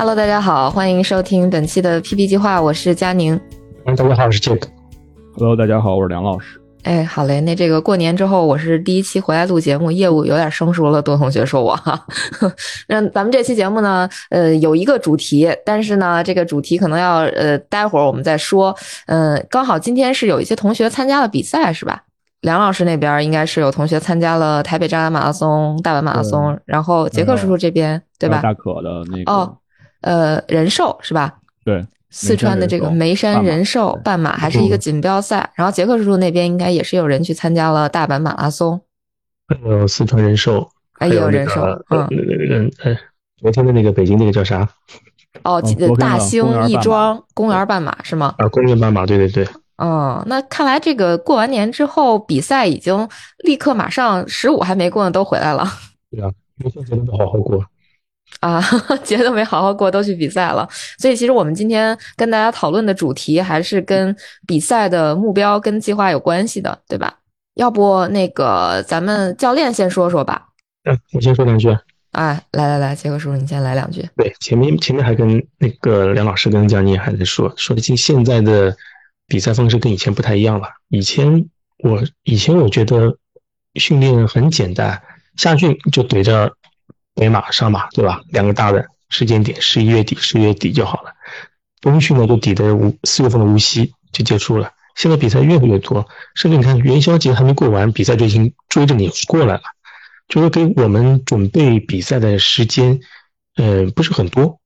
Hello，大家好，欢迎收听本期的 PP 计划，我是佳宁。嗯，大家好，我是 Jack。Hello，大家好，我是梁老师。哎，好嘞，那这个过年之后，我是第一期回来录节目，业务有点生疏了。多同学说我哈，那咱们这期节目呢，呃，有一个主题，但是呢，这个主题可能要呃，待会儿我们再说。嗯，刚好今天是有一些同学参加了比赛，是吧？梁老师那边应该是有同学参加了台北障碍马拉松、大阪马拉松，然后杰克叔叔这边对吧？大可的那个哦，呃，人寿是吧？对。四川的这个眉山人寿半马还是一个锦标赛，然后杰克叔叔那边应该也是有人去参加了大阪马拉松。有，四川人寿，还有人寿，嗯，嗯嗯，昨天的那个北京那个叫啥？哦，大兴亦庄公园半马是吗？啊，公园半马，对对对。哦，那看来这个过完年之后比赛已经立刻马上十五还没过呢，都回来了。对啊，元宵节都没好好过。啊，节都没好好过，都去比赛了。所以，其实我们今天跟大家讨论的主题还是跟比赛的目标跟计划有关系的，对吧？要不那个咱们教练先说说吧。嗯，我先说两句。哎，来来来，杰克叔叔，你先来两句。对，前面前面还跟那个梁老师跟江妮还在说，说的，今现在的比赛方式跟以前不太一样了。以前我以前我觉得训练很简单，下训就怼着。北马上马对吧？两个大的时间点，十一月底、十月底就好了。冬训呢，就抵的无四月份的无锡就结束了。现在比赛越来越多，甚至你看元宵节还没过完，比赛就已经追着你过来了。就是给我们准备比赛的时间，呃，不是很多。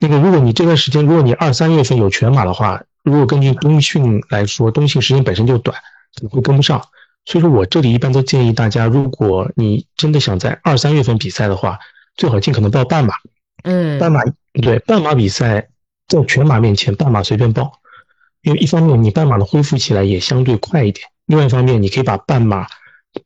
那个，如果你这段时间，如果你二三月份有全马的话，如果根据冬训来说，冬训时间本身就短，可能会跟不上。所以说我这里一般都建议大家，如果你真的想在二三月份比赛的话，最好尽可能报半马。嗯，半马对半马比赛，在全马面前，半马随便报，因为一方面你半马的恢复起来也相对快一点，另外一方面你可以把半马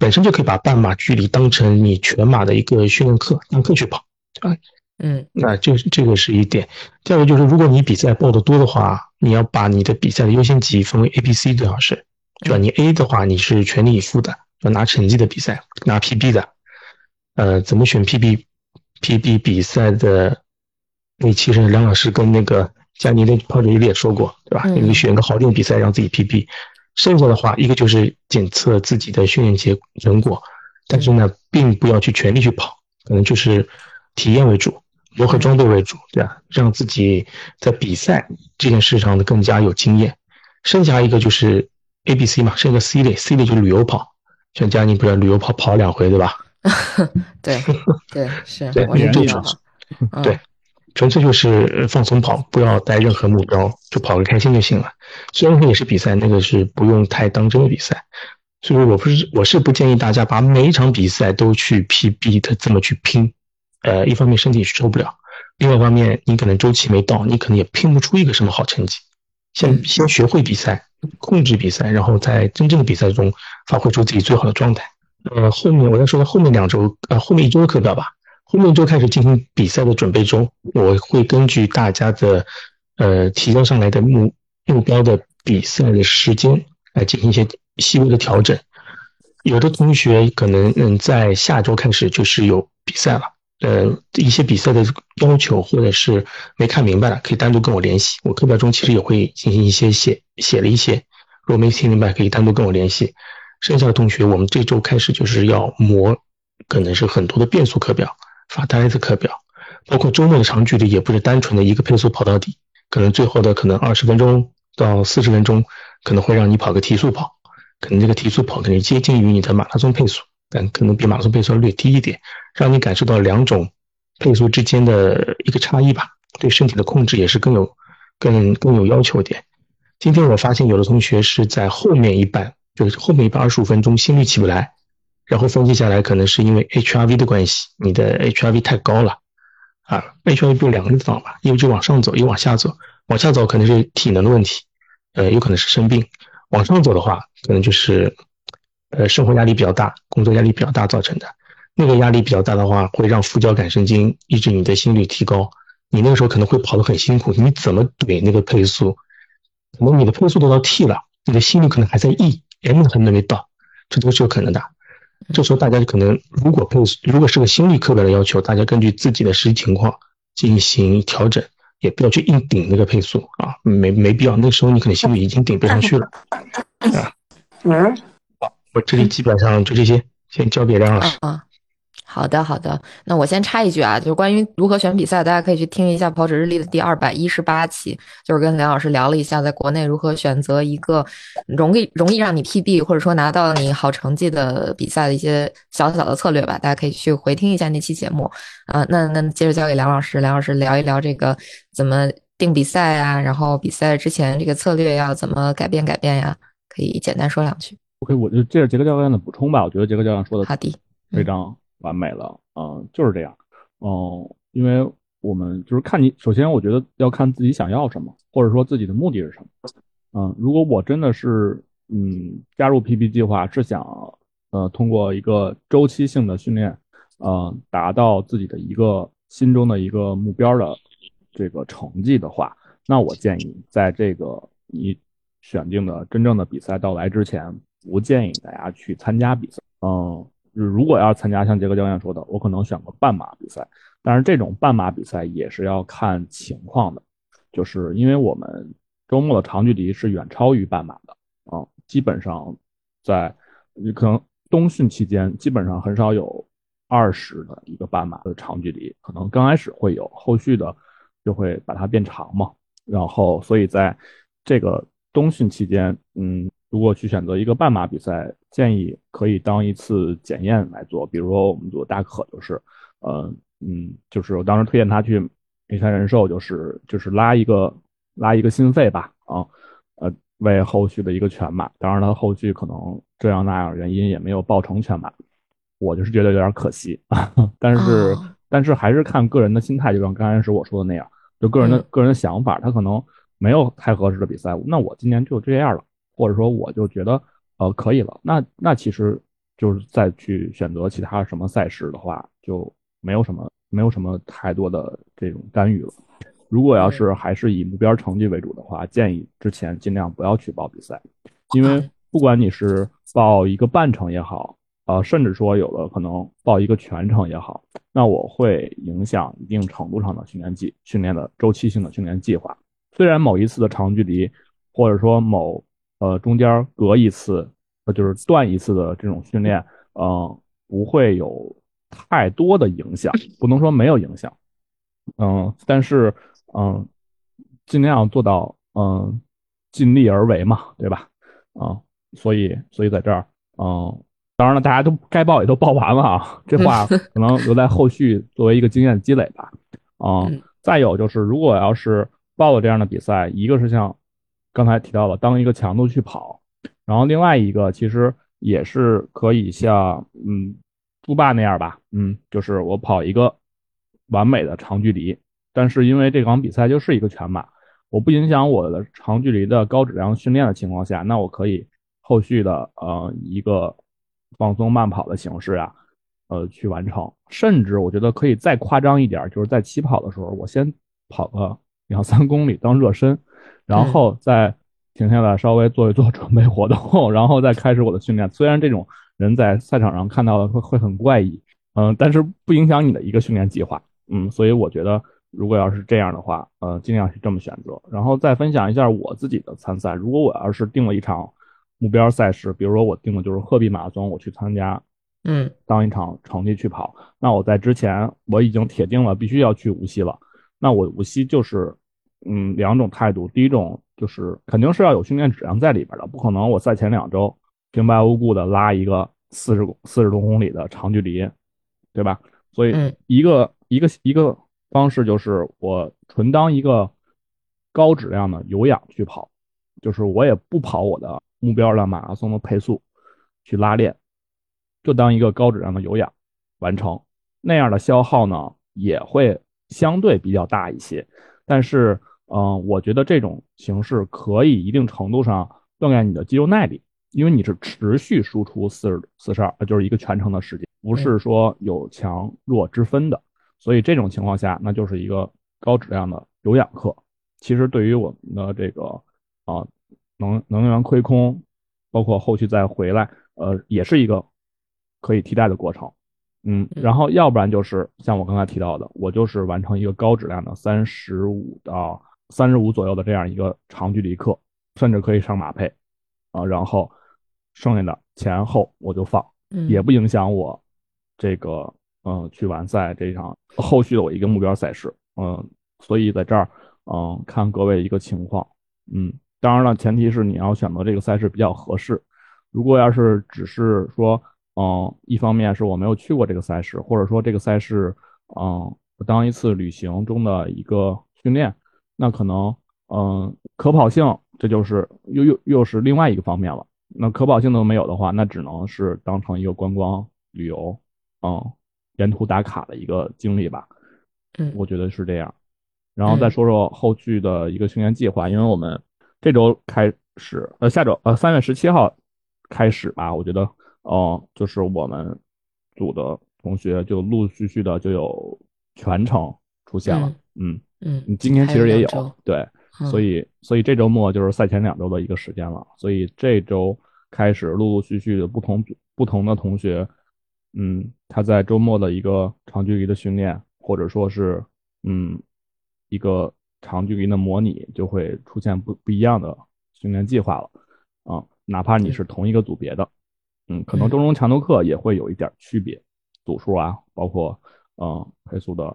本身就可以把半马距离当成你全马的一个训练课，当课去跑啊。嗯，那这这个是一点。第二个就是，如果你比赛报的多的话，你要把你的比赛的优先级分为 A、B、C 最好是。就吧？你 A 的话，你是全力以赴的，要拿成绩的比赛，拿 PB 的。呃，怎么选 PB？PB 比赛的那其实梁老师跟那个佳妮的跑者一也说过，对吧？你选个好点比赛让自己 PB。剩下的话，一个就是检测自己的训练结成果，但是呢，并不要去全力去跑，可能就是体验为主，磨合装备为主，对吧？让自己在比赛这件事上呢更加有经验。剩下一个就是。A、B、C 嘛，剩个 C 类，C 类就是旅游跑，像佳宁不是旅游跑跑两回对吧？对对 是，对，就纯粹，对，纯粹就是放松跑，不要带任何目标，就跑个开心就行了。虽然说也是比赛，那个是不用太当真的比赛，所以我不是我是不建议大家把每一场比赛都去 PB 的这么去拼，呃，一方面身体受不了，另外一方面你可能周期没到，你可能也拼不出一个什么好成绩。先先学会比赛。控制比赛，然后在真正的比赛中发挥出自己最好的状态。呃，后面我再说到后面两周，呃，后面一周的课表吧。后面一周开始进行比赛的准备中，我会根据大家的呃提交上来的目目标的比赛的时间来进行一些细微的调整。有的同学可能嗯在下周开始就是有比赛了。呃，一些比赛的要求或者是没看明白的，可以单独跟我联系。我课表中其实也会进行一些写写了一些，如果没听明白，可以单独跟我联系。剩下的同学，我们这周开始就是要磨，可能是很多的变速课表、发呆的课表，包括周末的长距离，也不是单纯的一个配速跑到底，可能最后的可能二十分钟到四十分钟，可能会让你跑个提速跑，可能这个提速跑可能接近于你的马拉松配速。但可能比马拉松配速略低一点，让你感受到两种配速之间的一个差异吧。对身体的控制也是更有、更更有要求点。今天我发现有的同学是在后面一半，就是后面一半二十五分钟心率起不来，然后分析下来可能是因为 HRV 的关系，你的 HRV 太高了。啊，内需要有两个地方吧，一个就往上走，一个往下走。往下走可能是体能的问题，呃，有可能是生病；往上走的话，可能就是呃生活压力比较大，工作压力比较大造成的。那个压力比较大的话，会让副交感神经抑制你的心率提高，你那个时候可能会跑得很辛苦。你怎么怼那个配速？可能你的配速都到 T 了，你的心率可能还在 E，M 还没到，这都是有可能的。这时候大家可能如果配速如果是个心率课表的要求，大家根据自己的实际情况进行调整，也不要去硬顶那个配速啊，没没必要。那时候你可能心率已经顶不上去了啊。嗯，好，我这里基本上就这些，先交给梁老师。啊好的，好的。那我先插一句啊，就是关于如何选比赛，大家可以去听一下《跑者日历》的第二百一十八期，就是跟梁老师聊了一下，在国内如何选择一个容易容易让你 PB 或者说拿到你好成绩的比赛的一些小小的策略吧。大家可以去回听一下那期节目啊。那那接着交给梁老师，梁老师聊一聊这个怎么定比赛啊，然后比赛之前这个策略要怎么改变改变呀？可以简单说两句。OK，我就接着杰克教练的补充吧。我觉得杰克教练说的好的，非常。完美了，嗯，就是这样，嗯，因为我们就是看你，首先我觉得要看自己想要什么，或者说自己的目的是什么，嗯，如果我真的是，嗯，加入 PB 计划是想，呃，通过一个周期性的训练，呃，达到自己的一个心中的一个目标的这个成绩的话，那我建议在这个你选定的真正的比赛到来之前，不建议大家去参加比赛，嗯。如果要参加像杰克教练说的，我可能选个半马比赛，但是这种半马比赛也是要看情况的，就是因为我们周末的长距离是远超于半马的啊，基本上在你可能冬训期间基本上很少有二十的一个半马的长距离，可能刚开始会有，后续的就会把它变长嘛，然后所以在这个冬训期间，嗯。如果去选择一个半马比赛，建议可以当一次检验来做。比如说，我们组大可就是，呃，嗯，就是我当时推荐他去美山人寿，就是就是拉一个拉一个心肺吧，啊，呃，为后续的一个全马。当然，他后续可能这样那样原因也没有报成全马，我就是觉得有点可惜啊。但是但是还是看个人的心态，就像刚开始我说的那样，就个人的个人的想法，他可能没有太合适的比赛，那我今年就这样了。或者说我就觉得，呃，可以了。那那其实就是再去选择其他什么赛事的话，就没有什么没有什么太多的这种干预了。如果要是还是以目标成绩为主的话，建议之前尽量不要去报比赛，因为不管你是报一个半程也好，呃，甚至说有的可能报一个全程也好，那我会影响一定程度上的训练计训练的周期性的训练计划。虽然某一次的长距离，或者说某呃，中间隔一次，呃，就是断一次的这种训练，呃，不会有太多的影响，不能说没有影响，嗯，但是，嗯，尽量做到，嗯，尽力而为嘛，对吧？啊，所以，所以在这儿，嗯，当然了，大家都该报也都报完了啊，这话 可能留在后续作为一个经验积累吧，啊，再有就是，如果要是报了这样的比赛，一个是像。刚才提到了当一个强度去跑，然后另外一个其实也是可以像嗯猪爸那样吧，嗯，就是我跑一个完美的长距离，但是因为这场比赛就是一个全马，我不影响我的长距离的高质量训练的情况下，那我可以后续的呃一个放松慢跑的形式啊，呃去完成，甚至我觉得可以再夸张一点，就是在起跑的时候，我先跑个两三公里当热身。然后再停下来，稍微做一做准备活动，然后再开始我的训练。虽然这种人在赛场上看到的会会很怪异，嗯，但是不影响你的一个训练计划，嗯，所以我觉得如果要是这样的话，呃，尽量是这么选择。然后再分享一下我自己的参赛。如果我要是定了一场目标赛事，比如说我定的就是鹤壁马拉松，我去参加，嗯，当一场成绩去跑，那我在之前我已经铁定了必须要去无锡了。那我无锡就是。嗯，两种态度，第一种就是肯定是要有训练质量在里边的，不可能我赛前两周平白无故的拉一个四十四十多公里的长距离，对吧？所以一个一个一个方式就是我纯当一个高质量的有氧去跑，就是我也不跑我的目标的马拉松的配速去拉练，就当一个高质量的有氧完成，那样的消耗呢也会。相对比较大一些。但是，嗯，我觉得这种形式可以一定程度上锻炼你的肌肉耐力，因为你是持续输出四十四十二，就是一个全程的时间，不是说有强弱之分的。所以这种情况下，那就是一个高质量的有氧课。其实对于我们的这个啊能能源亏空，包括后续再回来，呃，也是一个可以替代的过程。嗯，然后要不然就是像我刚才提到的，我就是完成一个高质量的三十五到三十五左右的这样一个长距离课，甚至可以上马配啊，然后剩下的前后我就放，也不影响我这个嗯去完赛这场后续的我一个目标赛事。嗯，所以在这儿嗯看各位一个情况，嗯，当然了，前提是你要选择这个赛事比较合适。如果要是只是说。嗯，一方面是我没有去过这个赛事，或者说这个赛事，嗯，当一次旅行中的一个训练，那可能，嗯，可跑性这就是又又又是另外一个方面了。那可跑性都没有的话，那只能是当成一个观光旅游，嗯，沿途打卡的一个经历吧。嗯，我觉得是这样。然后再说说后续的一个训练计划，因为我们这周开始，呃，下周，呃，三月十七号开始吧，我觉得。哦，就是我们组的同学就陆陆续续的就有全程出现了，嗯嗯，你今天其实也有，对，所以所以这周末就是赛前两周的一个时间了，所以这周开始陆陆续续的不同不同的同学，嗯，他在周末的一个长距离的训练，或者说是嗯一个长距离的模拟，就会出现不不一样的训练计划了，啊，哪怕你是同一个组别的。嗯，可能中中强度课也会有一点区别，组数啊，包括嗯配速的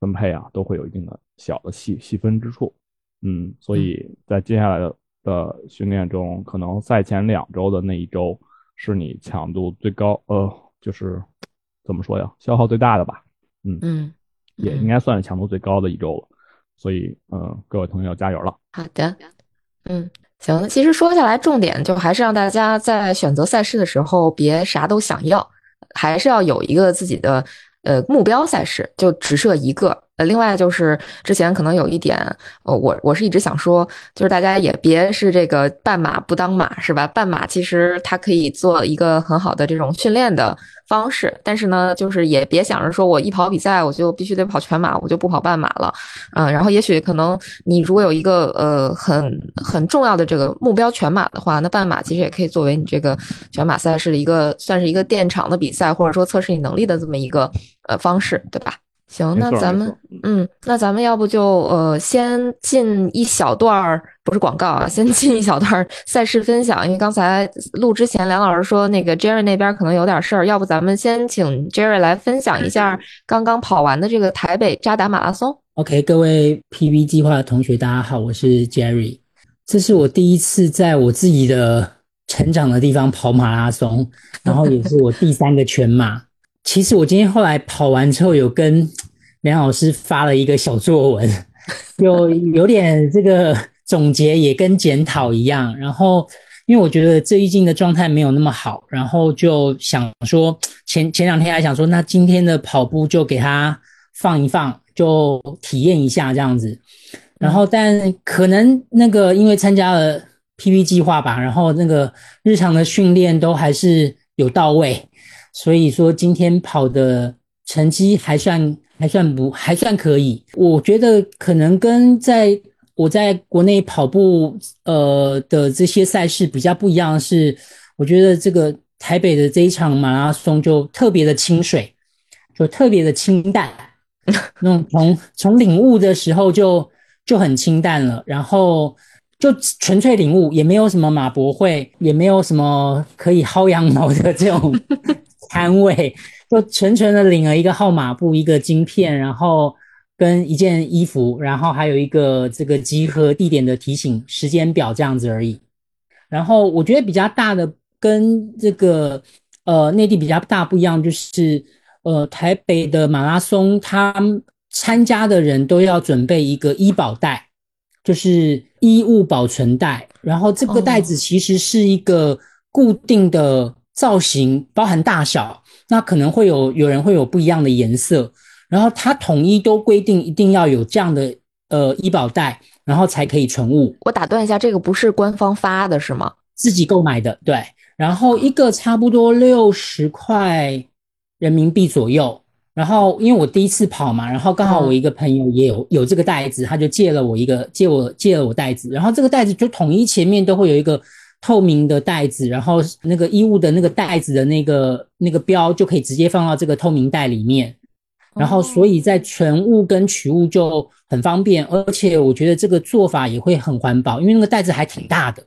分配啊，都会有一定的小的细细分之处。嗯，所以在接下来的的训练中，可能赛前两周的那一周是你强度最高，呃，就是怎么说呀，消耗最大的吧。嗯嗯，也应该算是强度最高的一周了。所以嗯，各位同学要加油了。好的，嗯。行，那其实说下来，重点就还是让大家在选择赛事的时候，别啥都想要，还是要有一个自己的呃目标赛事，就只设一个。呃，另外就是之前可能有一点，呃，我我是一直想说，就是大家也别是这个半马不当马，是吧？半马其实它可以做一个很好的这种训练的方式，但是呢，就是也别想着说我一跑比赛我就必须得跑全马，我就不跑半马了，嗯，然后也许可能你如果有一个呃很很重要的这个目标全马的话，那半马其实也可以作为你这个全马赛事的一个算是一个垫场的比赛，或者说测试你能力的这么一个呃方式，对吧？行，那咱们嗯，那咱们要不就呃先进一小段儿，不是广告啊，先进一小段赛事分享。因为刚才录之前，梁老师说那个 Jerry 那边可能有点事儿，要不咱们先请 Jerry 来分享一下刚刚跑完的这个台北扎达马拉松。OK，各位 PV 计划的同学，大家好，我是 Jerry，这是我第一次在我自己的成长的地方跑马拉松，然后也是我第三个全马。其实我今天后来跑完之后，有跟 梁老师发了一个小作文，有有点这个总结，也跟检讨一样。然后，因为我觉得这一近的状态没有那么好，然后就想说，前前两天还想说，那今天的跑步就给他放一放，就体验一下这样子。然后，但可能那个因为参加了 PP 计划吧，然后那个日常的训练都还是有到位。所以说今天跑的成绩还算还算不还算可以，我觉得可能跟在我在国内跑步呃的这些赛事比较不一样的是，我觉得这个台北的这一场马拉松就特别的清水，就特别的清淡，那种从从领悟的时候就就很清淡了，然后就纯粹领悟，也没有什么马博会，也没有什么可以薅羊毛的这种。摊位就纯纯的领了一个号码布、一个晶片，然后跟一件衣服，然后还有一个这个集合地点的提醒时间表这样子而已。然后我觉得比较大的跟这个呃内地比较大不一样，就是呃台北的马拉松，他参加的人都要准备一个医保袋，就是衣物保存袋，然后这个袋子其实是一个固定的。造型包含大小，那可能会有有人会有不一样的颜色，然后它统一都规定一定要有这样的呃医保袋，然后才可以存物。我打断一下，这个不是官方发的是吗？自己购买的，对。然后一个差不多六十块人民币左右。然后因为我第一次跑嘛，然后刚好我一个朋友也有有这个袋子，他就借了我一个借我借了我袋子。然后这个袋子就统一前面都会有一个透明的袋子，然后那个衣物的那个袋子的那个那个标就可以直接放到这个透明袋里面。然后所以在存物跟取物就很方便，而且我觉得这个做法也会很环保，因为那个袋子还挺大的。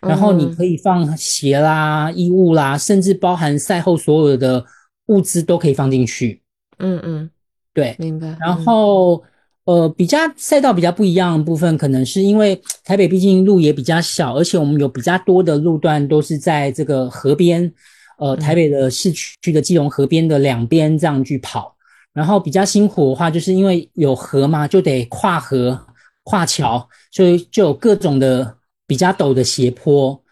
然后你可以放鞋啦、衣物啦，甚至包含赛后所有的物资都可以放进去。嗯嗯，对，明白。然后呃，比较赛道比较不一样的部分，可能是因为台北毕竟路也比较小，而且我们有比较多的路段都是在这个河边，呃，台北的市区的基隆河边的两边这样去跑。然后比较辛苦的话，就是因为有河嘛，就得跨河、跨桥，所以就有各种的比较陡的斜坡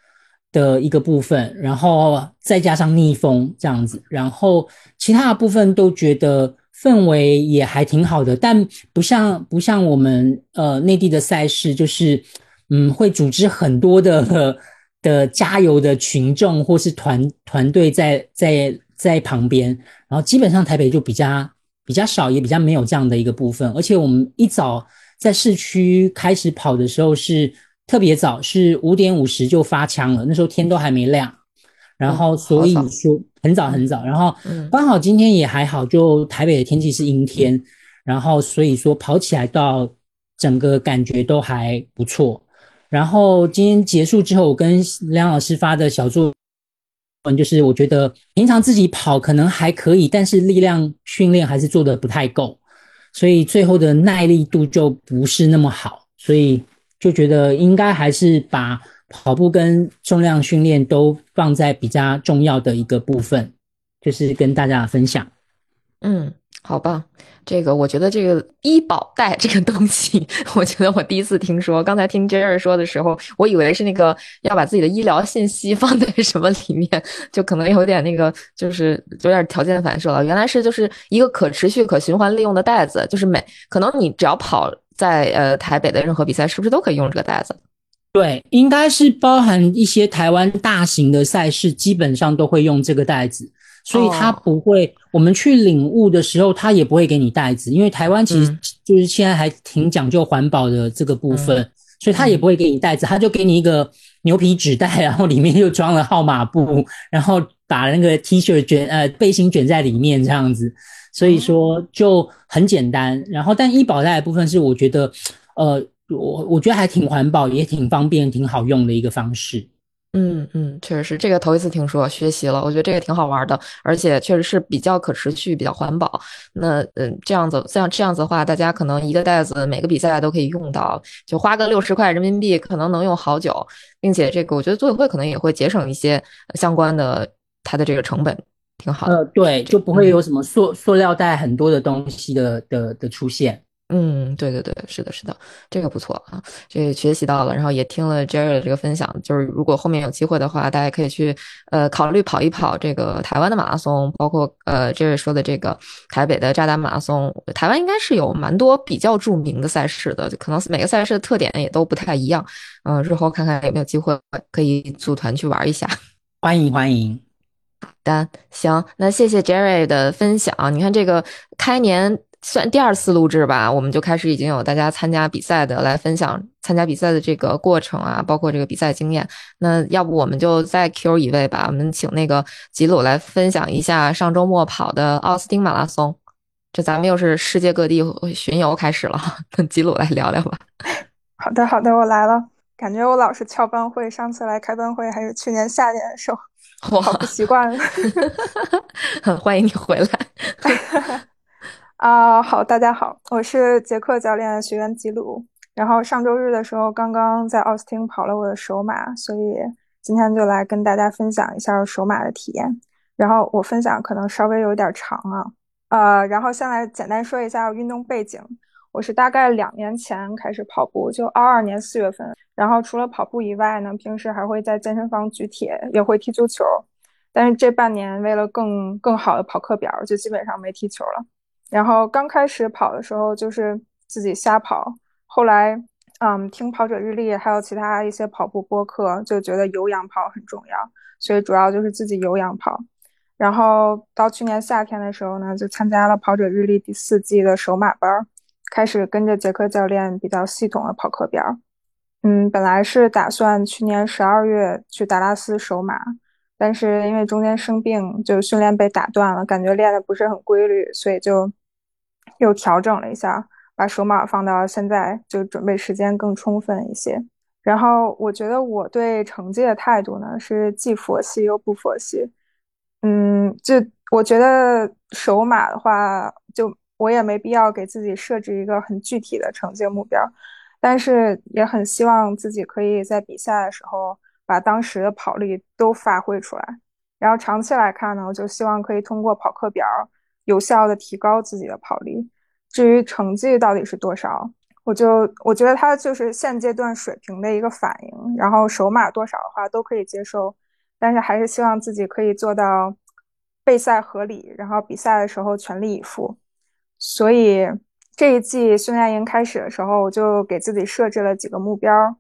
的一个部分，然后再加上逆风这样子，然后其他的部分都觉得氛围也还挺好的，但不像不像我们呃内地的赛事，就是嗯会组织很多的 的加油的群众或是团团队在在在旁边，然后基本上台北就比较。比较少，也比较没有这样的一个部分。而且我们一早在市区开始跑的时候是特别早，是五点五十就发枪了，那时候天都还没亮。然后所以说很早很早，然后刚好今天也还好，就台北的天气是阴天，然后所以说跑起来到整个感觉都还不错。然后今天结束之后，我跟梁老师发的小作。文，就是我觉得平常自己跑可能还可以，但是力量训练还是做的不太够，所以最后的耐力度就不是那么好，所以就觉得应该还是把跑步跟重量训练都放在比较重要的一个部分，就是跟大家分享。嗯，好吧。这个我觉得这个医保袋这个东西，我觉得我第一次听说。刚才听 j e r 说的时候，我以为是那个要把自己的医疗信息放在什么里面，就可能有点那个，就是有点条件反射了。原来是就是一个可持续、可循环利用的袋子，就是每可能你只要跑在呃台北的任何比赛，是不是都可以用这个袋子？对，应该是包含一些台湾大型的赛事，基本上都会用这个袋子。所以它不会，我们去领物的时候，它也不会给你袋子，因为台湾其实就是现在还挺讲究环保的这个部分，所以它也不会给你袋子，它就给你一个牛皮纸袋，然后里面又装了号码布，然后把那个 T 恤卷呃背心卷在里面这样子，所以说就很简单。然后但医保袋的部分是我觉得，呃，我我觉得还挺环保，也挺方便，挺好用的一个方式。嗯嗯，确实是这个头一次听说，学习了。我觉得这个挺好玩的，而且确实是比较可持续、比较环保。那嗯，这样子像这样子的话，大家可能一个袋子每个比赛都可以用到，就花个六十块人民币，可能能用好久。并且这个我觉得组委会可能也会节省一些相关的它的这个成本，挺好的。呃，对，就不会有什么塑塑料袋很多的东西的的的出现。嗯，对对对，是的，是的，这个不错啊，这个学习到了，然后也听了 Jerry 的这个分享，就是如果后面有机会的话，大家可以去呃考虑跑一跑这个台湾的马拉松，包括呃 Jerry 说的这个台北的扎达马拉松，台湾应该是有蛮多比较著名的赛事的，可能每个赛事的特点也都不太一样，嗯，日后看看有没有机会可以组团去玩一下，欢迎欢迎。好的，行，那谢谢 Jerry 的分享，你看这个开年。算第二次录制吧，我们就开始已经有大家参加比赛的来分享参加比赛的这个过程啊，包括这个比赛经验。那要不我们就再 Q 一位吧，我们请那个吉鲁来分享一下上周末跑的奥斯汀马拉松。这咱们又是世界各地巡游开始了，跟吉鲁来聊聊吧。好的，好的，我来了。感觉我老是翘班会，上次来开班会还是去年夏天的时候，好不习惯。欢迎你回来。啊，好，大家好，我是杰克教练学员吉鲁。然后上周日的时候，刚刚在奥斯汀跑了我的首马，所以今天就来跟大家分享一下首马的体验。然后我分享可能稍微有点长啊，呃，然后先来简单说一下运动背景。我是大概两年前开始跑步，就二二年四月份。然后除了跑步以外呢，平时还会在健身房举铁，也会踢足球。但是这半年为了更更好的跑课表，就基本上没踢球了。然后刚开始跑的时候就是自己瞎跑，后来嗯听跑者日历还有其他一些跑步播客，就觉得有氧跑很重要，所以主要就是自己有氧跑。然后到去年夏天的时候呢，就参加了跑者日历第四季的首马班，开始跟着杰克教练比较系统的跑课表。嗯，本来是打算去年十二月去达拉斯首马，但是因为中间生病，就训练被打断了，感觉练的不是很规律，所以就又调整了一下，把首马放到现在，就准备时间更充分一些。然后我觉得我对成绩的态度呢，是既佛系又不佛系。嗯，就我觉得首马的话，就我也没必要给自己设置一个很具体的成绩目标，但是也很希望自己可以在比赛的时候把当时的跑力都发挥出来。然后长期来看呢，我就希望可以通过跑课表有效的提高自己的跑力。至于成绩到底是多少，我就我觉得它就是现阶段水平的一个反应。然后首马多少的话都可以接受。但是还是希望自己可以做到备赛合理，然后比赛的时候全力以赴。所以这一季训练营开始的时候，我就给自己设置了几个目标。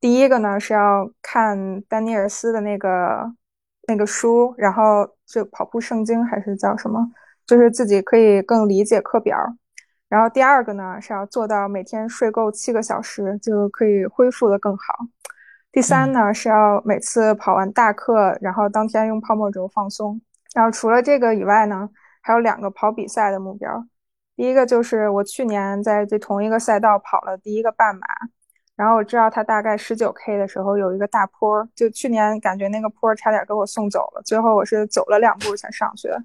第一个呢是要看丹尼尔斯的那个那个书，然后就跑步圣经还是叫什么，就是自己可以更理解课表。然后第二个呢是要做到每天睡够七个小时，就可以恢复的更好。第三呢是要每次跑完大课，然后当天用泡沫轴放松。然后除了这个以外呢，还有两个跑比赛的目标。第一个就是我去年在这同一个赛道跑了第一个半马，然后我知道它大概十九 K 的时候有一个大坡，就去年感觉那个坡差点给我送走了，最后我是走了两步才上去的。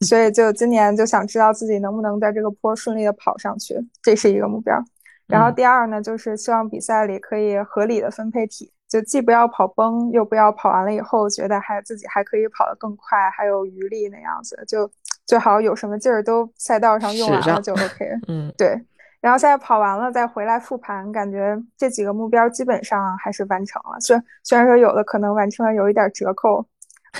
所以就今年就想知道自己能不能在这个坡顺利的跑上去，这是一个目标。然后第二呢，就是希望比赛里可以合理的分配体。就既不要跑崩，又不要跑完了以后觉得还自己还可以跑得更快，还有余力那样子，就最好有什么劲儿都赛道上用完了就 OK。嗯，对。然后现在跑完了再回来复盘，感觉这几个目标基本上还是完成了。虽虽然说有的可能完成了有一点折扣，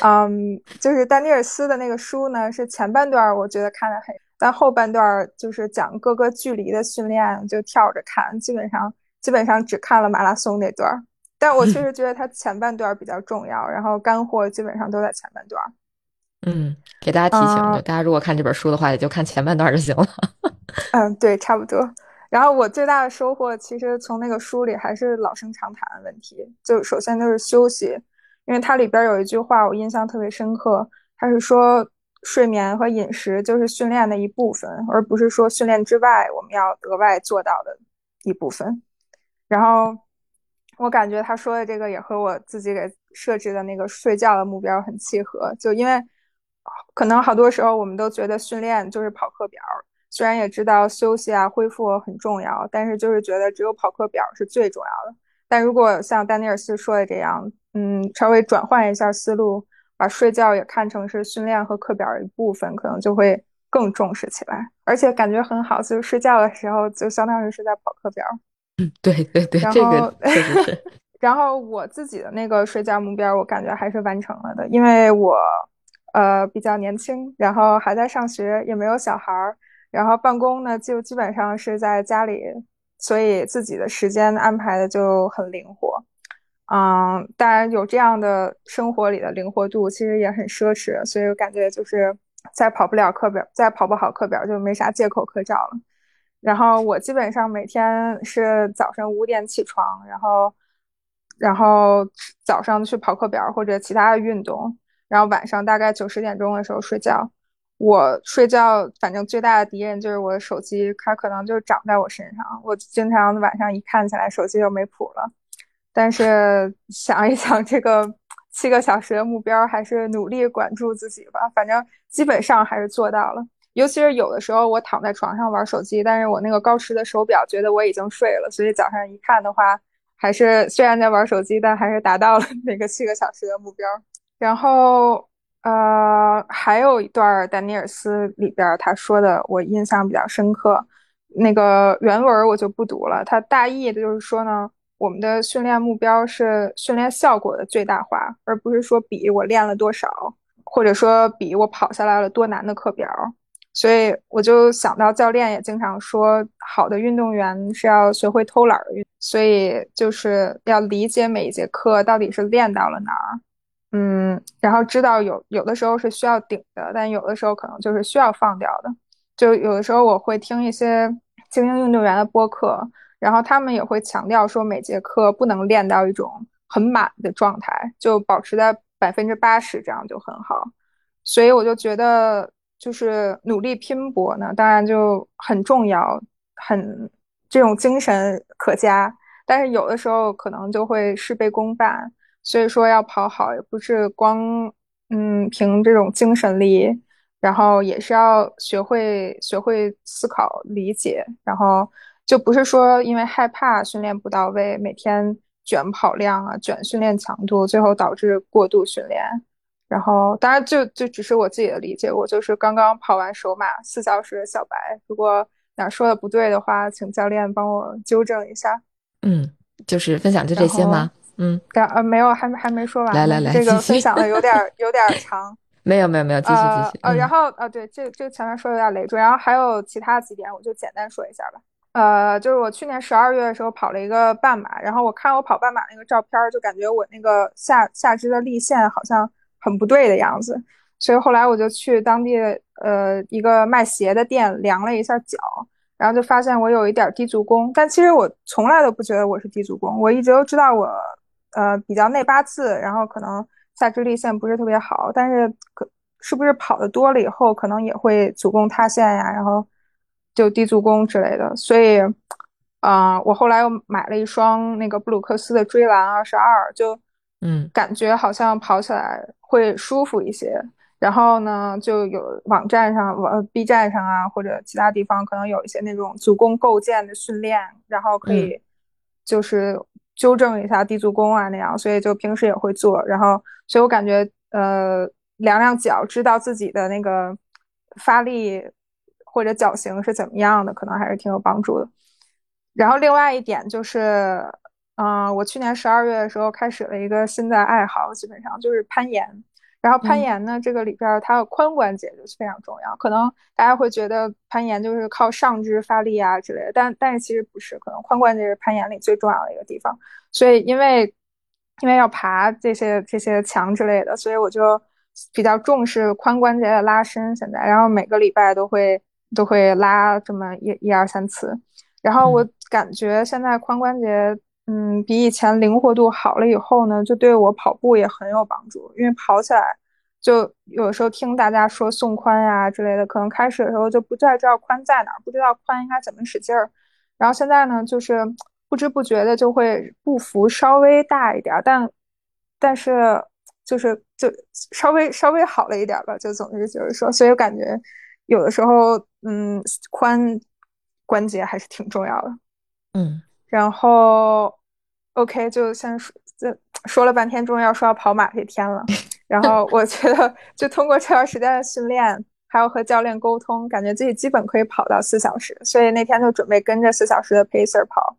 嗯，就是丹尼尔斯的那个书呢，是前半段我觉得看的很，但后半段就是讲各个距离的训练，就跳着看，基本上基本上只看了马拉松那段。但我确实觉得它前半段比较重要，然后干货基本上都在前半段。嗯，给大家提醒，就大家如果看这本书的话，也就看前半段就行了。嗯，对，差不多。然后我最大的收获，其实从那个书里还是老生常谈的问题。就首先就是休息，因为它里边有一句话我印象特别深刻，它是说睡眠和饮食就是训练的一部分，而不是说训练之外我们要额外做到的一部分。然后。我感觉他说的这个也和我自己给设置的那个睡觉的目标很契合，就因为可能好多时候我们都觉得训练就是跑课表，虽然也知道休息啊恢复很重要，但是就是觉得只有跑课表是最重要的。但如果像丹尼尔斯说的这样，嗯，稍微转换一下思路，把睡觉也看成是训练和课表的一部分，可能就会更重视起来，而且感觉很好，就是睡觉的时候就相当于是在跑课表。嗯 对对对，这个确实是。然后我自己的那个睡觉目标，我感觉还是完成了的，因为我呃比较年轻，然后还在上学，也没有小孩儿，然后办公呢就基本上是在家里，所以自己的时间安排的就很灵活。嗯，当然有这样的生活里的灵活度，其实也很奢侈，所以我感觉就是再跑不了课表，再跑不好课表，就没啥借口可找了。然后我基本上每天是早上五点起床，然后，然后早上去跑课表或者其他的运动，然后晚上大概九十点钟的时候睡觉。我睡觉反正最大的敌人就是我的手机，它可能就长在我身上。我经常晚上一看起来手机就没谱了。但是想一想这个七个小时的目标，还是努力管住自己吧。反正基本上还是做到了。尤其是有的时候，我躺在床上玩手机，但是我那个高驰的手表觉得我已经睡了，所以早上一看的话，还是虽然在玩手机，但还是达到了 那个七个小时的目标。然后，呃，还有一段丹尼尔斯里边他说的，我印象比较深刻。那个原文我就不读了，他大意的就是说呢，我们的训练目标是训练效果的最大化，而不是说比我练了多少，或者说比我跑下来了多难的课表。所以我就想到教练也经常说，好的运动员是要学会偷懒的，所以就是要理解每一节课到底是练到了哪儿，嗯，然后知道有有的时候是需要顶的，但有的时候可能就是需要放掉的。就有的时候我会听一些精英运动员的播客，然后他们也会强调说，每节课不能练到一种很满的状态，就保持在百分之八十，这样就很好。所以我就觉得，就是努力拼搏呢，当然就很重要，很这种精神可嘉。但是有的时候可能就会事倍功半，所以说要跑好也不是光嗯凭这种精神力，然后也是要学会学会思考理解，然后就不是说因为害怕训练不到位，每天卷跑量啊，卷训练强度，最后导致过度训练。然后，当然就就只是我自己的理解，我就是刚刚跑完首马四小时的小白。如果哪说的不对的话，请教练帮我纠正一下。嗯，就是分享就这些吗？嗯，但呃没有，还没还没说完。来来来，这个分享的有点有点 长。没有没有没有，继续继续。呃，然后呃对，这这前面说的有点累赘，然后还有其他几点，我就简单说一下吧。呃，就是我去年十二月的时候跑了一个半马，然后我看我跑半马那个照片，就感觉我那个下下肢的立线好像。很不对的样子，所以后来我就去当地呃一个卖鞋的店量了一下脚，然后就发现我有一点低足弓，但其实我从来都不觉得我是低足弓，我一直都知道我呃比较内八字，然后可能下肢立线不是特别好，但是可是不是跑的多了以后可能也会足弓塌陷呀，然后就低足弓之类的，所以啊我后来又买了一双那个布鲁克斯的追蓝二十二，就嗯感觉好像跑起来。会舒服一些，然后呢，就有网站上、网 B 站上啊，或者其他地方可能有一些那种足弓构建的训练，然后可以就是纠正一下低足弓啊那样，所以就平时也会做。然后，所以我感觉呃，量量脚，知道自己的那个发力或者脚型是怎么样的，可能还是挺有帮助的。然后另外一点就是。嗯，我去年十二月的时候开始了一个新的爱好，基本上就是攀岩。然后攀岩呢，这个里边它的髋关节就是非常重要。可能大家会觉得攀岩就是靠上肢发力啊之类的，但但是其实不是，可能髋关节是攀岩里最重要的一个地方。所以因为因为要爬这些这些墙之类的，所以我就比较重视髋关节的拉伸。现在，然后每个礼拜都会都会拉这么一一二三次。然后我感觉现在髋关节。嗯，比以前灵活度好了以后呢，就对我跑步也很有帮助。因为跑起来，就有时候听大家说送髋呀之类的，可能开始的时候就不太知道髋在哪儿，不知道髋应该怎么使劲儿。然后现在呢，就是不知不觉的就会步幅稍微大一点，但但是就是就稍微稍微好了一点吧。就总之就是说，所以我感觉有的时候，嗯，髋关节还是挺重要的。嗯，然后。OK，就先说，这说了半天，终于要说到跑马这天了。然后我觉得，就通过这段时间的训练，还有和教练沟通，感觉自己基本可以跑到四小时。所以那天就准备跟着四小时的 pacer 跑。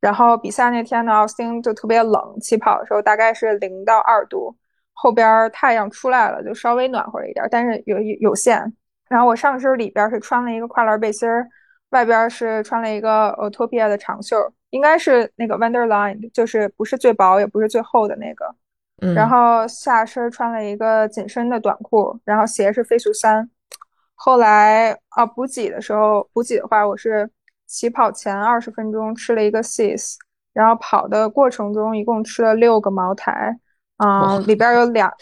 然后比赛那天呢，奥斯汀就特别冷，起跑的时候大概是零到二度，后边太阳出来了，就稍微暖和一点，但是有有限。然后我上身里边是穿了一个跨栏背心儿，外边是穿了一个 Otopia 的长袖。应该是那个 Wonderland，就是不是最薄也不是最厚的那个，然后下身穿了一个紧身的短裤，然后鞋是飞速三。后来啊补给的时候，补给的话我是起跑前二十分钟吃了一个 Sis，然后跑的过程中一共吃了六个茅台，嗯，里边有两，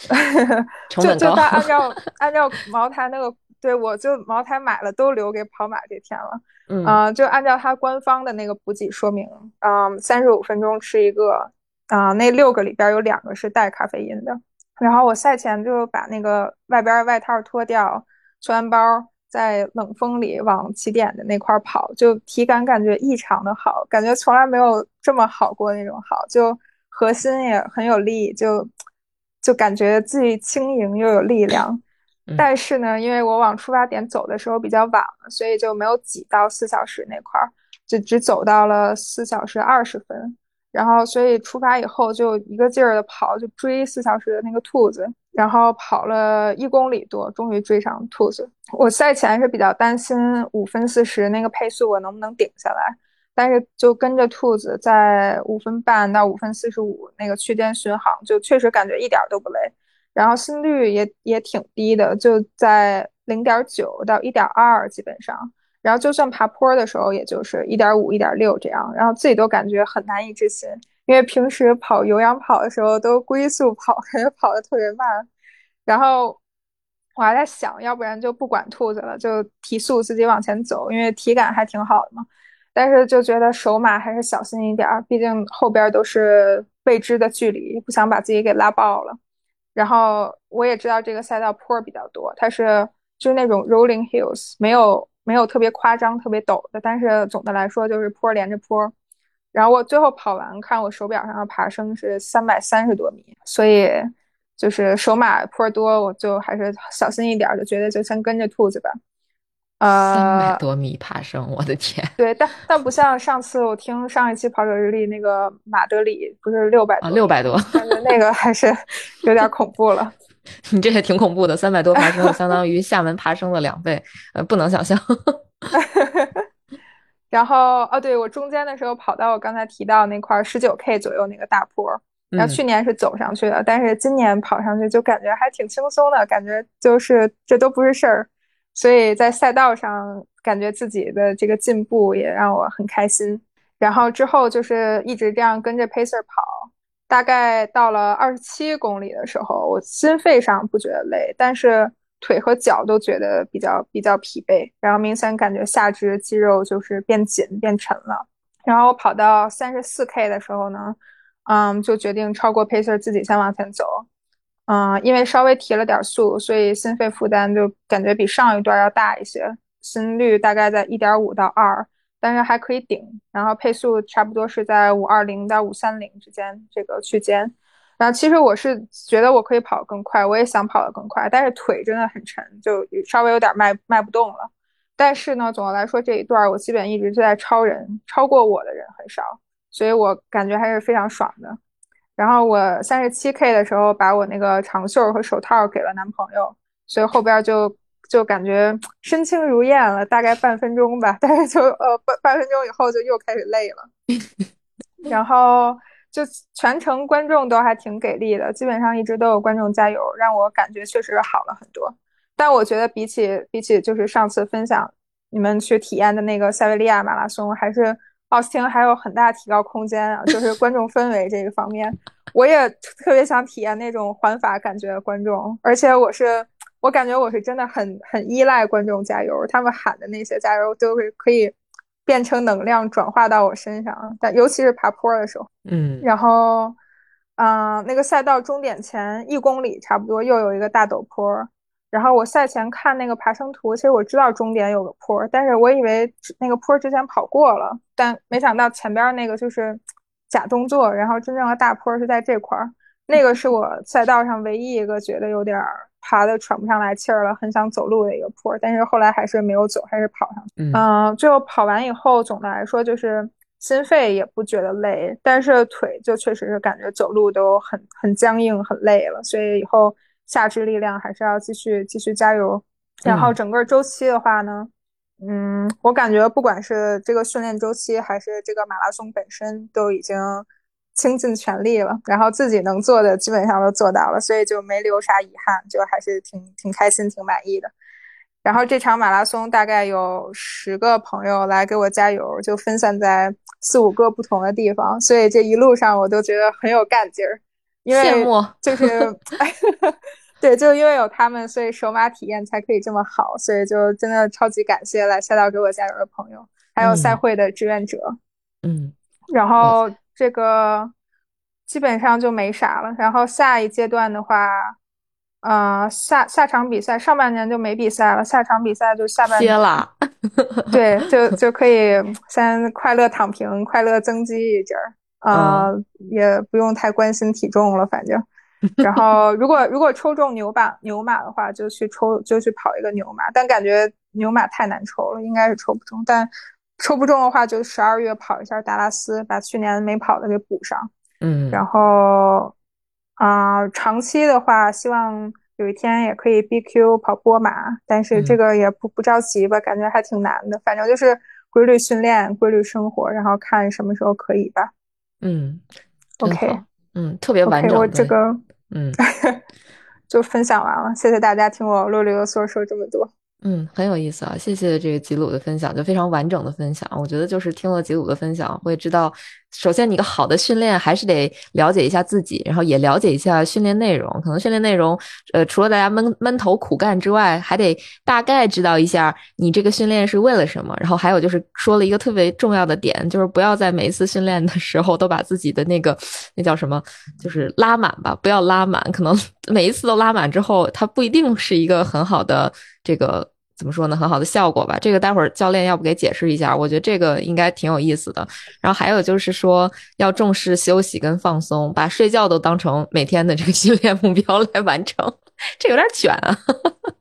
就就他 按照按照茅台那个。对，我就茅台买了，都留给跑马这天了。嗯，就按照它官方的那个补给说明，嗯，三十五分钟吃一个，啊，那六个里边有两个是带咖啡因的。然后我赛前就把那个外边外套脱掉，穿完包，在冷风里往起点的那块跑，就体感感觉异常的好，感觉从来没有这么好过那种好，就核心也很有力，就就感觉自己轻盈又有力量。但是呢，因为我往出发点走的时候比较晚了，所以就没有挤到四小时那块儿，就只走到了四小时二十分。然后所以出发以后就一个劲儿的跑，就追四小时的那个兔子，然后跑了一公里多，终于追上兔子。我赛前是比较担心五分四十那个配速我能不能顶下来，但是就跟着兔子在五分半到五分四十五那个区间巡航，就确实感觉一点都不累，然后心率也也挺低的，就在零点九到一点二基本上。然后就算爬坡的时候，也就是一点五、一点六这样，然后自己都感觉很难以置信，因为平时跑有氧跑的时候都龟速跑，感觉跑的特别慢。然后我还在想，要不然就不管兔子了，就提速自己往前走，因为体感还挺好的嘛。但是就觉得手马还是小心一点，毕竟后边都是未知的距离，不想把自己给拉爆了。然后我也知道这个赛道坡比较多，它是就是那种 rolling hills，没有。没有特别夸张、特别陡的，但是总的来说就是坡连着坡。然后我最后跑完，看我手表上的爬升是三百三十多米，所以就是手马坡多，我就还是小心一点，就觉得就先跟着兔子吧。呃，三百多米爬升，我的天！对，但但不像上次我听上一期跑者日历那个马德里不是六百多，六百多，感觉那个还是有点恐怖了。你这也挺恐怖的，三百多爬升，相当于厦门爬升的两倍，呃，不能想象。然后哦，对我中间的时候跑到我刚才提到那块十九 K 左右那个大坡，然后去年是走上去的，但是今年跑上去就感觉还挺轻松的，感觉就是这都不是事儿，所以在赛道上感觉自己的这个进步也让我很开心。然后之后就是一直这样跟着 Pacer 跑。大概到了二十七公里的时候，我心肺上不觉得累，但是腿和脚都觉得比较比较疲惫，然后明显感觉下肢肌肉就是变紧变沉了。然后我跑到三十四 K 的时候呢，嗯，就决定超过 pacer 自己先往前走，嗯，因为稍微提了点速，所以心肺负担就感觉比上一段要大一些，心率大概在一点五到二。但是还可以顶，然后配速差不多是在五二零到五三零之间这个区间。然后其实我是觉得我可以跑更快，我也想跑得更快，但是腿真的很沉，就稍微有点迈迈不动了。但是呢，总的来说这一段我基本一直就在超人，超过我的人很少，所以我感觉还是非常爽的。然后我三十七 K 的时候把我那个长袖和手套给了男朋友，所以后边就。就感觉身轻如燕了，大概半分钟吧，但是就呃半半分钟以后就又开始累了，然后就全程观众都还挺给力的，基本上一直都有观众加油，让我感觉确实好了很多。但我觉得比起比起就是上次分享你们去体验的那个塞维利亚马拉松，还是奥斯汀还有很大提高空间啊，就是观众氛围这一方面，我也特别想体验那种环法感觉的观众，而且我是。我感觉我是真的很很依赖观众加油，他们喊的那些加油都是可以变成能量转化到我身上，但尤其是爬坡的时候，嗯，然后，嗯，那个赛道终点前一公里差不多又有一个大陡坡，然后我赛前看那个爬升图，其实我知道终点有个坡，但是我以为那个坡之前跑过了，但没想到前边那个就是假动作，然后真正的大坡是在这块儿，那个是我赛道上唯一一个觉得有点儿。爬的喘不上来气儿了，很想走路的一个坡，但是后来还是没有走，还是跑上去。嗯，最后跑完以后，总的来说就是心肺也不觉得累，但是腿就确实是感觉走路都很很僵硬，很累了。所以以后下肢力量还是要继续继续加油。然后整个周期的话呢，嗯，我感觉不管是这个训练周期还是这个马拉松本身，都已经。倾尽全力了，然后自己能做的基本上都做到了，所以就没留啥遗憾，就还是挺挺开心、挺满意的。然后这场马拉松大概有十个朋友来给我加油，就分散在四五个不同的地方，所以这一路上我都觉得很有干劲儿。羡慕，就是 对，就因为有他们，所以手马体验才可以这么好，所以就真的超级感谢来赛道给我加油的朋友，还有赛会的志愿者。嗯，然后。这个基本上就没啥了。然后下一阶段的话，呃，下下场比赛上半年就没比赛了，下场比赛就下半歇了。对，就就可以先快乐躺平，快乐增肌一阵儿啊，也不用太关心体重了，反正。然后如果如果抽中牛马牛马的话，就去抽就去跑一个牛马，但感觉牛马太难抽了，应该是抽不中。但抽不中的话，就十二月跑一下达拉斯，把去年没跑的给补上。嗯，然后啊、长期的话，希望有一天也可以 BQ 跑波马，但是这嗯个也不不着急吧，感觉还挺难的。反正就是规律训练、规律生活，然后看什么时候可以吧。嗯 OK 嗯，特别完整。我这个嗯 就分享完了，谢谢大家听我啰里啰嗦说这么多。嗯，很有意思啊！谢谢这个吉鲁的分享，就非常完整的分享。我觉得就是听了吉鲁的分享，会知道，首先你个好的训练还是得了解一下自己，然后也了解一下训练内容。可能训练内容，呃，除了大家闷闷头苦干之外，还得大概知道一下你这个训练是为了什么。然后还有就是说了一个特别重要的点，就是不要在每一次训练的时候都把自己的那个那叫什么，就是拉满吧，不要拉满。可能每一次都拉满之后，它不一定是一个很好的这个。怎么说呢？很好的效果吧。这个待会儿教练要不给解释一下？我觉得这个应该挺有意思的。然后还有就是说，要重视休息跟放松，把睡觉都当成每天的这个训练目标来完成，这有点卷啊。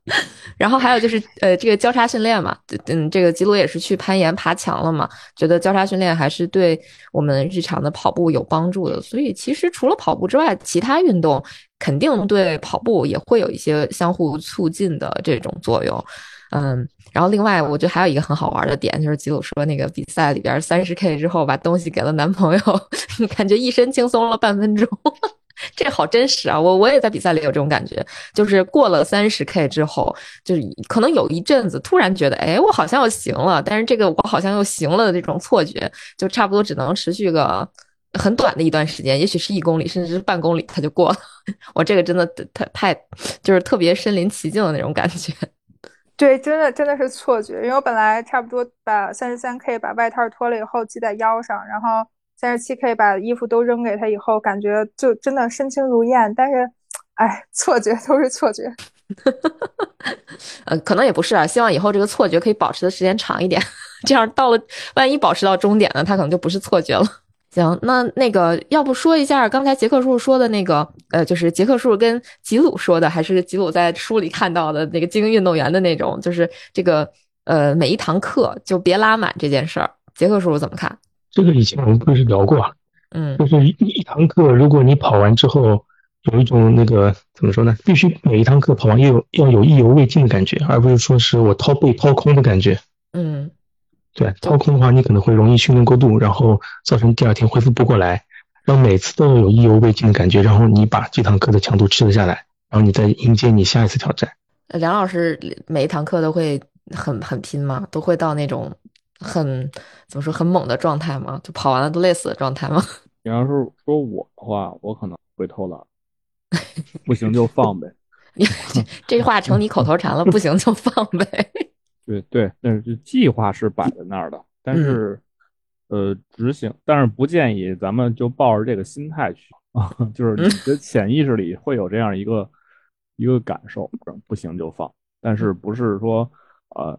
然后还有就是，呃，这个交叉训练嘛，嗯，这个吉鲁也是去攀岩爬墙了嘛，觉得交叉训练还是对我们日常的跑步有帮助的。所以其实除了跑步之外，其他运动肯定对跑步也会有一些相互促进的这种作用。嗯，然后另外我觉得还有一个很好玩的点，就是吉鲁说那个比赛里边三十 K 之后把东西给了男朋友，感觉一身轻松了半分钟，这好真实啊！我我也在比赛里有这种感觉，就是过了三十 K 之后，就是可能有一阵子突然觉得，哎，我好像又行了，但是这个我好像又行了的这种错觉，就差不多只能持续个很短的一段时间，也许是一公里，甚至是半公里，他就过了。我这个真的太太就是特别身临其境的那种感觉。对，真的真的是错觉，因为我本来差不多把三十三 K 把外套脱了以后系在腰上，然后三十七 K 把衣服都扔给他以后，感觉就真的身轻如燕。但是，哎，错觉都是错觉。呃，可能也不是啊，希望以后这个错觉可以保持的时间长一点，这样到了万一保持到终点呢，它可能就不是错觉了。行，那那个要不说一下刚才杰克叔叔说的那个，呃，就是杰克叔叔跟吉鲁说的，还是吉鲁在书里看到的那个精英运动员的那种，就是这个呃每一堂课就别拉满这件事儿，杰克叔叔怎么看？这个以前我们不是聊过啊，嗯就是一一堂课，如果你跑完之后有一种那个怎么说呢？必须每一堂课跑完要有要有意犹未尽的感觉，而不是说是我掏被掏空的感觉。嗯对，掏空的话，你可能会容易训练过度，然后造成第二天恢复不过来。然后每次都有意犹未尽的感觉，然后你把这堂课的强度吃了下来，然后你再迎接你下一次挑战。呃梁老师每一堂课都会很很拼吗？都会到那种很怎么说很猛的状态吗？就跑完了都累死的状态吗？你要是说我的话，我可能会偷懒，不行就放呗。这话成你口头禅了，不行就放呗。对对，但是计划是摆在那儿的，但是、呃执行，但是不建议咱们就抱着这个心态去啊，就是你的潜意识里会有这样一个一个感受，不行就放，但是不是说呃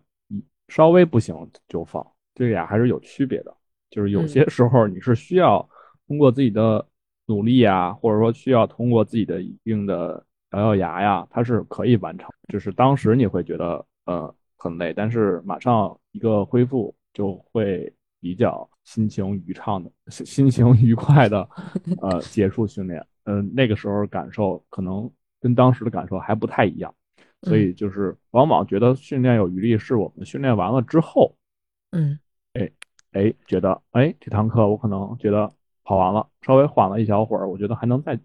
稍微不行就放，这俩还是有区别的，就是有些时候你是需要通过自己的努力啊，或者说需要通过自己的一定的咬咬牙呀，它是可以完成，就是当时你会觉得呃。很累，但是马上一个恢复就会比较心情愉畅的、心情愉快的，呃，结束训练。嗯、呃，那个时候感受可能跟当时的感受还不太一样，所以就是往往觉得训练有余力，是我们训练完了之后，嗯，哎哎，觉得哎这堂课我可能觉得跑完了，稍微缓了一小会儿，我觉得还能再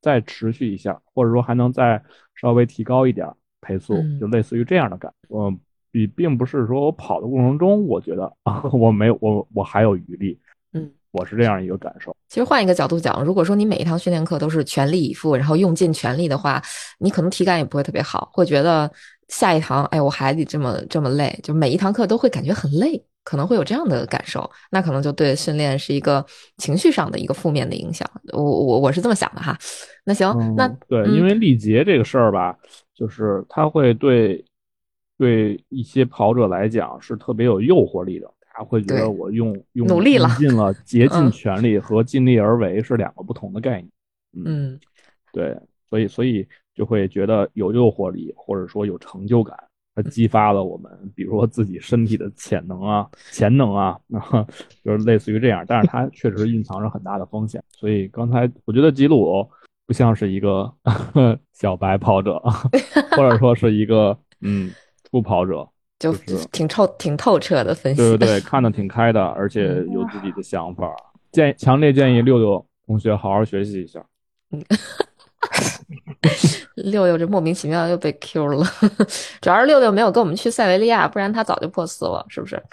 再持续一下，或者说还能再稍微提高一点配速，就类似于这样的感觉。嗯。比并不是说我跑的过程中，我觉得啊，我没有我我还有余力，嗯，我是这样一个感受。其实换一个角度讲，如果说你每一堂训练课都是全力以赴，然后用尽全力的话，你可能体感也不会特别好，会觉得下一堂，哎，我还得这么这么累，就每一堂课都会感觉很累，可能会有这样的感受，那可能就对训练是一个情绪上的一个负面的影响。我我我是这么想的哈。那行，嗯、那对，嗯、因为力竭这个事儿吧，就是它会对。对一些跑者来讲是特别有诱惑力的，他会觉得我用用努力了，尽了竭尽全力和尽力而为是两个不同的概念。嗯，对，所以所以就会觉得有诱惑力，或者说有成就感，它激发了我们，比如说自己身体的潜能啊、潜能啊，啊，就是类似于这样。但是它确实蕴藏着很大的风险，所以刚才我觉得吉鲁不像是一个 小白跑者，或者说是一个嗯初跑者，就挺透挺透彻的分析。对对对，看的挺开的，而且有自己的想法。建强烈建议六六同学好好学习一下。六六这莫名其妙又被 Q 了，主要是六六没有跟我们去塞维利亚，不然他早就破四了，是不是？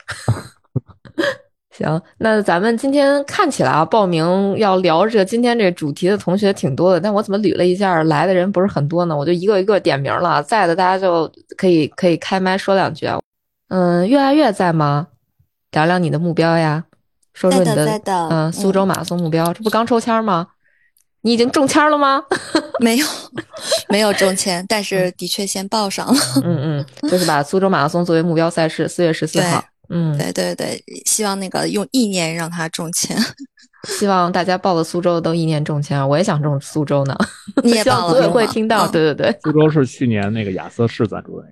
行，那咱们今天看起来啊，报名要聊这今天这主题的同学挺多的，但我怎么捋了一下，来的人不是很多呢？我就一个一个点名了，在的大家就可以可以开麦说两句啊。嗯，岳爱月在吗？聊聊你的目标呀，说说你的嗯苏州马拉松目标，这不刚抽签吗？你已经中签了吗？没有，没有中签，但是的确先报上了。嗯嗯，就是把苏州马拉松作为目标赛事，四月十四号。嗯，对对对，希望那个用意念让他中签。希望大家报了苏州都意念中签，我也想中苏州呢。你也报了，组委会听到。对对对，苏州是去年那个亚瑟士赞助的。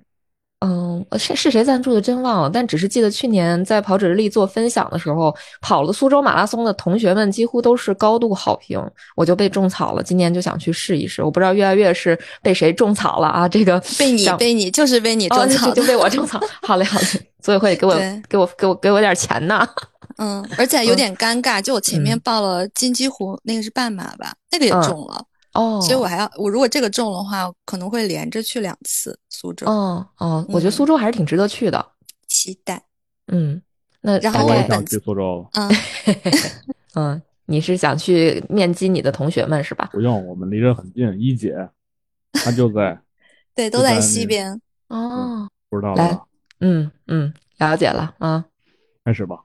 嗯，是是谁赞助的？真忘了，但只是记得去年在跑者日历做分享的时候，跑了苏州马拉松的同学们几乎都是高度好评，我就被种草了。今年就想去试一试，我不知道越来越是被谁种草了啊？这个被你被你就是被你种草，就被我种草。好嘞好嘞，组委会给我给我给我给我点钱呢。嗯，而且 有点尴尬，就我前面报了金鸡湖，那个是半马吧，那个也中了。哦，所以我还要我如果这个中的话，可能会连着去两次苏州。哦哦，我觉得苏州还是挺值得去的，期待。嗯，那然后我也想去苏州。嗯 嗯，你是想去面基你的同学们是吧？不用，我们离着很近，一姐她就在，对，都在西边。哦，不知道来，嗯嗯，了解了啊，开始吧。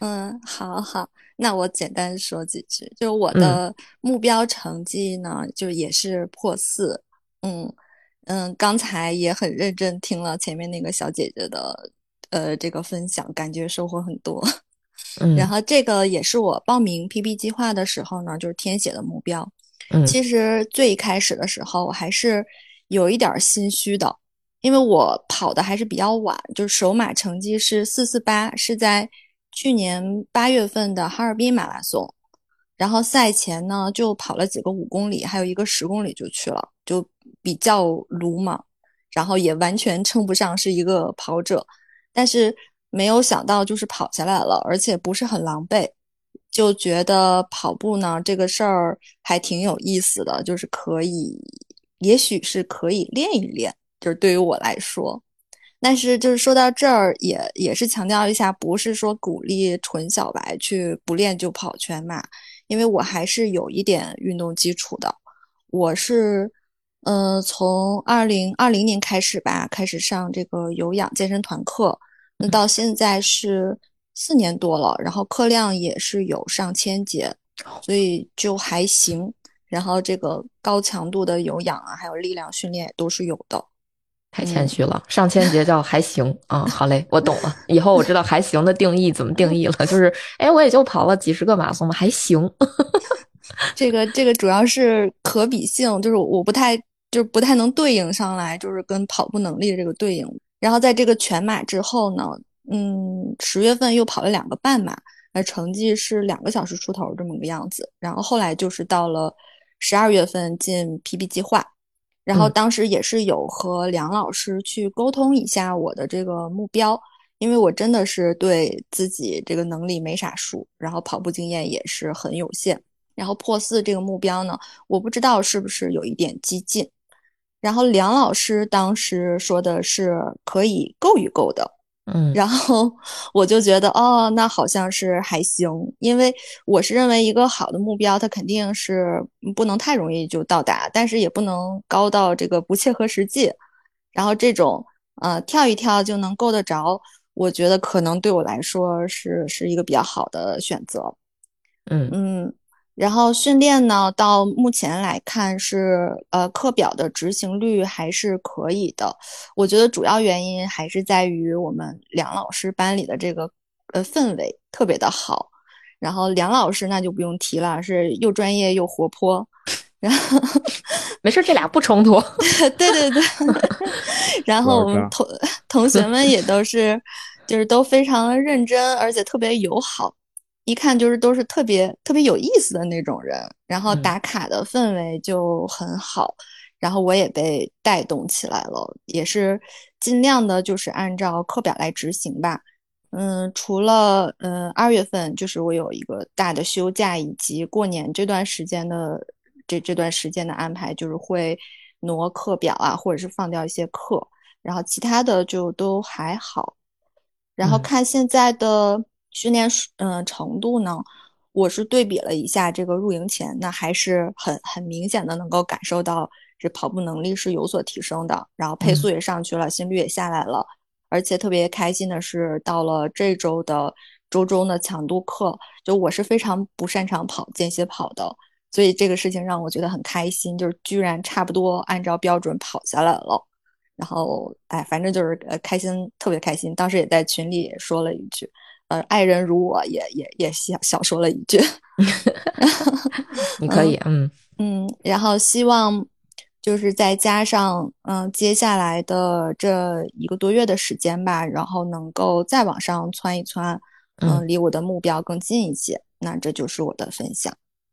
嗯，好好。那我简单说几句，就我的目标成绩呢，就也是破四。嗯嗯，刚才也很认真听了前面那个小姐姐的呃这个分享，感觉收获很多。嗯，然后这个也是我报名 PB 计划的时候呢，就是填写的目标。嗯，其实最开始的时候我还是有一点心虚的，因为我跑的还是比较晚，就是首马成绩是四四八，是在。去年八月份的哈尔滨马拉松，然后赛前呢就跑了几个五公里，还有一个十公里就去了，就比较鲁莽，然后也完全称不上是一个跑者，但是没有想到就是跑下来了，而且不是很狼狈，就觉得跑步呢这个事儿还挺有意思的，就是可以，也许是可以练一练，就是对于我来说。但是就是说到这儿，也也是强调一下，不是说鼓励纯小白去不练就跑圈嘛，因为我还是有一点运动基础的。我是，呃，从二零二零年开始吧，开始上这个有氧健身团课，那到现在是四年多了，然后课量也是有上千节，所以就还行。然后这个高强度的有氧啊，还有力量训练也都是有的。太谦虚了，上千节叫还行啊。好嘞，我懂了，以后我知道还行的定义怎么定义了。就是，哎，我也就跑了几十个马拉松嘛，还行。这个这个主要是可比性，就是我不太就是不太能对应上来，就是跟跑步能力的这个对应。然后在这个全马之后呢，嗯，十月份又跑了两个半马，呃成绩是两个小时出头这么个样子。然后后来就是到了十二月份进 PB 计划。然后当时也是有和梁老师去沟通一下我的这个目标，因为我真的是对自己这个能力没啥数，然后跑步经验也是很有限。然后破四这个目标呢，我不知道是不是有一点激进。然后梁老师当时说的是可以够一够的。嗯，然后我就觉得，哦，那好像是还行，因为我是认为一个好的目标，它肯定是不能太容易就到达，但是也不能高到这个不切合实际。然后这种，呃，跳一跳就能够得着，我觉得可能对我来说是是一个比较好的选择。嗯嗯。然后训练呢，到目前来看是呃课表的执行率还是可以的。我觉得主要原因还是在于我们梁老师班里的这个呃氛围特别的好。然后梁老师那就不用提了，是又专业又活泼，然后 没事，这俩不冲突。对对对，然后我们同同学们也都是，就是都非常的认真，而且特别友好，一看就是都是特别特别有意思的那种人。然后打卡的氛围就很好，然后我也被带动起来了，也是尽量的就是按照课表来执行吧。嗯，除了嗯二月份，就是我有一个大的休假，以及过年这段时间的这这段时间的安排，就是会挪课表啊，或者是放掉一些课，然后其他的就都还好。然后看现在的训练嗯程度呢，我是对比了一下这个入营前，那还是很很明显的能够感受到这跑步能力是有所提升的，然后配速也上去了，心率也下来了。而且特别开心的是，到了这周的周中的强度课，就我是非常不擅长跑间歇跑的，所以这个事情让我觉得很开心，就是居然差不多按照标准跑下来了。然后，哎，反正就是呃开心，特别开心。当时也在群里也说了一句，呃，爱人如我也也也小小说了一句。你可以，嗯嗯，然后希望。就是再加上嗯，接下来的这一个多月的时间吧，然后能够再往上窜一窜，嗯，离我的目标更近一些。那这就是我的分享。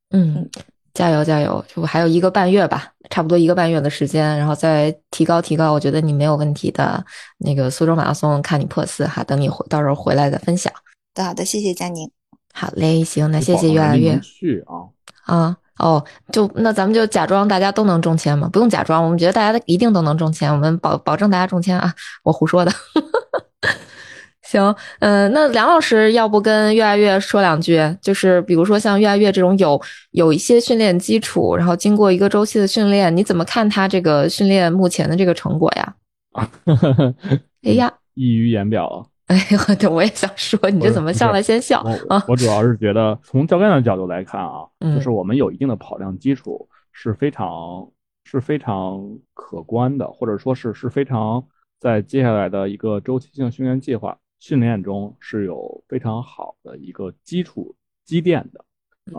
嗯，加油加油！就还有一个半月吧，差不多一个半月的时间，然后再提高提高。我觉得你没有问题的。那个苏州马拉松，看你破四哈，等你回到时候回来再分享。好的，谢谢佳宁。好嘞，行，那谢谢越来越去啊啊。哦，就那咱们就假装大家都能中签嘛？不用假装，我们觉得大家一定都能中签，我们保保证大家中签啊！我胡说的。行，嗯，那梁老师要不跟越来越说两句？就是比如说像越来越这种有有一些训练基础，然后经过一个周期的训练，你怎么看他这个训练目前的这个成果呀？哎呀，溢于言表。哎呦，对我也想说，你这怎么上来先笑啊？我主要是觉得，从教练的角度来看啊，就是我们有一定的跑量基础是非常是非常可观的，或者说是是非常在接下来的一个周期性训练计划训练中是有非常好的一个基础积淀的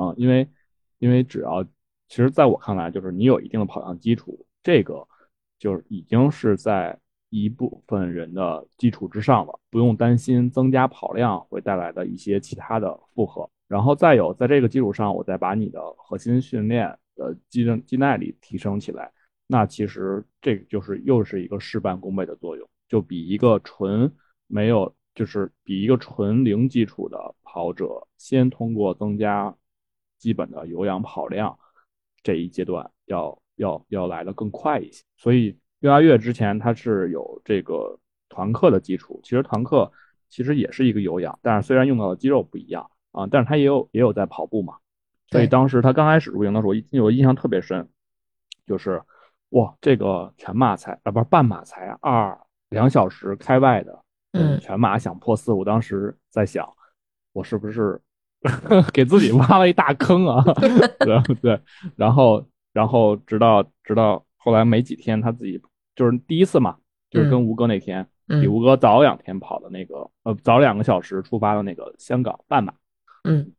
啊。因为因为只要其实在我看来，就是你有一定的跑量基础，这个就是已经是在。一部分人的基础之上了，不用担心增加跑量会带来的一些其他的负荷。然后再有，在这个基础上，我再把你的核心训练的肌肌耐力提升起来，那其实这个就是又是一个事半功倍的作用，就比一个纯没有，就是比一个纯零基础的跑者，先通过增加基本的有氧跑量这一阶段要要要来的更快一些。所以。越拉越之前，它是有这个团课的基础。其实团课其实也是一个有氧，但是虽然用到的肌肉不一样啊，但是它也有也有在跑步嘛。所以当时他刚开始入营的时候，我印象特别深，就是哇，这个全马才啊，不是半马才二两小时开外的，嗯，全马想破四，我当时在想，我是不是 给自己挖了一大坑啊？对对，然后然后直到直到。后来没几天，他自己就是第一次嘛，就是跟吴哥那天比吴哥早两天跑的那个，呃，早两个小时出发的那个香港半马，嗯，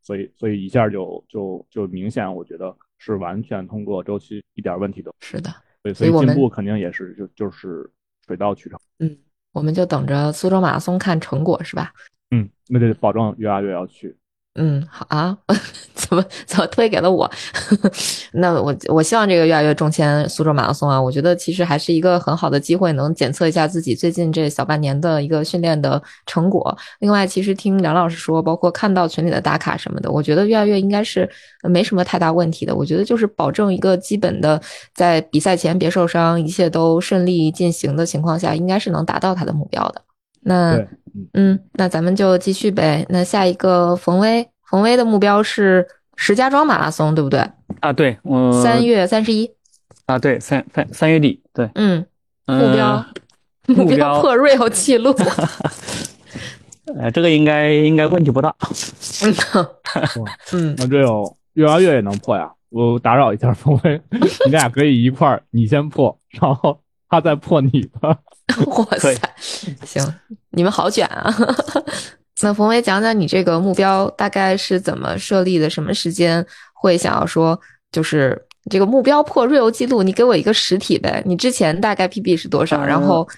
所以所以一下就就就明显，我觉得是完全通过周期，一点问题都是的，对所以进步肯定也是就就是水到渠成。嗯，我们就等着苏州马拉松看成果是吧？嗯，那就保证越来越要去。嗯，好啊，怎么怎么推给了我？那我我希望这个越来越中签苏州马拉松啊！我觉得其实还是一个很好的机会，能检测一下自己最近这小半年的一个训练的成果。另外，其实听梁老师说，包括看到群里的打卡什么的，我觉得越来越应该是没什么太大问题的。我觉得就是保证一个基本的，在比赛前别受伤，一切都顺利进行的情况下，应该是能达到他的目标的。那嗯，那咱们就继续呗。那下一个冯威，冯威的目标是石家庄马拉松，对不对？啊，对，我三月三十一。啊，对，三三三月底，对，嗯，目标 目标破 real 记录。呃，这个应该应该问题不大。嗯，我这有越来越也能破呀？我打扰一下冯威，你俩可以一块儿，你先破，然后他再破你的。哇塞，行，你们好卷啊！那冯威讲讲你这个目标大概是怎么设立的？什么时间会想要说，就是这个目标破 real 记录，你给我一个实体呗。你之前大概 PB 是多少？然后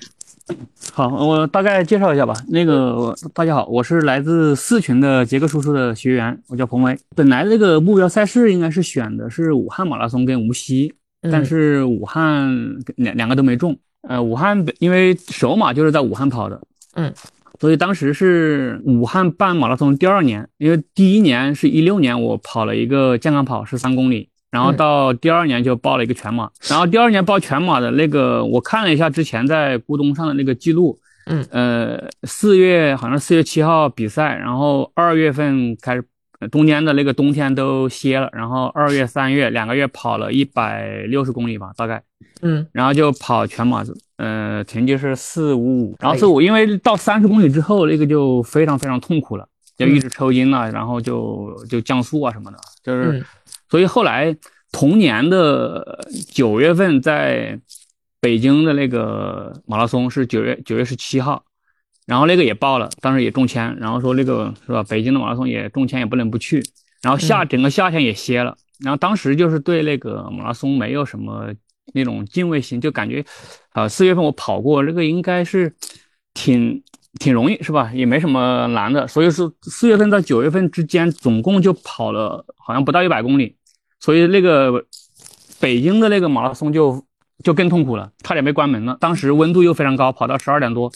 好，我大概介绍一下吧。那个大家好，我是来自四群的杰克叔叔的学员，我叫冯威。本来这个目标赛事应该是选的是武汉马拉松跟无锡，但是武汉两两个都没中。呃，武汉因为首马就是在武汉跑的，嗯，所以当时是武汉办马拉松第二年，因为第一年是一六年我跑了一个健康跑是三公里，然后到第二年就报了一个全马，然后第二年报全马的那个我看了一下之前在咕咚上的那个记录，嗯，呃，四月好像四月七号比赛，然后二月份开始。中间的那个冬天都歇了，然后二月、三月两个月跑了一百六十公里吧，大概，嗯，然后就跑全马，呃，成绩是四五。五，然后四五，因为到三十公里之后那个就非常非常痛苦了，就一直抽筋了，然后就就降速啊什么的，就是，所以后来同年的九月份在北京的那个马拉松是九月九月十七号。然后那个也报了，当时也中签，然后说那个是吧？北京的马拉松也中签，也不能不去。然后夏整个夏天也歇了。然后当时就是对那个马拉松没有什么那种敬畏心，就感觉，啊，四月份我跑过，这个应该是挺挺容易是吧？也没什么难的。所以说四月份到九月份之间，总共就跑了好像不到一百公里。所以那个北京的那个马拉松就就更痛苦了，差点被关门了。当时温度又非常高，跑到十二点多。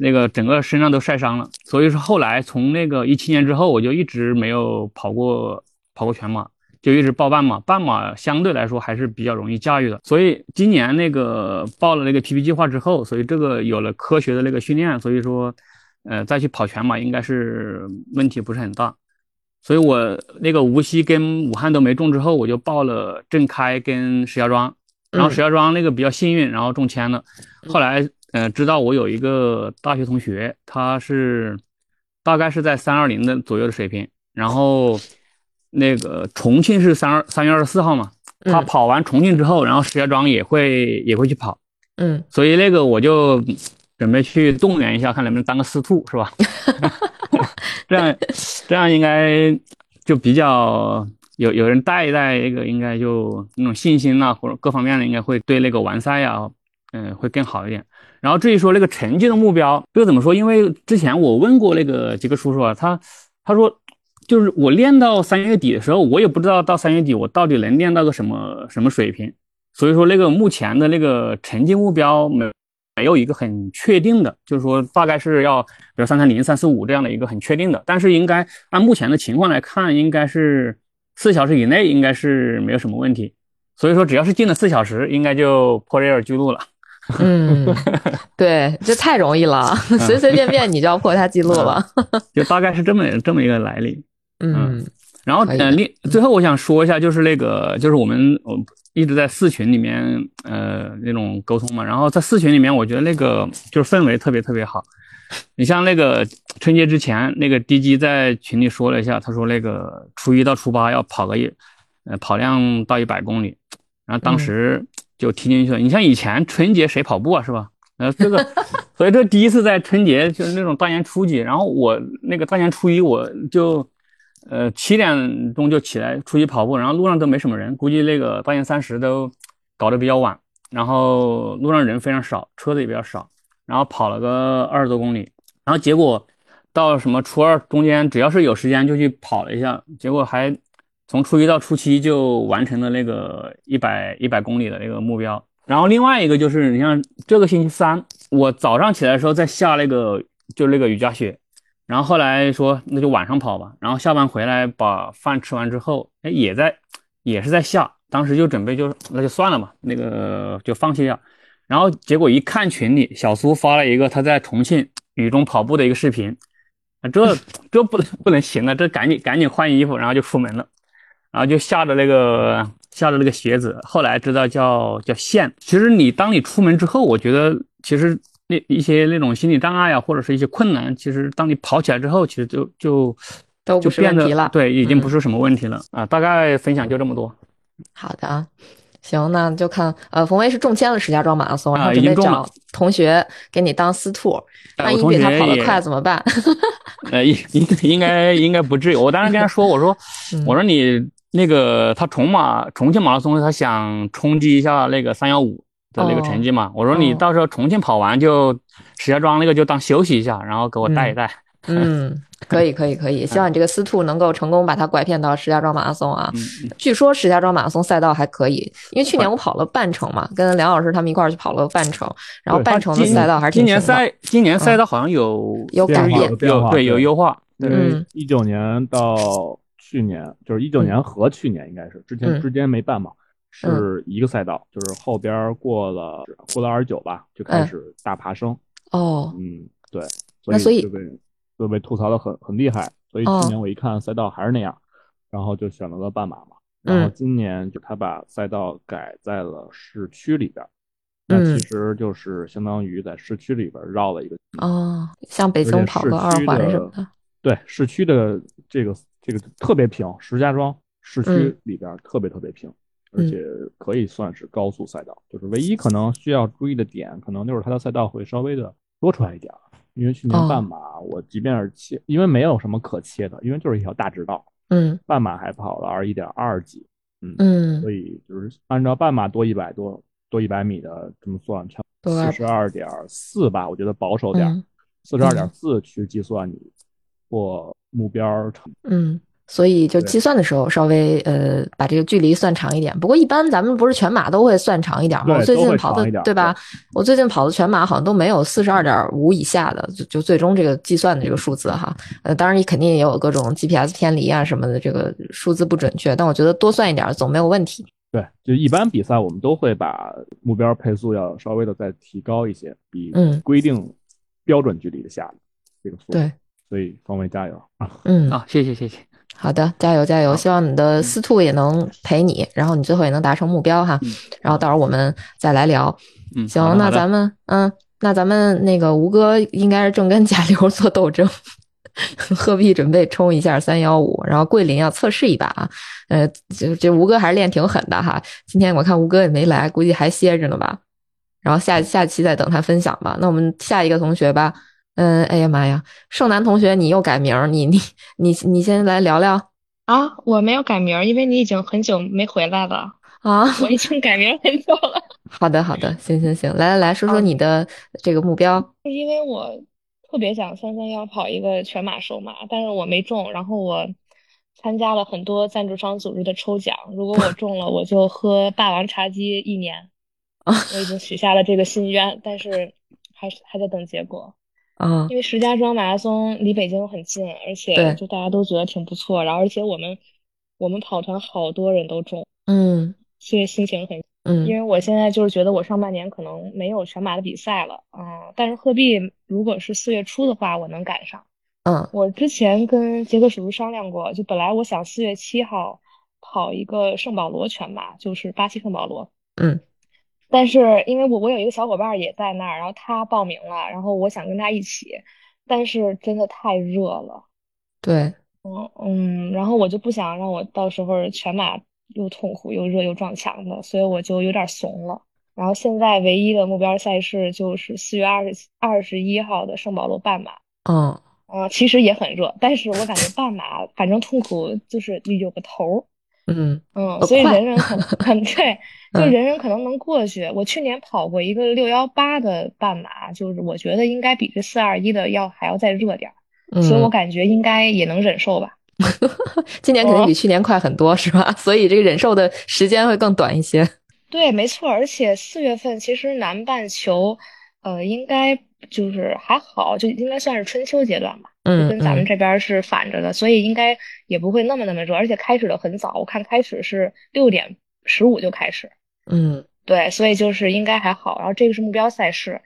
那个整个身上都晒伤了，所以说后来从那个一七年之后，我就一直没有跑过跑过全马，就一直报半马。半马相对来说还是比较容易驾驭的，所以今年那个报了那个 PP 计划之后，所以这个有了科学的那个训练，所以说，呃，再去跑全马应该是问题不是很大。所以我那个无锡跟武汉都没中之后，我就报了郑开跟石家庄，然后石家庄那个比较幸运，然后中签了，后来。嗯，知道我有一个大学同学，他是大概是在三二零的左右的水平，然后那个重庆是三二三月二十四号嘛，他跑完重庆之后，然后石家庄也会也会去跑，嗯，所以那个我就准备去动员一下，看能不能当个司徒，是吧？这样这样应该就比较有有人带一带，那个应该就那种信心呐，或者各方面的应该会对那个完赛呀，嗯，会更好一点。然后至于说那个成绩的目标，这个怎么说？因为之前我问过那个几个叔叔啊，他他说就是我练到三月底的时候，我也不知道到三月底我到底能练到个什么什么水平。所以说那个目前的那个成绩目标没没有一个很确定的，就是说大概是要比如三三零、三四五这样的一个很确定的。但是应该按目前的情况来看，应该是四小时以内应该是没有什么问题。所以说只要是进了四小时，应该就破这尔记录了。嗯，对，这太容易了，随随便便你就要破他记录了，就大概是这么这么一个来历。嗯，然后呃，另最后我想说一下，就是那个，就是我们我一直在四群里面呃那种沟通嘛，然后在四群里面，我觉得那个就是氛围特别特别好。你像那个春节之前，那个 DG 在群里说了一下，他说那个初一到初八要跑个一呃跑量到一百公里，然后当时。就听进去了。你像以前春节谁跑步啊，是吧？然 后，这个，所以这第一次在春节就是那种大年初几，然后我那个大年初一我就，呃，七点钟就起来出去跑步，然后路上都没什么人，估计那个大年三十都搞得比较晚，然后路上人非常少，车子也比较少，然后跑了个二十多公里，然后结果到什么初二中间，只要是有时间就去跑了一下，结果还。从初一到初七就完成了那个一百一百公里的那个目标，然后另外一个就是你像这个星期三，我早上起来的时候在下那个就那个雨夹雪，然后后来说那就晚上跑吧，然后下班回来把饭吃完之后，哎也在也是在下，当时就准备就那就算了嘛，那个就放弃掉，然后结果一看群里小苏发了一个他在重庆雨中跑步的一个视频，啊这这不能不能行啊，这赶紧赶紧换衣服，然后就出门了。然后就下着那个下着那个鞋子，后来知道叫叫线。其实你当你出门之后，我觉得其实那一些那种心理障碍啊，或者是一些困难，其实当你跑起来之后，其实就就都就变题了。对，已经不是什么问题了啊。大概分享就这么多。好的啊，行，那就看呃，冯威是中签了石家庄马拉松，然后准备找同学给你当司徒，万一比他跑得快怎么办？呃，应应应该应该不至于。我当时跟他说，我说我说你。那个他重马重庆马拉松，他想冲击一下那个三幺五的那个成绩嘛。我说你到时候重庆跑完就石家庄那个就当休息一下，然后给我带一带。嗯，可以可以可以，希望你这个司徒能够成功把他拐骗到石家庄马拉松啊。据说石家庄马拉松赛道还可以，因为去年我跑了半程嘛，跟梁老师他们一块儿去跑了半程，然后半程的赛道还是今年赛今年赛道好像有有改变，有对有优化。对，一九年到去年就是一九年和去年应该是之前之间没办嘛，是一个赛道，就是后边过了过了二十九吧，就开始大爬升。哦，嗯，对，那所以。就被就被吐槽的很很厉害，所以去年我一看赛道还是那样，然后就选择了半马嘛。然后今年就他把赛道改在了市区里边，那其实就是相当于在市区里边绕了一个哦，像北京跑个二环什么的。对，市区的这个这个特别平，石家庄市区里边特别特别平，而且可以算是高速赛道。就是唯一可能需要注意的点，可能就是它的赛道会稍微的多出来一点。因为去年半马，我即便是切，因为没有什么可切的，因为就是一条大直道。嗯，半马还跑了二一点二几，嗯嗯，所以就是按照半马多一百多多一百米的这么算，差四十二点四吧，我觉得保守点，四十二点四去计算你或目标成。嗯。所以就计算的时候稍微呃把这个距离算长一点。不过一般咱们不是全马都会算长一点吗？我最近跑的对吧？我最近跑的全马好像都没有四十二点五以下的，就就最终这个计算的这个数字哈。呃，当然你肯定也有各种 GPS 偏离啊什么的，这个数字不准确。但我觉得多算一点总没有问题。对，就一般比赛我们都会把目标配速要稍微的再提高一些，比规定标准距离的下这个速度。对，所以方伟加油啊！嗯好，谢谢谢谢。好的，加油加油！希望你的司兔也能陪你，然后你最后也能达成目标哈。然后到时候我们再来聊。行，那咱们嗯，那咱们那个吴哥应该是正跟甲流做斗争，鹤壁准备冲一下三幺五，然后桂林要测试一把啊。呃，就这吴哥还是练挺狠的哈。今天我看吴哥也没来，估计还歇着呢吧。然后下下期再等他分享吧。那我们下一个同学吧。嗯，哎呀妈呀，盛楠同学，你又改名，你你你你先来聊聊啊！我没有改名，因为你已经很久没回来了啊！我已经改名很久了。好的，好的，行行行，来来来说说你的这个目标。因为我特别想三三幺跑一个全马首马，但是我没中，然后我参加了很多赞助商组织的抽奖，如果我中了，我就喝霸王茶姬一年。我已经许下了这个心愿，但是还是还在等结果。啊，因为石家庄马拉松离北京很近，而且就大家都觉得挺不错，然后而且我们我们跑团好多人都中，嗯，所以心情很，嗯，因为我现在就是觉得我上半年可能没有全马的比赛了，嗯，但是鹤壁如果是四月初的话，我能赶上，嗯，我之前跟杰克叔叔商量过，就本来我想四月七号跑一个圣保罗全马，就是巴西圣保罗，嗯。但是因为我我有一个小伙伴也在那儿，然后他报名了，然后我想跟他一起，但是真的太热了，对，嗯嗯，然后我就不想让我到时候全马又痛苦又热又撞墙的，所以我就有点怂了。然后现在唯一的目标赛事就是四月二十二十一号的圣保罗半马，嗯嗯，其实也很热，但是我感觉半马反正痛苦就是有个头。嗯嗯，所以人人很很 对，就人人可能能过去。我去年跑过一个六幺八的半马，就是我觉得应该比这四二一的要还要再热点儿，所以我感觉应该也能忍受吧。今年肯定比去年快很多，是吧？所以这个忍受的时间会更短一些。对，没错。而且四月份其实南半球，呃，应该。就是还好，就应该算是春秋阶段吧，嗯，跟咱们这边是反着的，所以应该也不会那么那么热，而且开始的很早，我看开始是六点十五就开始，嗯，对，所以就是应该还好。然后这个是目标赛事，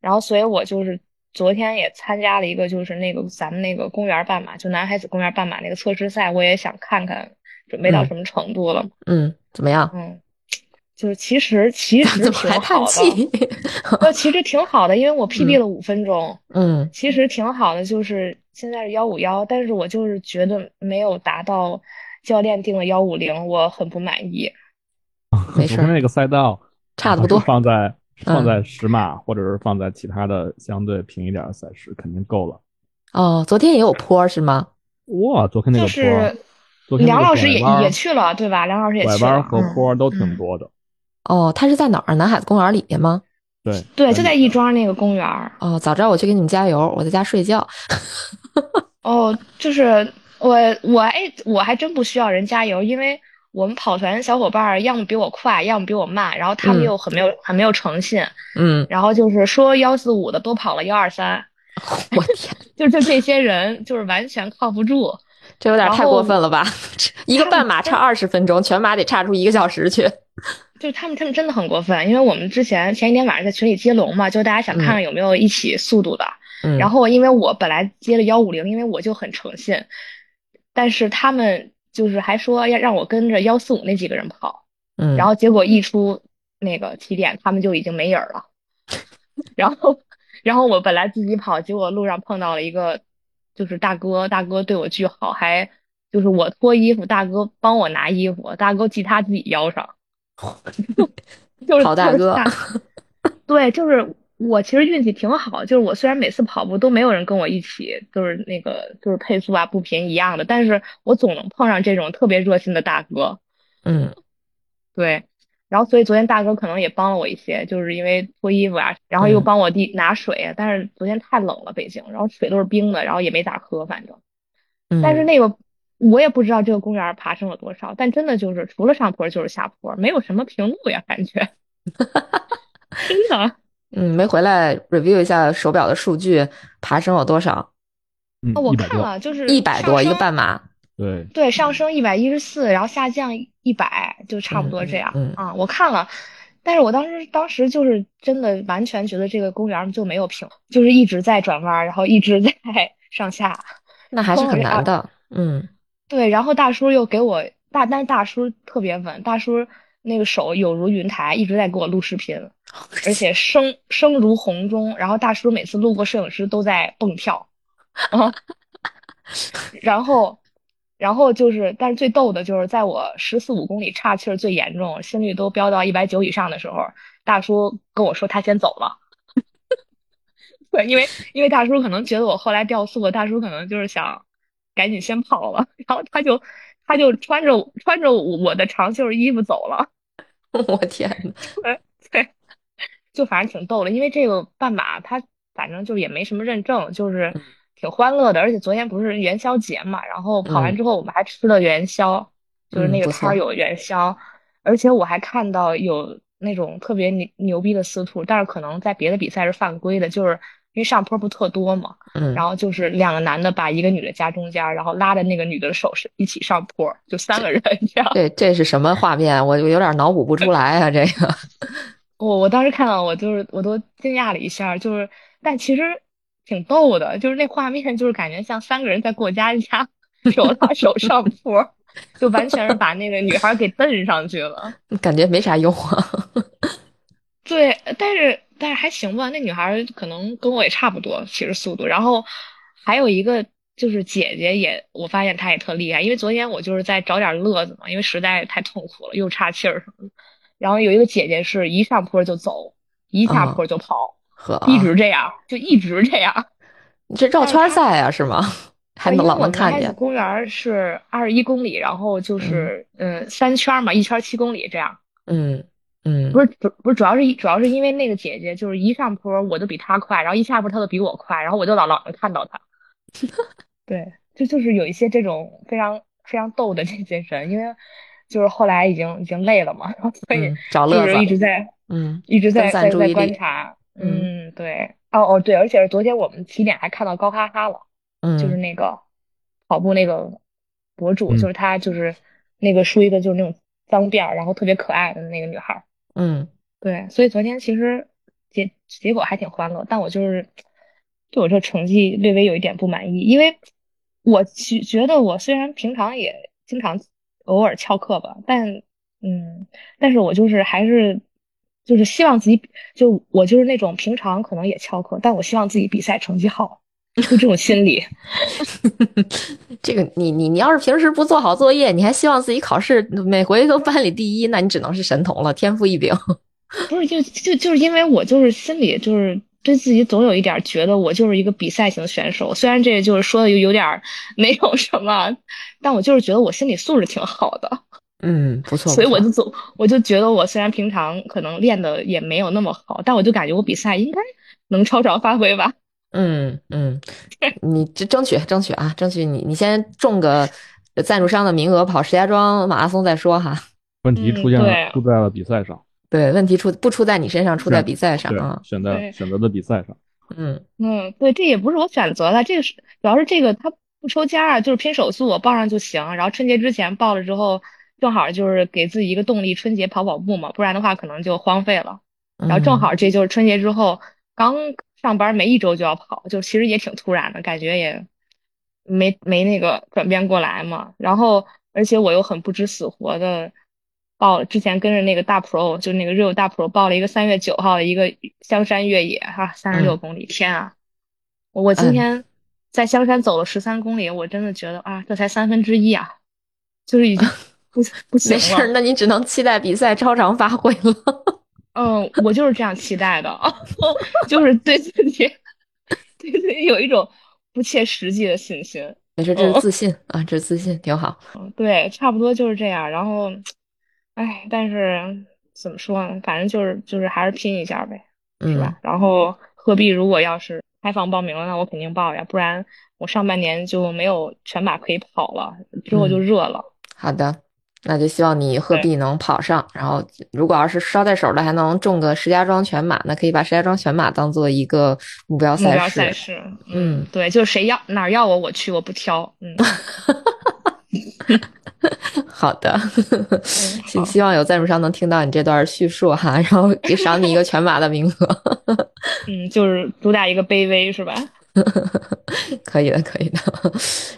然后所以我就是昨天也参加了一个，就是那个咱们那个公园半马，就男孩子公园半马那个测试赛，我也想看看准备到什么程度了，嗯，怎么样？嗯。就是其实其实 挺好的，呃，其实挺好的，因为我 PB 了五分钟，嗯，其实挺好的，就是现在是幺五幺，但是我就是觉得没有达到教练定的幺五零，我很不满意。没事，那个赛道 差不多，放在放在十码或者是放在其他的相对平一点的赛事肯定够了。哦，昨天也有坡是吗？哇，昨天那个坡。梁老师也也去了，对吧？梁老师也去了。拐弯和坡都挺多的。哦，他是在哪儿？南海子公园里面吗？对对，就在亦庄那个公园。哦，早知道我去给你们加油，我在家睡觉。哦，就是我我哎，我还真不需要人加油，因为我们跑团小伙伴要么比我快，要么比我慢，然后他们又很没有很没有诚信。嗯。然后就是说幺四五的都跑了幺二三。我天！就就这些人，就是完全靠不住。这有点太过分了吧？一个半马差二十分钟，全马得差出一个小时去。就是他们，他们真的很过分。因为我们之前前一天晚上在群里接龙嘛，就大家想看看有没有一起速度的。嗯。然后因为我本来接了幺五零，因为我就很诚信，但是他们就是还说要让我跟着幺四五那几个人跑。嗯。然后结果一出那个起点，他们就已经没影了。然后，然后我本来自己跑，结果路上碰到了一个。就是大哥，大哥对我巨好，还就是我脱衣服，大哥帮我拿衣服，大哥系他自己腰上 就是好大哥。对，就是我其实运气挺好，就是我虽然每次跑步都没有人跟我一起，就是那个就是配速啊步频一样的，但是我总能碰上这种特别热心的大哥。嗯，对。然后，所以昨天大哥可能也帮了我一些，就是因为脱衣服啊，然后又帮我弟拿水。但是昨天太冷了，北京，然后水都是冰的，然后也没咋喝，反正。但是那个我也不知道这个公园爬升了多少，但真的就是除了上坡就是下坡，没有什么平路呀，感觉。真的。嗯，没回来 review 一下手表的数据，爬升有多少？嗯，我看了，就是一百多一个半马。对对，上升一百一十四，然后下降一百，就差不多这样。嗯啊，我看了，但是我当时当时就是真的完全觉得这个公园就没有平，就是一直在转弯，然后一直 在上下，那还是很难的。嗯，对，然后大叔又给我大，但是大叔特别稳，大叔那个手有如云台，一直在给我录视频，而且声声如洪钟。然后大叔每次路过摄影师都在蹦跳，啊，然后。然后就是，但是最逗的就是，在我十四五公里岔气儿最严重，心率都飙到一百九以上的时候，大叔跟我说他先走了。对，因为因为大叔可能觉得我后来掉速了，大叔可能就是想赶紧先跑了，然后他就他就穿着穿着我的长袖衣服走了。我天呐，就反正挺逗的，因为这个半马他反正就也没什么认证，就是。挺欢乐的，而且昨天不是元宵节嘛，然后跑完之后我们还吃了元宵，就是那个摊儿有元宵，而且我还看到有那种特别牛牛逼的司徒，但是可能在别的比赛是犯规的，就是因为上坡不特多嘛，嗯，然后就是两个男的把一个女的夹中间，然后拉着那个女的的手是一起上坡，就三个人这样。这这是什么画面？我我有点脑补不出来啊，这个。我我当时看到我就是我都惊讶了一下，就是但其实。挺逗的，就是那画面，就是感觉像三个人在过家家，手拉手上 坡，就完全是把那个女孩给蹬上去了。感觉没啥用啊。对，但是但是还行吧，那女孩可能跟我也差不多，其实速度。然后还有一个就是姐姐也，我发现她也特厉害，因为昨天我就是在找点乐子嘛，因为实在太痛苦了，又岔气儿什么的。然后有一个姐姐是一上坡就走，一下坡就跑。一直这样，就一直这样。这绕圈赛啊，是吗？还能老能看见。公园是二十一公里，然后就是嗯三圈嘛，一圈七公里这样。嗯嗯，不是主不是主要是主要是因为那个姐姐就是一上坡我就比她快，然后一下坡她就比我快，然后我就老老能看到她。对，就就是有一些这种非常非常逗的这些人，因为就是后来已经已经累了嘛，然后所以就是一直在嗯一直在在在观察。嗯，对，哦哦，对，而且是昨天我们起点还看到高哈哈了，嗯，就是那个跑步那个博主，就是他，就是那个梳一个就是那种脏辫儿，然后特别可爱的那个女孩，嗯，对，所以昨天其实结结果还挺欢乐，但我就是对我这成绩略微有一点不满意，因为我觉觉得我虽然平常也经常偶尔翘课吧，但嗯，但是我就是还是。就是希望自己，就我就是那种平常可能也翘课，但我希望自己比赛成绩好，就这种心理。这个你你你要是平时不做好作业，你还希望自己考试每回都班里第一，那你只能是神童了，天赋异禀。不是，就就就是因为我就是心里就是对自己总有一点觉得我就是一个比赛型选手，虽然这就是说的有有点没有什么，但我就是觉得我心理素质挺好的。嗯，不错。所以我就总我就觉得我虽然平常可能练的也没有那么好，但我就感觉我比赛应该能超常发挥吧。嗯嗯，你这争取争取啊，争取你你先中个赞助商的名额跑石家庄马拉松再说哈。问题出现了，出在了比赛上。对，问题出不出在你身上，出在比赛上啊。选择选择的比赛上。嗯嗯，对，这也不是我选择的，这个是主要是这个他不抽签啊，就是拼手速，我报上就行。然后春节之前报了之后，正好就是给自己一个动力，春节跑跑步嘛，不然的话可能就荒废了。然后正好这就是春节之后刚上班没一周就要跑，就其实也挺突然的感觉，也没没那个转变过来嘛。然后而且我又很不知死活的。报之前跟着那个大 pro，就那个 real 大 pro 报了一个三月九号的一个香山越野哈，三十六公里，天啊！我今天在香山走了十三公里，我真的觉得啊，这才三分之一啊，就是已经不不行了。没事，那你只能期待比赛超常发挥了。嗯，我就是这样期待的，就是对自己 对自己有一种不切实际的信心。没事，这是自信啊，这是自信，挺好。嗯，对，差不多就是这样。然后。哎，但是怎么说呢？反正就是就是还是拼一下呗，是吧？然后鹤壁如果要是开放报名了，那我肯定报呀，不然我上半年就没有全马可以跑了，之后就热了。好的，那就希望你鹤壁能跑上。然后如果要是捎带手的还能中个石家庄全马，那可以把石家庄全马当做一个目标赛事。目标赛事，嗯，对，就是谁要哪要我我去，我不挑，嗯。好的，希希望有赞助商能听到你这段叙述哈，然后给赏你一个全马的名额。嗯，就是主打一个卑微是吧？可以的，可以的。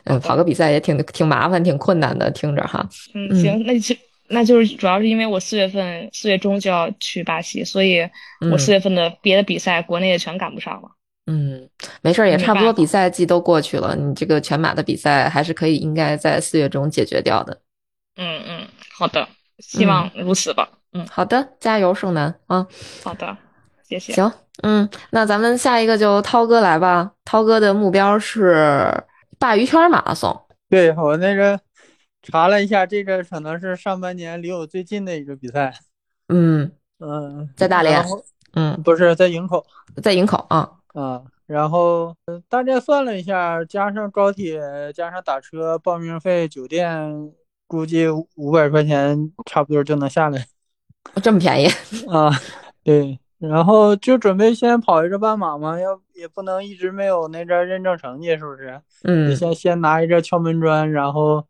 嗯，跑个比赛也挺挺麻烦，挺困难的，听着哈。嗯，行，那就那就是主要是因为我四月份四月中就要去巴西，所以我四月份的别的比赛国内也全赶不上了。嗯，没事儿，也差不多，比赛季都过去了，你这个全马的比赛还是可以，应该在四月中解决掉的。嗯嗯，好的，希望如此吧。嗯，好的，加油，盛楠啊。好的，谢谢。行，嗯，那咱们下一个就涛哥来吧。涛哥的目标是鲅鱼圈马拉松。对我那个查了一下，这个可能是上半年离我最近的一个比赛。嗯嗯，在大连。嗯，不是在营口，在营口啊。啊，然后大概算了一下，加上高铁，加上打车、报名费、酒店，估计五百块钱差不多就能下来。这么便宜 啊？对，然后就准备先跑一个半马嘛，要也不能一直没有那个认证成绩，是不是？嗯。先先拿一个敲门砖，然后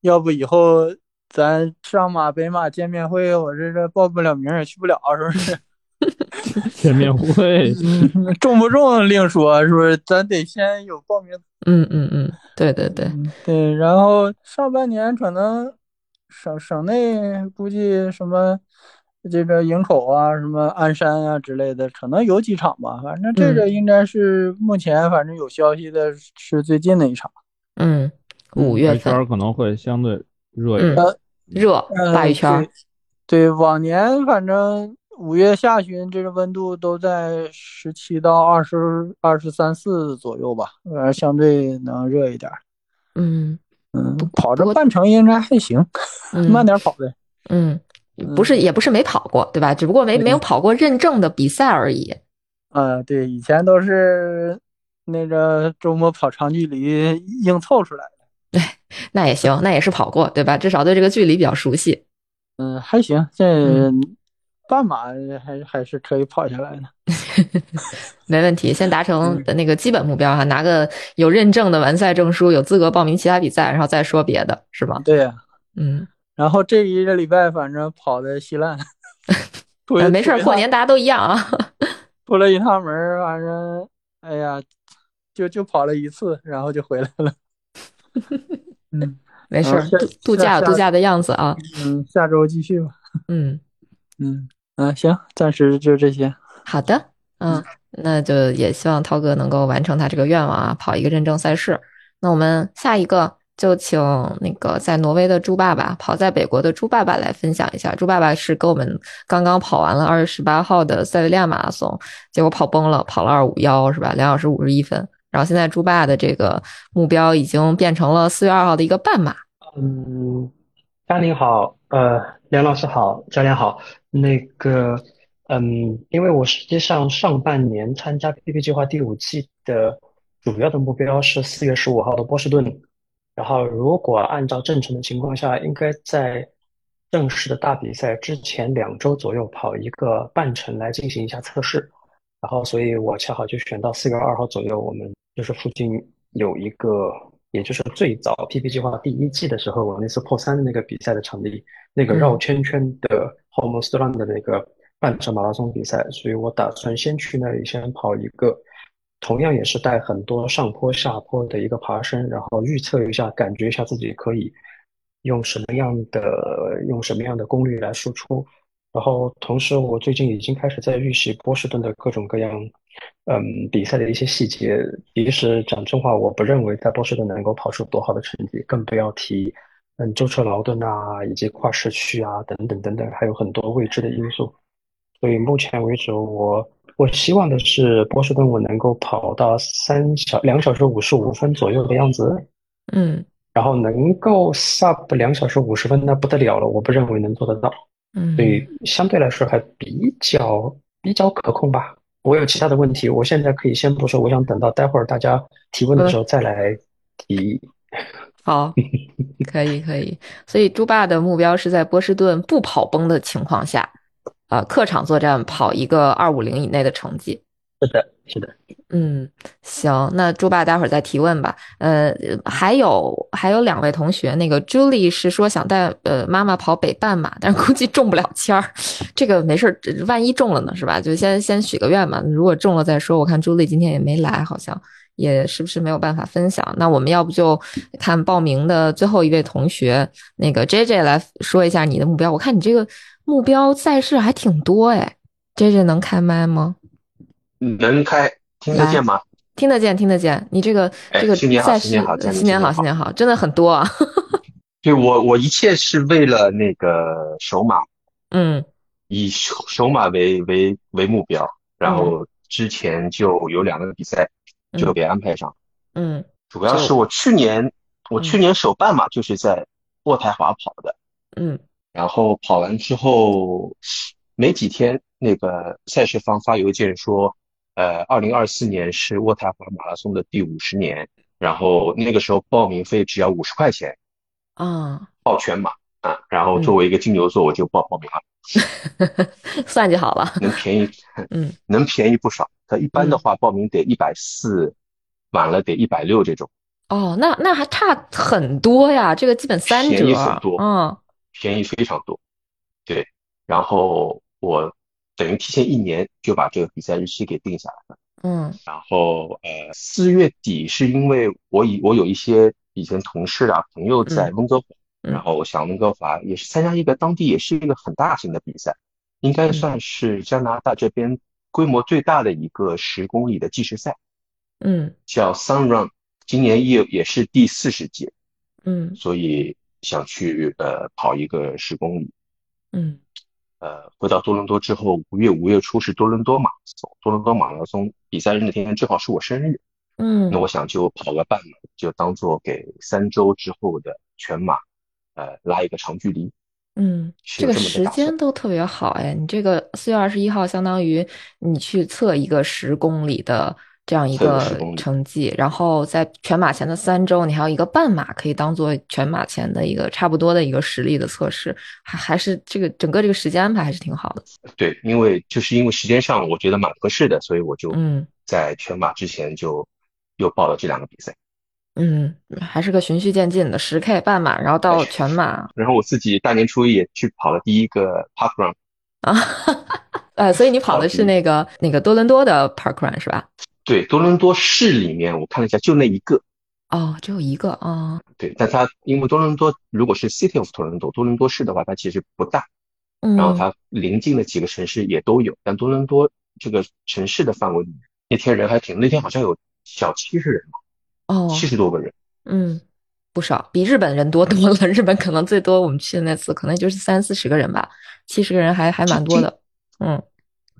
要不以后咱上马、北马见面会，我这这报不了名也去不了，是不是？见面会，中不中另说，是不是？咱得先有报名。嗯嗯嗯，对对对对。然后上半年可能省省内估计什么这个营口啊、什么鞍山啊之类的，可能有几场吧。反正这个应该是目前反正有消息的是最近的一场。嗯，五月份可能会相对热一点。热大一圈。对，往年反正。五月下旬，这个温度都在十七到二十二十三四左右吧，呃，相对能热一点。嗯嗯，跑这半程应该还行，慢点跑呗。嗯，不是，也不是没跑过，对吧？只不过没没有跑过认证的比赛而已。啊，对，以前都是那个周末跑长距离硬凑出来的。对，那也行，那也是跑过，对吧？至少对这个距离比较熟悉。嗯，还行，这。半马还还是可以跑下来的，没问题。先达成的那个基本目标哈，拿个有认证的完赛证书，有资格报名其他比赛，然后再说别的，是吧？对呀，嗯。然后这一个礼拜反正跑的稀烂，没事，过年大家都一样啊。出了一趟门，反正哎呀，就就跑了一次，然后就回来了。嗯，没事，度度假度假的样子啊。嗯，下周继续吧。嗯嗯。嗯，行，暂时就这些。好的，嗯，那就也希望涛哥能够完成他这个愿望啊，跑一个认证赛事。那我们下一个就请那个在挪威的猪爸爸，跑在北国的猪爸爸来分享一下。猪爸爸是跟我们刚刚跑完了二月十八号的塞维利亚马拉松，结果跑崩了，跑了二五幺是吧？两小时五十一分。然后现在猪爸的这个目标已经变成了四月二号的一个半马。嗯，嘉宁好，呃，梁老师好，教练好。那个，嗯，因为我实际上上半年参加 PP 计划第五季的主要的目标是四月十五号的波士顿。然后，如果按照正常的情况下，应该在正式的大比赛之前两周左右跑一个半程来进行一下测试。然后，所以我恰好就选到四月二号左右，我们就是附近有一个，也就是最早 PP 计划第一季的时候，我那次破三的那个比赛的场地，那个绕圈圈的 Homos Run 的那个半程马拉松比赛，所以我打算先去那里先跑一个。同样也是带很多上坡下坡的一个爬升，然后预测一下，感觉一下自己可以用什么样的用什么样的功率来输出。然后同时，我最近已经开始在预习波士顿的各种各样，嗯，比赛的一些细节。其实讲真话，我不认为在波士顿能够跑出多好的成绩，更不要提嗯舟车劳顿啊，以及跨市区啊等等等等，还有很多未知的因素。所以目前为止，我。我希望的是波士顿我能够跑到三小两小时五十五分左右的样子，嗯，然后能够 sub 两小时五十分那不得了了，我不认为能做得到，嗯，所以相对来说还比较比较可控吧。我有其他的问题，我现在可以先不说，我想等到待会儿大家提问的时候再来提。好，可以可以。所以猪爸的目标是在波士顿不跑崩的情况下。呃，客场作战跑一个二五零以内的成绩，是的，是的，嗯，行，那猪爸待会儿再提问吧。呃，还有还有两位同学，那个 Julie 是说想带呃妈妈跑北半马，但是估计中不了签儿，这个没事儿，万一中了呢，是吧？就先先许个愿嘛，如果中了再说。我看 Julie 今天也没来，好像也是不是没有办法分享？那我们要不就看报名的最后一位同学，那个 JJ 来说一下你的目标。我看你这个。目标赛事还挺多哎，J J 能开麦吗？能开，听得见吗？听得见，听得见。你这个这个新年好，新年好，新年好，新年好，真的很多啊。对我，我一切是为了那个首马，嗯，以首马为为为目标，然后之前就有两个比赛就给安排上，嗯，主要是我去年我去年首半马就是在渥太华跑的，嗯。然后跑完之后没几天，那个赛事方发邮件说，呃，二零二四年是渥太华马拉松的第五十年，然后那个时候报名费只要五十块钱，啊，报全马啊，然后作为一个金牛座，我就报报名了，算就好了，能便宜，嗯，能便宜不少。他一般的话报名得一百四，晚了得一百六这种。哦，那那还差很多呀，这个基本三折，便宜很多，嗯。便宜非常多，对，然后我等于提前一年就把这个比赛日期给定下来了，嗯，然后呃四月底是因为我以我有一些以前同事啊朋友在温哥华，然后我想温哥华也是参加一个当地也是一个很大型的比赛，应该算是加拿大这边规模最大的一个十公里的计时赛，嗯，叫 Sun Run，今年也也是第四十届，嗯，所以。想去呃跑一个十公里，嗯，呃回到多伦多之后，五月五月初是多伦多马拉松，多伦多马拉松比赛日那天正好是我生日，嗯，那我想就跑个半马，就当做给三周之后的全马，呃拉一个长距离，嗯，这个时间都特别好哎，你这个四月二十一号相当于你去测一个十公里的。这样一个成绩，然后在全马前的三周，你还有一个半马可以当做全马前的一个差不多的一个实力的测试，还还是这个整个这个时间安排还是挺好的。对，因为就是因为时间上我觉得蛮合适的，所以我就嗯在全马之前就又报了这两个比赛。嗯，还是个循序渐进的十 K 半马，然后到全马。然后我自己大年初一也去跑了第一个 Park Run 啊，呃，所以你跑的是那个那个多伦多的 Park Run 是吧？对，多伦多市里面我看了一下，就那一个哦，只有一个啊。对，但它因为多伦多如果是 City of 多伦多，多伦多市的话，它其实不大，嗯，然后它临近的几个城市也都有，但多伦多这个城市的范围里面，那天人还挺，那天好像有小七十人吧哦，七十多个人，嗯，不少，比日本人多多了。日本可能最多我们去的那次可能就是三四十个人吧，七十个人还还蛮多的。嗯，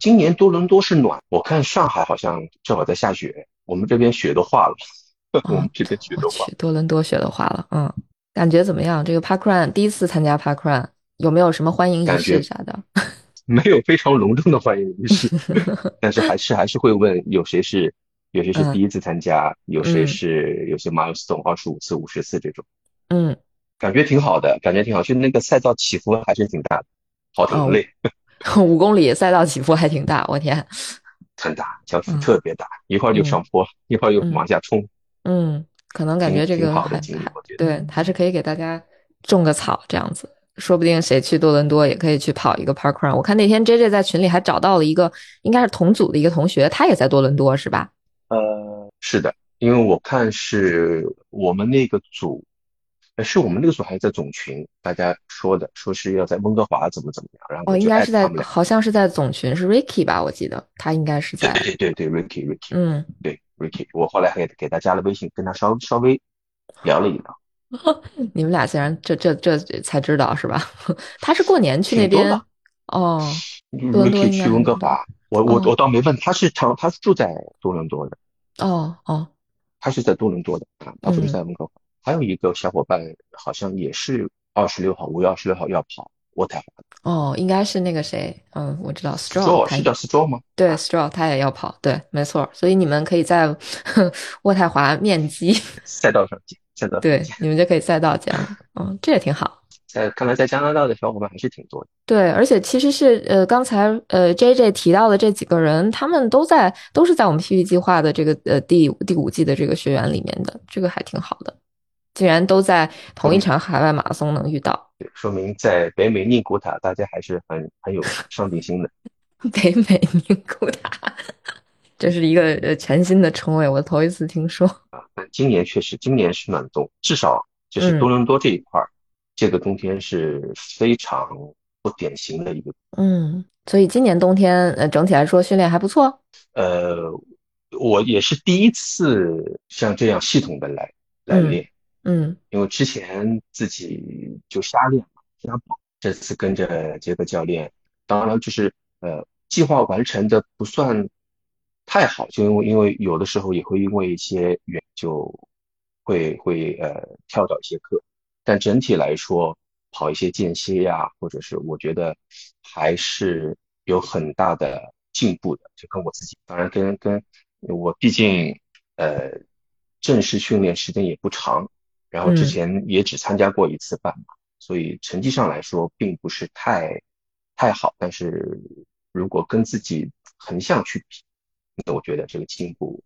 今年多伦多是暖，我看上海好像正好在下雪，我们这边雪都化了。我们这边雪都化了。多伦多雪都化了，嗯，感觉怎么样？这个 Park Run 第一次参加 Park Run，有没有什么欢迎仪式啥的？没有非常隆重的欢迎仪式，但是还是还是会问有谁是有谁是第一次参加，有谁是有些 milestone 二十五次、五十次这种。嗯，感觉挺好的，感觉挺好。就那个赛道起伏还是挺大的，跑挺累。五公里赛道起伏还挺大，我天，很大，起伏特别大，一会儿就上坡，一会儿又往下冲。嗯，可能感觉这个还对，还是可以给大家种个草这样子。说不定谁去多伦多也可以去跑一个 Park Run。我看那天 J J 在群里还找到了一个，应该是同组的一个同学，他也在多伦多，是吧？呃，是的，因为我看是我们那个组，呃，是我们那个时候还在总群，大家说的，说是要在温哥华怎么怎么样，然后哦，应该是在，好像是在总群，是 Ricky 吧？我记得他应该是在，对对对对，Ricky Ricky，嗯，对 Ricky，我后来还给他加了微信，跟他稍稍微聊了一聊。你们俩竟然这这这才知道是吧？他是过年去那边哦，多伦多去温哥华。我我我倒没问，他是长，他是住在多伦多的。哦哦，他是在多伦多的啊，他不是在温哥华。还有一个小伙伴好像也是二十六号，五月二十六号要跑渥太华。哦，应该是那个谁，嗯，我知道，Straw 是叫 Straw 吗？对，Straw 他也要跑，对，没错。所以你们可以在 渥太华面基 赛道上见。对，你们就可以赛道见了，嗯，这也挺好。在看来，在加拿大的小伙伴还是挺多的。对，而且其实是呃，刚才呃，J J 提到的这几个人，他们都在都是在我们 P P 计划的这个呃第第五季的这个学员里面的，这个还挺好的。竟然都在同一场海外马拉松能遇到，对，说明在北美宁古塔，大家还是很很有 上进心的。北美宁古塔。这是一个呃全新的称谓，我头一次听说啊。但今年确实，今年是暖冬，至少就是多伦多这一块儿，这个冬天是非常不典型的一个。嗯，所以今年冬天呃整体来说训练还不错。呃，我也是第一次像这样系统的来来练，嗯，嗯因为之前自己就瞎练嘛，瞎跑。这次跟着杰克教练，当然就是呃计划完成的不算。太好，就因为因为有的时候也会因为一些原就会会呃跳到一些课，但整体来说跑一些间歇呀，或者是我觉得还是有很大的进步的。就跟我自己，当然跟跟我毕竟呃正式训练时间也不长，然后之前也只参加过一次半马，所以成绩上来说并不是太太好。但是如果跟自己横向去比，那我觉得这个进步，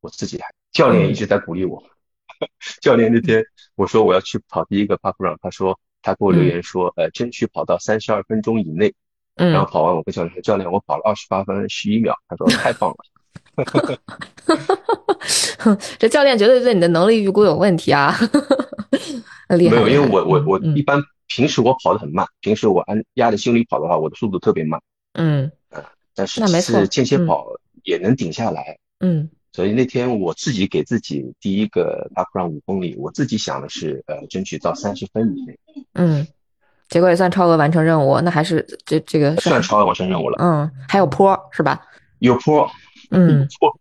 我自己还教练一直在鼓励我。教练那天我说我要去跑第一个 park run，他说他给我留言说，呃，争取跑到三十二分钟以内。嗯。然后跑完我跟教练说，教练我跑了二十八分十一秒。他说太棒了。这教练绝对对你的能力预估有问题啊！厉害。没有，因为我我我一般平时我跑的很慢，平时我按压着心率跑的话，我的速度特别慢。嗯。呃，但是是间歇跑。也能顶下来，嗯，所以那天我自己给自己第一个 park run 五公里，我自己想的是，呃，争取到三十分以内，嗯，结果也算超额完成任务，那还是这这个算超额完成任务了，嗯，还有坡是吧？有坡，嗯，坡，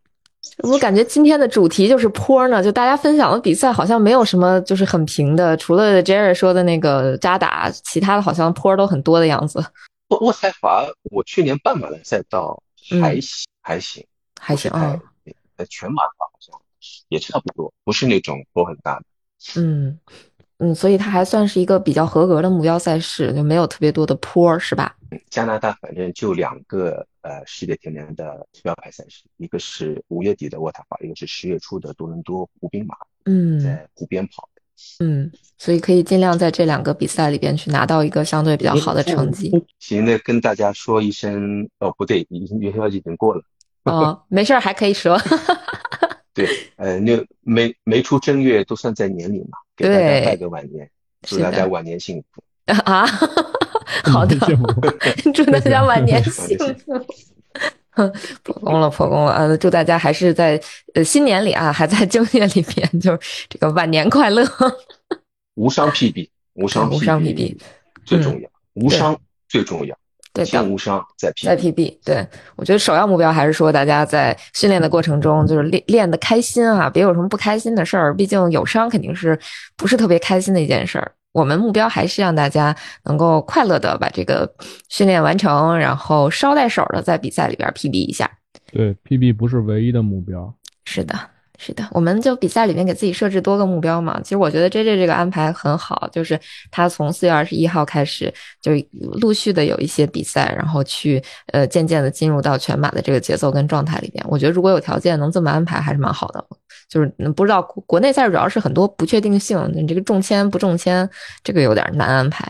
我感觉今天的主题就是坡呢，就大家分享的比赛好像没有什么就是很平的，除了 Jerry 说的那个扎打，其他的好像坡都很多的样子。渥渥太华，我去年半马的赛道还行。还行，还行啊。呃，全马的话好像也差不多，不是那种坡很大的。嗯嗯，所以它还算是一个比较合格的目标赛事，就没有特别多的坡，是吧？加拿大反正就两个呃世界田联的标牌赛事，一个是五月底的渥太华，一个是十月初的多伦多湖滨马。嗯，在湖边跑。嗯，所以可以尽量在这两个比赛里边去拿到一个相对比较好的成绩。行，那跟大家说一声，哦，不对，已经元宵节已经过了。哦，没事儿，还可以说。对，呃，那没没出正月都算在年里嘛，给大家拜个晚年，祝大家晚年幸福。啊，好的，祝大家晚年幸福。破功了，破功了！呃，祝大家还是在呃新年里啊，还在正月里边，就是这个晚年快乐。无伤 PB，无伤无伤 PB 最重要，无伤最重要。对，先无伤再 PB。再 PB，对我觉得首要目标还是说大家在训练的过程中就是练练的开心啊，别有什么不开心的事儿。毕竟有伤肯定是不是特别开心的一件事儿。我们目标还是让大家能够快乐的把这个训练完成，然后捎带手的在比赛里边 PB 一下。对，PB 不是唯一的目标。是的。是的，我们就比赛里面给自己设置多个目标嘛。其实我觉得 J J 这个安排很好，就是他从四月二十一号开始，就陆续的有一些比赛，然后去呃渐渐的进入到全马的这个节奏跟状态里边。我觉得如果有条件能这么安排，还是蛮好的。就是不知道国内赛主要是很多不确定性，你这个中签不中签，这个有点难安排。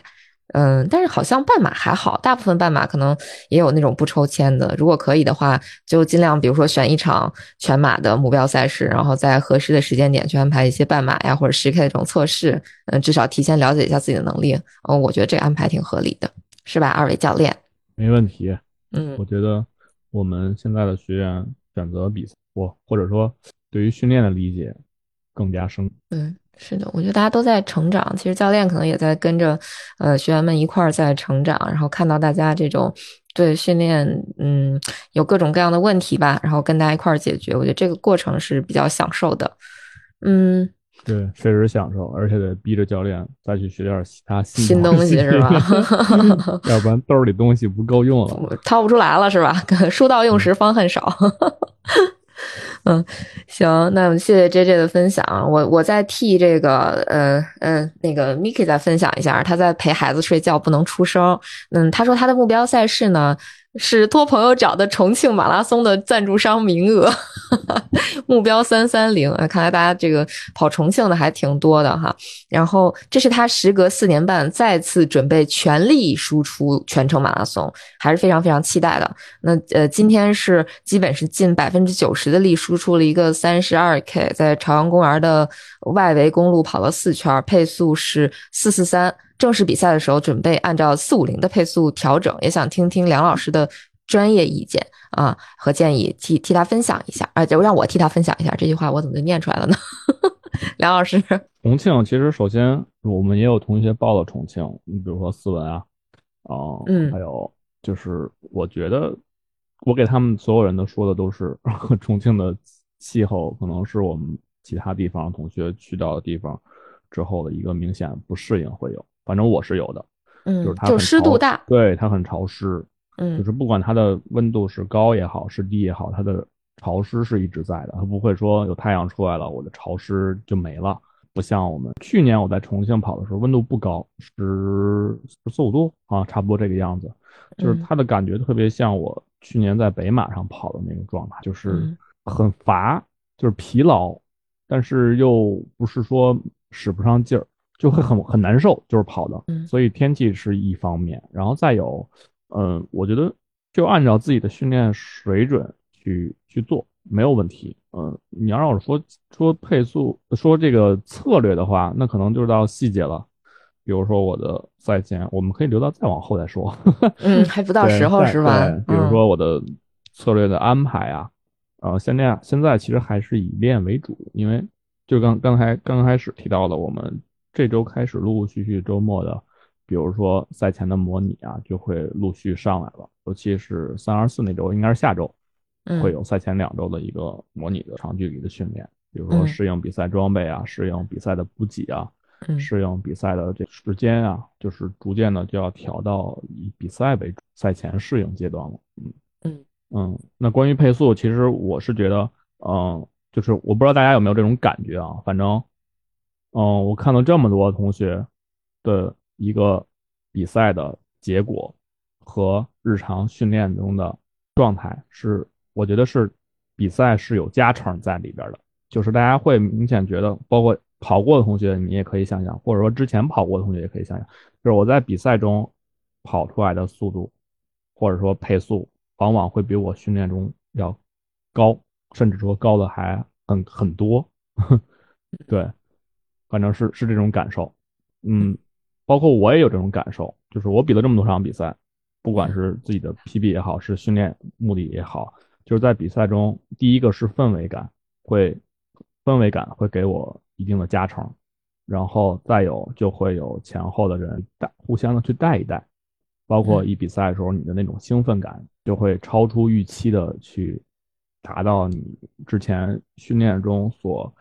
嗯，但是好像半马还好，大部分半马可能也有那种不抽签的。如果可以的话，就尽量比如说选一场全马的目标赛事，然后在合适的时间点去安排一些半马呀或者十 K 这种测试。嗯，至少提前了解一下自己的能力。嗯，我觉得这个安排挺合理的，是吧，二位教练？没问题。嗯，我觉得我们现在的学员选择比赛，或或者说对于训练的理解更加深。嗯。是的，我觉得大家都在成长。其实教练可能也在跟着，呃，学员们一块儿在成长。然后看到大家这种对训练，嗯，有各种各样的问题吧，然后跟大家一块儿解决。我觉得这个过程是比较享受的。嗯，对，确实享受，而且得逼着教练再去学点其他新东西，是吧？要不然兜里东西不够用了，掏不出来了，是吧？书到用时方恨少。嗯，行，那我们谢谢 J J 的分享。我我再替这个呃呃那个 Miki 再分享一下，他在陪孩子睡觉，不能出声。嗯，他说他的目标赛事呢。是托朋友找的重庆马拉松的赞助商名额，目标三三零啊。看来大家这个跑重庆的还挺多的哈。然后这是他时隔四年半再次准备全力输出全程马拉松，还是非常非常期待的。那呃，今天是基本是近百分之九十的力输出了一个三十二 K，在朝阳公园的外围公路跑了四圈，配速是四四三。正式比赛的时候，准备按照四五零的配速调整，也想听听梁老师的专业意见啊和建议，替替他分享一下啊，就让我替他分享一下这句话，我怎么就念出来了呢？梁老师，重庆其实首先我们也有同学报了重庆，你比如说思文啊，啊，嗯，还有就是我觉得我给他们所有人都说的都是 重庆的气候可能是我们其他地方同学去到的地方之后的一个明显不适应会有。反正我是有的，嗯，就是它就湿度大，对它很潮湿，嗯，就是不管它的温度是高也好，是低也好，它的潮湿是一直在的，它不会说有太阳出来了，我的潮湿就没了。不像我们去年我在重庆跑的时候，温度不高，十十四五度啊，差不多这个样子，就是它的感觉特别像我去年在北马上跑的那个状态，就是很乏，就是疲劳，但是又不是说使不上劲儿。就会很很难受，就是跑的，所以天气是一方面，然后再有，嗯，我觉得就按照自己的训练水准去去做没有问题，嗯，你要让我说说配速，说这个策略的话，那可能就是到细节了，比如说我的赛前，我们可以留到再往后再说，嗯，还不到时候是吧？比如说我的策略的安排啊，呃，现在现在其实还是以练为主，因为就刚刚才刚开始提到的我们。这周开始陆陆续续周末的，比如说赛前的模拟啊，就会陆续上来了。尤其是三二四那周，应该是下周，会有赛前两周的一个模拟的长距离的训练，比如说适应比赛装备啊，适应比赛的补给啊，适应比赛的这时间啊，就是逐渐的就要调到以比赛为主，赛前适应阶段了。嗯嗯嗯。那关于配速，其实我是觉得，嗯，就是我不知道大家有没有这种感觉啊，反正。嗯，我看到这么多同学的一个比赛的结果和日常训练中的状态，是我觉得是比赛是有加成在里边的。就是大家会明显觉得，包括跑过的同学，你也可以想想，或者说之前跑过的同学也可以想想，就是我在比赛中跑出来的速度，或者说配速，往往会比我训练中要高，甚至说高的还很很多。对。反正是是这种感受，嗯，包括我也有这种感受，就是我比了这么多场比赛，不管是自己的 PB 也好，是训练目的也好，就是在比赛中，第一个是氛围感，会氛围感会给我一定的加成，然后再有就会有前后的人带互相的去带一带，包括一比赛的时候，你的那种兴奋感就会超出预期的去达到你之前训练中所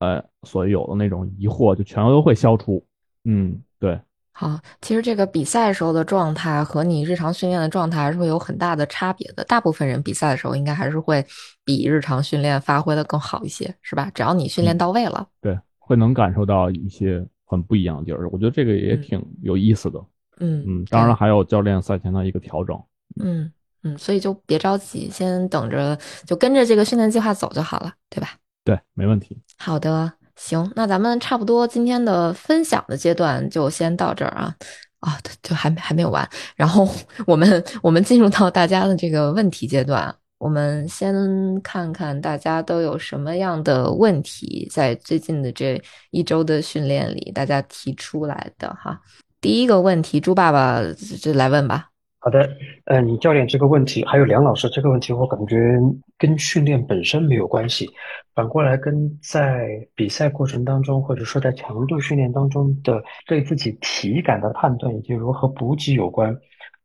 呃所有的那种疑惑，就全都会消除。嗯，对。好，其实这个比赛时候的状态和你日常训练的状态还是会有很大的差别的。大部分人比赛的时候应该还是会比日常训练发挥的更好一些，是吧？只要你训练到位了，对，会能感受到一些很不一样的地儿。我觉得这个也挺有意思的。嗯嗯，当然，还有教练赛前的一个调整。嗯嗯，所以就别着急，先等着，就跟着这个训练计划走就好了，对吧？对，没问题。好的。行，那咱们差不多今天的分享的阶段就先到这儿啊啊，就还还没有完。然后我们我们进入到大家的这个问题阶段，我们先看看大家都有什么样的问题，在最近的这一周的训练里，大家提出来的哈。第一个问题，猪爸爸就来问吧。好的，嗯，教练这个问题，还有梁老师这个问题，我感觉跟训练本身没有关系，反过来跟在比赛过程当中，或者说在强度训练当中的对自己体感的判断以及如何补给有关。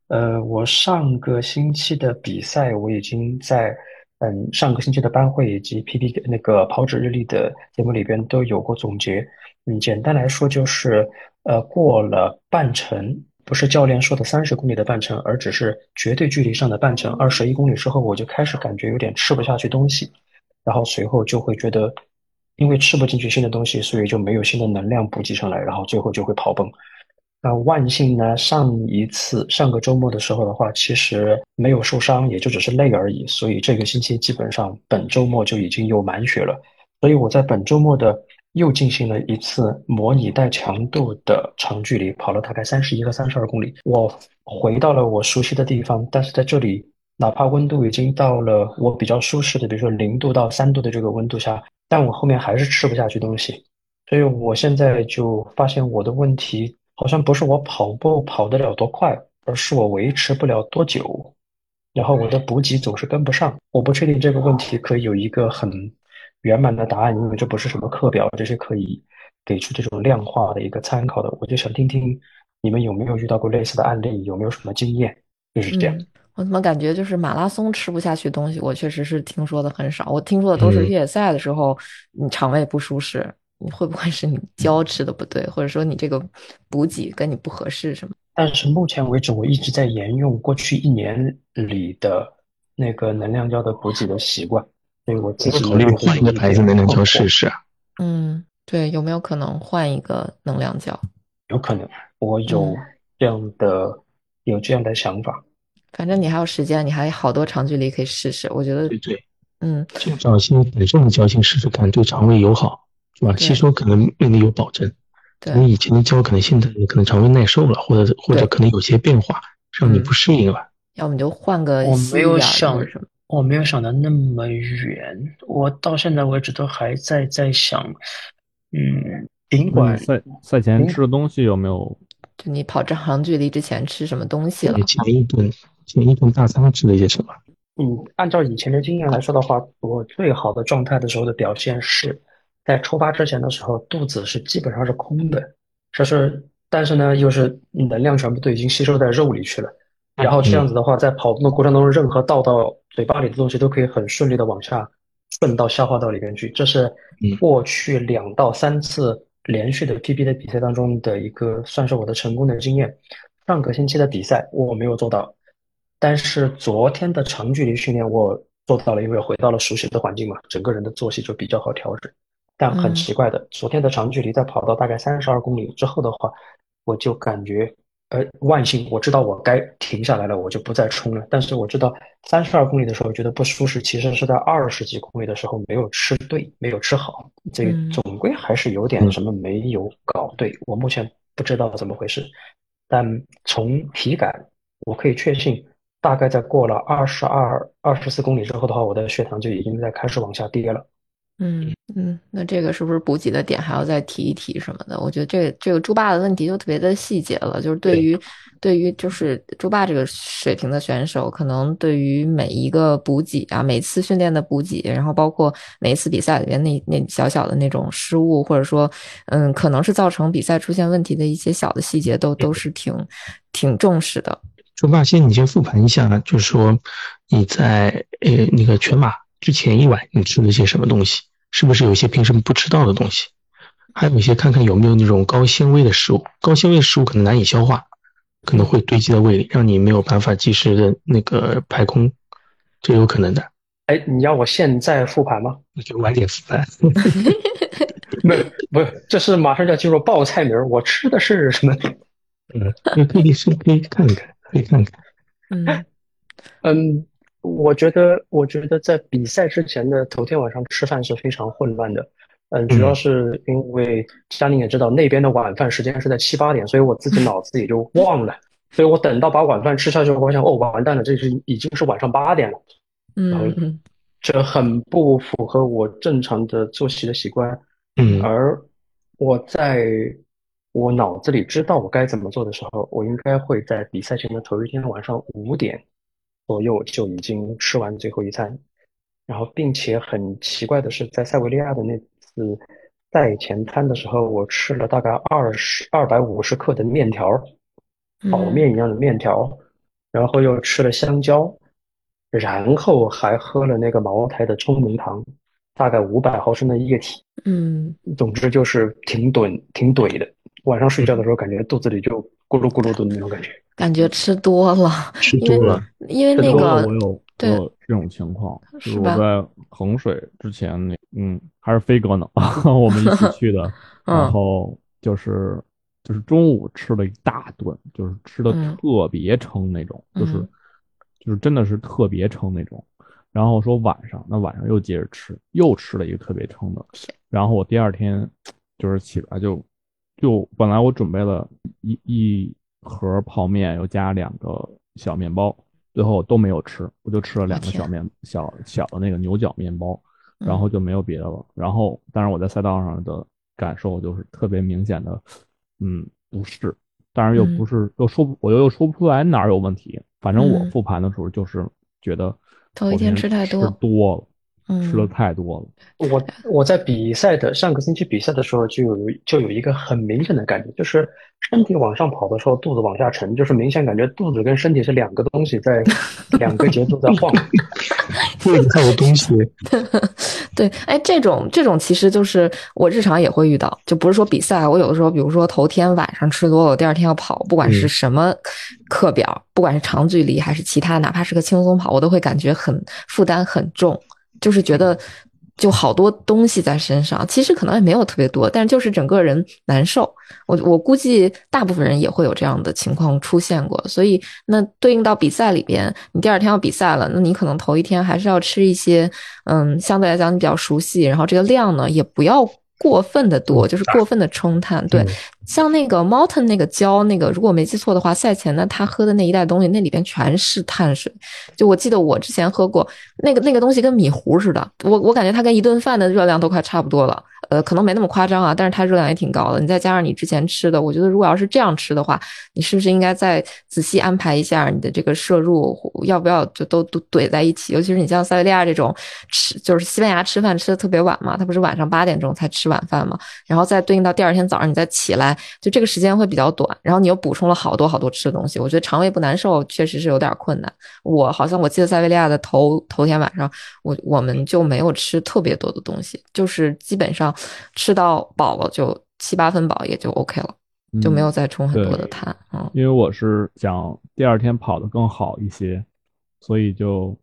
呃，我上个星期的比赛，我已经在嗯上个星期的班会以及 PP 那个跑者日历的节目里边都有过总结。嗯，简单来说就是，呃，过了半程。不是教练说的三十公里的半程，而只是绝对距离上的半程。二十一公里之后，我就开始感觉有点吃不下去东西，然后随后就会觉得，因为吃不进去新的东西，所以就没有新的能量补给上来，然后最后就会跑崩。那万幸呢，上一次上个周末的时候的话，其实没有受伤，也就只是累而已。所以这个星期基本上本周末就已经有满血了。所以我在本周末的。又进行了一次模拟带强度的长距离，跑了大概三十一和三十二公里。我回到了我熟悉的地方，但是在这里，哪怕温度已经到了我比较舒适的，比如说零度到三度的这个温度下，但我后面还是吃不下去东西。所以我现在就发现我的问题好像不是我跑步跑得了多快，而是我维持不了多久，然后我的补给总是跟不上。我不确定这个问题可以有一个很。圆满的答案，因为这不是什么课表，这是可以给出这种量化的一个参考的。我就想听听你们有没有遇到过类似的案例，有没有什么经验？就是这样。我怎么感觉就是马拉松吃不下去东西？我确实是听说的很少，我听说的都是越野赛的时候你肠胃不舒适。你会不会是你胶吃的不对，或者说你这个补给跟你不合适什么？但是目前为止，我一直在沿用过去一年里的那个能量胶的补给的习惯。所以我自己考虑换一个牌子能量胶试试。嗯，对，有没有可能换一个能量胶？有可能，我有这样的有这样的想法。反正你还有时间，你还好多长距离可以试试。我觉得，对对，嗯，就找些本身的胶性试试看，对肠胃友好，是吧？吸收可能对你有保证。对，你以前的胶可能现在你可能肠胃耐受了，或者或者可能有些变化，让你不适应了。要么你就换个我没有想什么。我没有想的那么远，我到现在为止都还在在想，嗯，尽管赛赛前吃的东西有没有？就你跑这长距离之前吃什么东西了？前一顿前一顿大餐吃了一些什么？嗯，按照以前的经验来说的话，我最好的状态的时候的表现是在出发之前的时候，肚子是基本上是空的，就是但是呢，又是能量全部都已经吸收在肉里去了。然后这样子的话，在跑步的过程当中，任何倒到嘴巴里的东西都可以很顺利的往下顺到消化道里边去。这是过去两到三次连续的 PB 的比赛当中的一个算是我的成功的经验。上个星期的比赛我没有做到，但是昨天的长距离训练我做到了，因为回到了熟悉的环境嘛，整个人的作息就比较好调整。但很奇怪的，昨天的长距离在跑到大概三十二公里之后的话，我就感觉。呃，万幸，我知道我该停下来了，我就不再冲了。但是我知道三十二公里的时候觉得不舒适，其实是在二十几公里的时候没有吃对，没有吃好，这总归还是有点什么没有搞对。我目前不知道怎么回事，但从体感我可以确信，大概在过了二十二、二十四公里之后的话，我的血糖就已经在开始往下跌了。嗯嗯，那这个是不是补给的点还要再提一提什么的？我觉得这个这个猪爸的问题就特别的细节了，就是对于对于就是猪爸这个水平的选手，可能对于每一个补给啊，每次训练的补给，然后包括每一次比赛里面那那小小的那种失误，或者说嗯，可能是造成比赛出现问题的一些小的细节，都都是挺挺重视的。猪爸，先你先复盘一下，就是说你在呃那个全马。之前一晚你吃了些什么东西？是不是有一些平时不吃到的东西？还有一些看看有没有那种高纤维的食物。高纤维的食物可能难以消化，可能会堆积在胃里，让你没有办法及时的那个排空，这有可能的。哎，你要我现在复盘吗？那就晚点复盘。不是不是，这是马上就要进入报菜名我吃的是什么？嗯，可以是可以看看，可以看看。嗯嗯。我觉得，我觉得在比赛之前的头天晚上吃饭是非常混乱的，嗯，主要是因为嘉宁也知道那边的晚饭时间是在七八点，所以我自己脑子也就忘了，所以我等到把晚饭吃下去，我想，哦，完蛋了，这是已经是晚上八点了，嗯，这很不符合我正常的作息的习惯，嗯，而我在我脑子里知道我该怎么做的时候，我应该会在比赛前的头一天晚上五点。左右就已经吃完最后一餐，然后并且很奇怪的是，在塞维利亚的那次赛前餐的时候，我吃了大概二十二百五十克的面条，炒面一样的面条，然后又吃了香蕉，然后还喝了那个茅台的冲浓汤，大概五百毫升的液体。嗯，总之就是挺怼挺怼的。晚上睡觉的时候，感觉肚子里就咕噜咕噜的那种感觉。感觉吃多了，吃多了，因为那个我有我有这种情况，就是我在衡水之前那嗯还是飞哥呢，我们一起去的，然后就是就是中午吃了一大顿，就是吃的特别撑那种，就是就是真的是特别撑那种，然后说晚上那晚上又接着吃，又吃了一个特别撑的，然后我第二天就是起来就就本来我准备了一一。盒泡面又加两个小面包，最后都没有吃，我就吃了两个小面小小的那个牛角面包，然后就没有别的了。然后，但是我在赛道上的感受就是特别明显的，嗯，不适，但是又不是又说不，我又又说不出来哪儿有问题。反正我复盘的时候就是觉得头一天吃太多多了。吃了太多了。我我在比赛的上个星期比赛的时候，就有就有一个很明显的感觉，就是身体往上跑的时候，肚子往下沉，就是明显感觉肚子跟身体是两个东西在两个节奏在晃。肚子还有东西。对，哎，这种这种其实就是我日常也会遇到，就不是说比赛，我有的时候，比如说头天晚上吃多了，我第二天要跑，不管是什么课表，不管是长距离还是其他，哪怕是个轻松跑，我都会感觉很负担很重。就是觉得就好多东西在身上，其实可能也没有特别多，但是就是整个人难受。我我估计大部分人也会有这样的情况出现过，所以那对应到比赛里边，你第二天要比赛了，那你可能头一天还是要吃一些，嗯，相对来讲你比较熟悉，然后这个量呢也不要过分的多，就是过分的冲碳，对。像那个 Mountain 那个胶，那个如果我没记错的话，赛前呢他喝的那一袋东西，那里边全是碳水。就我记得我之前喝过那个那个东西跟米糊似的，我我感觉它跟一顿饭的热量都快差不多了。呃，可能没那么夸张啊，但是它热量也挺高的。你再加上你之前吃的，我觉得如果要是这样吃的话，你是不是应该再仔细安排一下你的这个摄入，要不要就都都怼在一起？尤其是你像塞维利亚这种吃，就是西班牙吃饭吃的特别晚嘛，他不是晚上八点钟才吃晚饭嘛，然后再对应到第二天早上你再起来，就这个时间会比较短，然后你又补充了好多好多吃的东西，我觉得肠胃不难受确实是有点困难。我好像我记得塞维利亚的头头天晚上，我我们就没有吃特别多的东西，就是基本上。吃到饱了就七八分饱也就 OK 了，就没有再充很多的碳。嗯，因为我是想第二天跑得更好一些，所以就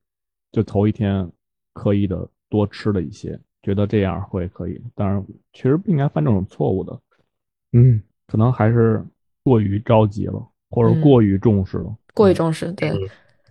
就头一天刻意的多吃了一些，觉得这样会可以。当然，其实不应该犯这种错误的。嗯，可能还是过于着急了，或者过于重视了。过于重视，对。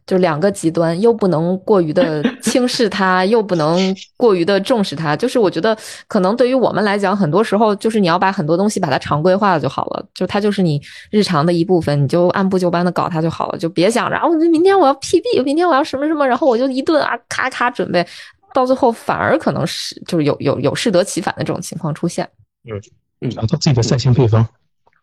就两个极端，又不能过于的轻视它，又不能过于的重视它。就是我觉得，可能对于我们来讲，很多时候就是你要把很多东西把它常规化了就好了，就它就是你日常的一部分，你就按部就班的搞它就好了，就别想着啊，我明天我要 PB，明天我要什么什么，然后我就一顿啊咔咔准备。到最后反而可能是就是有有有适得其反的这种情况出现。嗯嗯，找到自己的赛前配方，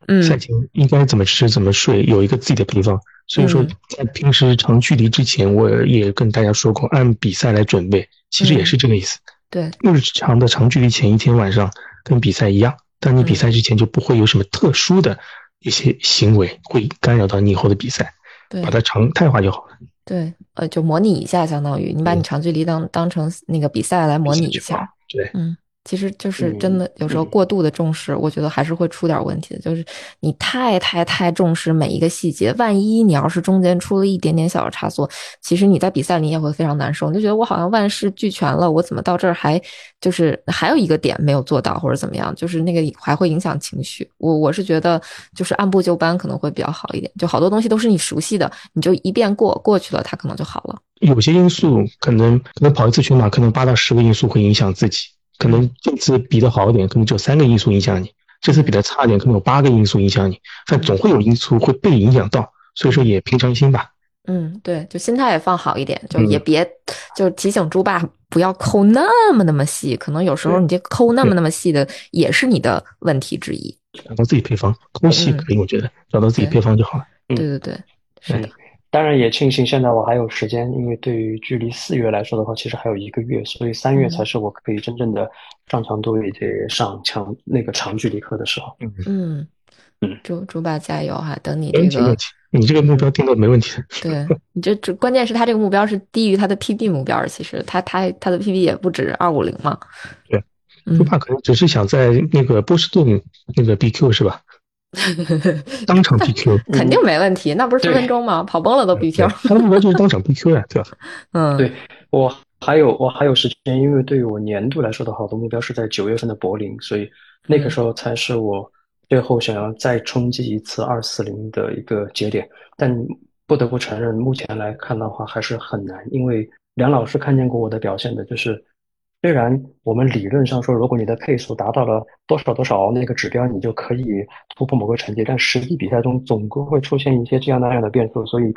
嗯，赛前应该怎么吃怎么睡，有一个自己的配方。所以说，在平时长距离之前，我也跟大家说过，按比赛来准备，其实也是这个意思。对，日常的长距离前一天晚上跟比赛一样，但你比赛之前就不会有什么特殊的一些行为会干扰到你以后的比赛，对，把它常态化就好了。对，呃，就模拟一下，相当于你把你长距离当当成那个比赛来模拟一下。对，嗯。其实就是真的，有时候过度的重视，我觉得还是会出点问题的。就是你太太太重视每一个细节，万一你要是中间出了一点点小的差错，其实你在比赛里也会非常难受。你就觉得我好像万事俱全了，我怎么到这儿还就是还有一个点没有做到，或者怎么样？就是那个还会影响情绪。我我是觉得就是按部就班可能会比较好一点。就好多东西都是你熟悉的，你就一遍过过去了，它可能就好了。有些因素可能可能跑一次全马，可能八到十个因素会影响自己。可能这次比的好一点，可能只有三个因素影响你；这次比的差一点，可能有八个因素影响你。但总会有因素会被影响到，所以说也平常心吧。嗯，对，就心态也放好一点，就也别就提醒猪爸不要抠那么那么细。可能有时候你这抠那么那么细的也是你的问题之一。找到自己配方，抠细可以，我觉得找到自己配方就好了。对对对，是的。当然也庆幸现在我还有时间，因为对于距离四月来说的话，其实还有一个月，所以三月才是我可以真正的上强度以及上强那个长距离课的时候。嗯嗯嗯，猪猪爸加油哈！等你这个，你这个目标定的没问题。对你这这关键是他这个目标是低于他的 PB 目标，其实他他他的 PB 也不止二五零嘛。对，猪爸可能只是想在那个波士顿那个 BQ 是吧？当场 BQ 肯定没问题，那不是分分钟吗？跑崩了都 BQ。他的目标就是当场 BQ 呀，对吧？嗯，对我还有我还有时间，因为对于我年度来说的话，我的目标是在九月份的柏林，所以那个时候才是我最后想要再冲击一次二四零的一个节点。但不得不承认，目前来看的话还是很难，因为梁老师看见过我的表现的，就是。虽然我们理论上说，如果你的配速达到了多少多少那个指标，你就可以突破某个成绩，但实际比赛中总归会出现一些这样那样的变数，所以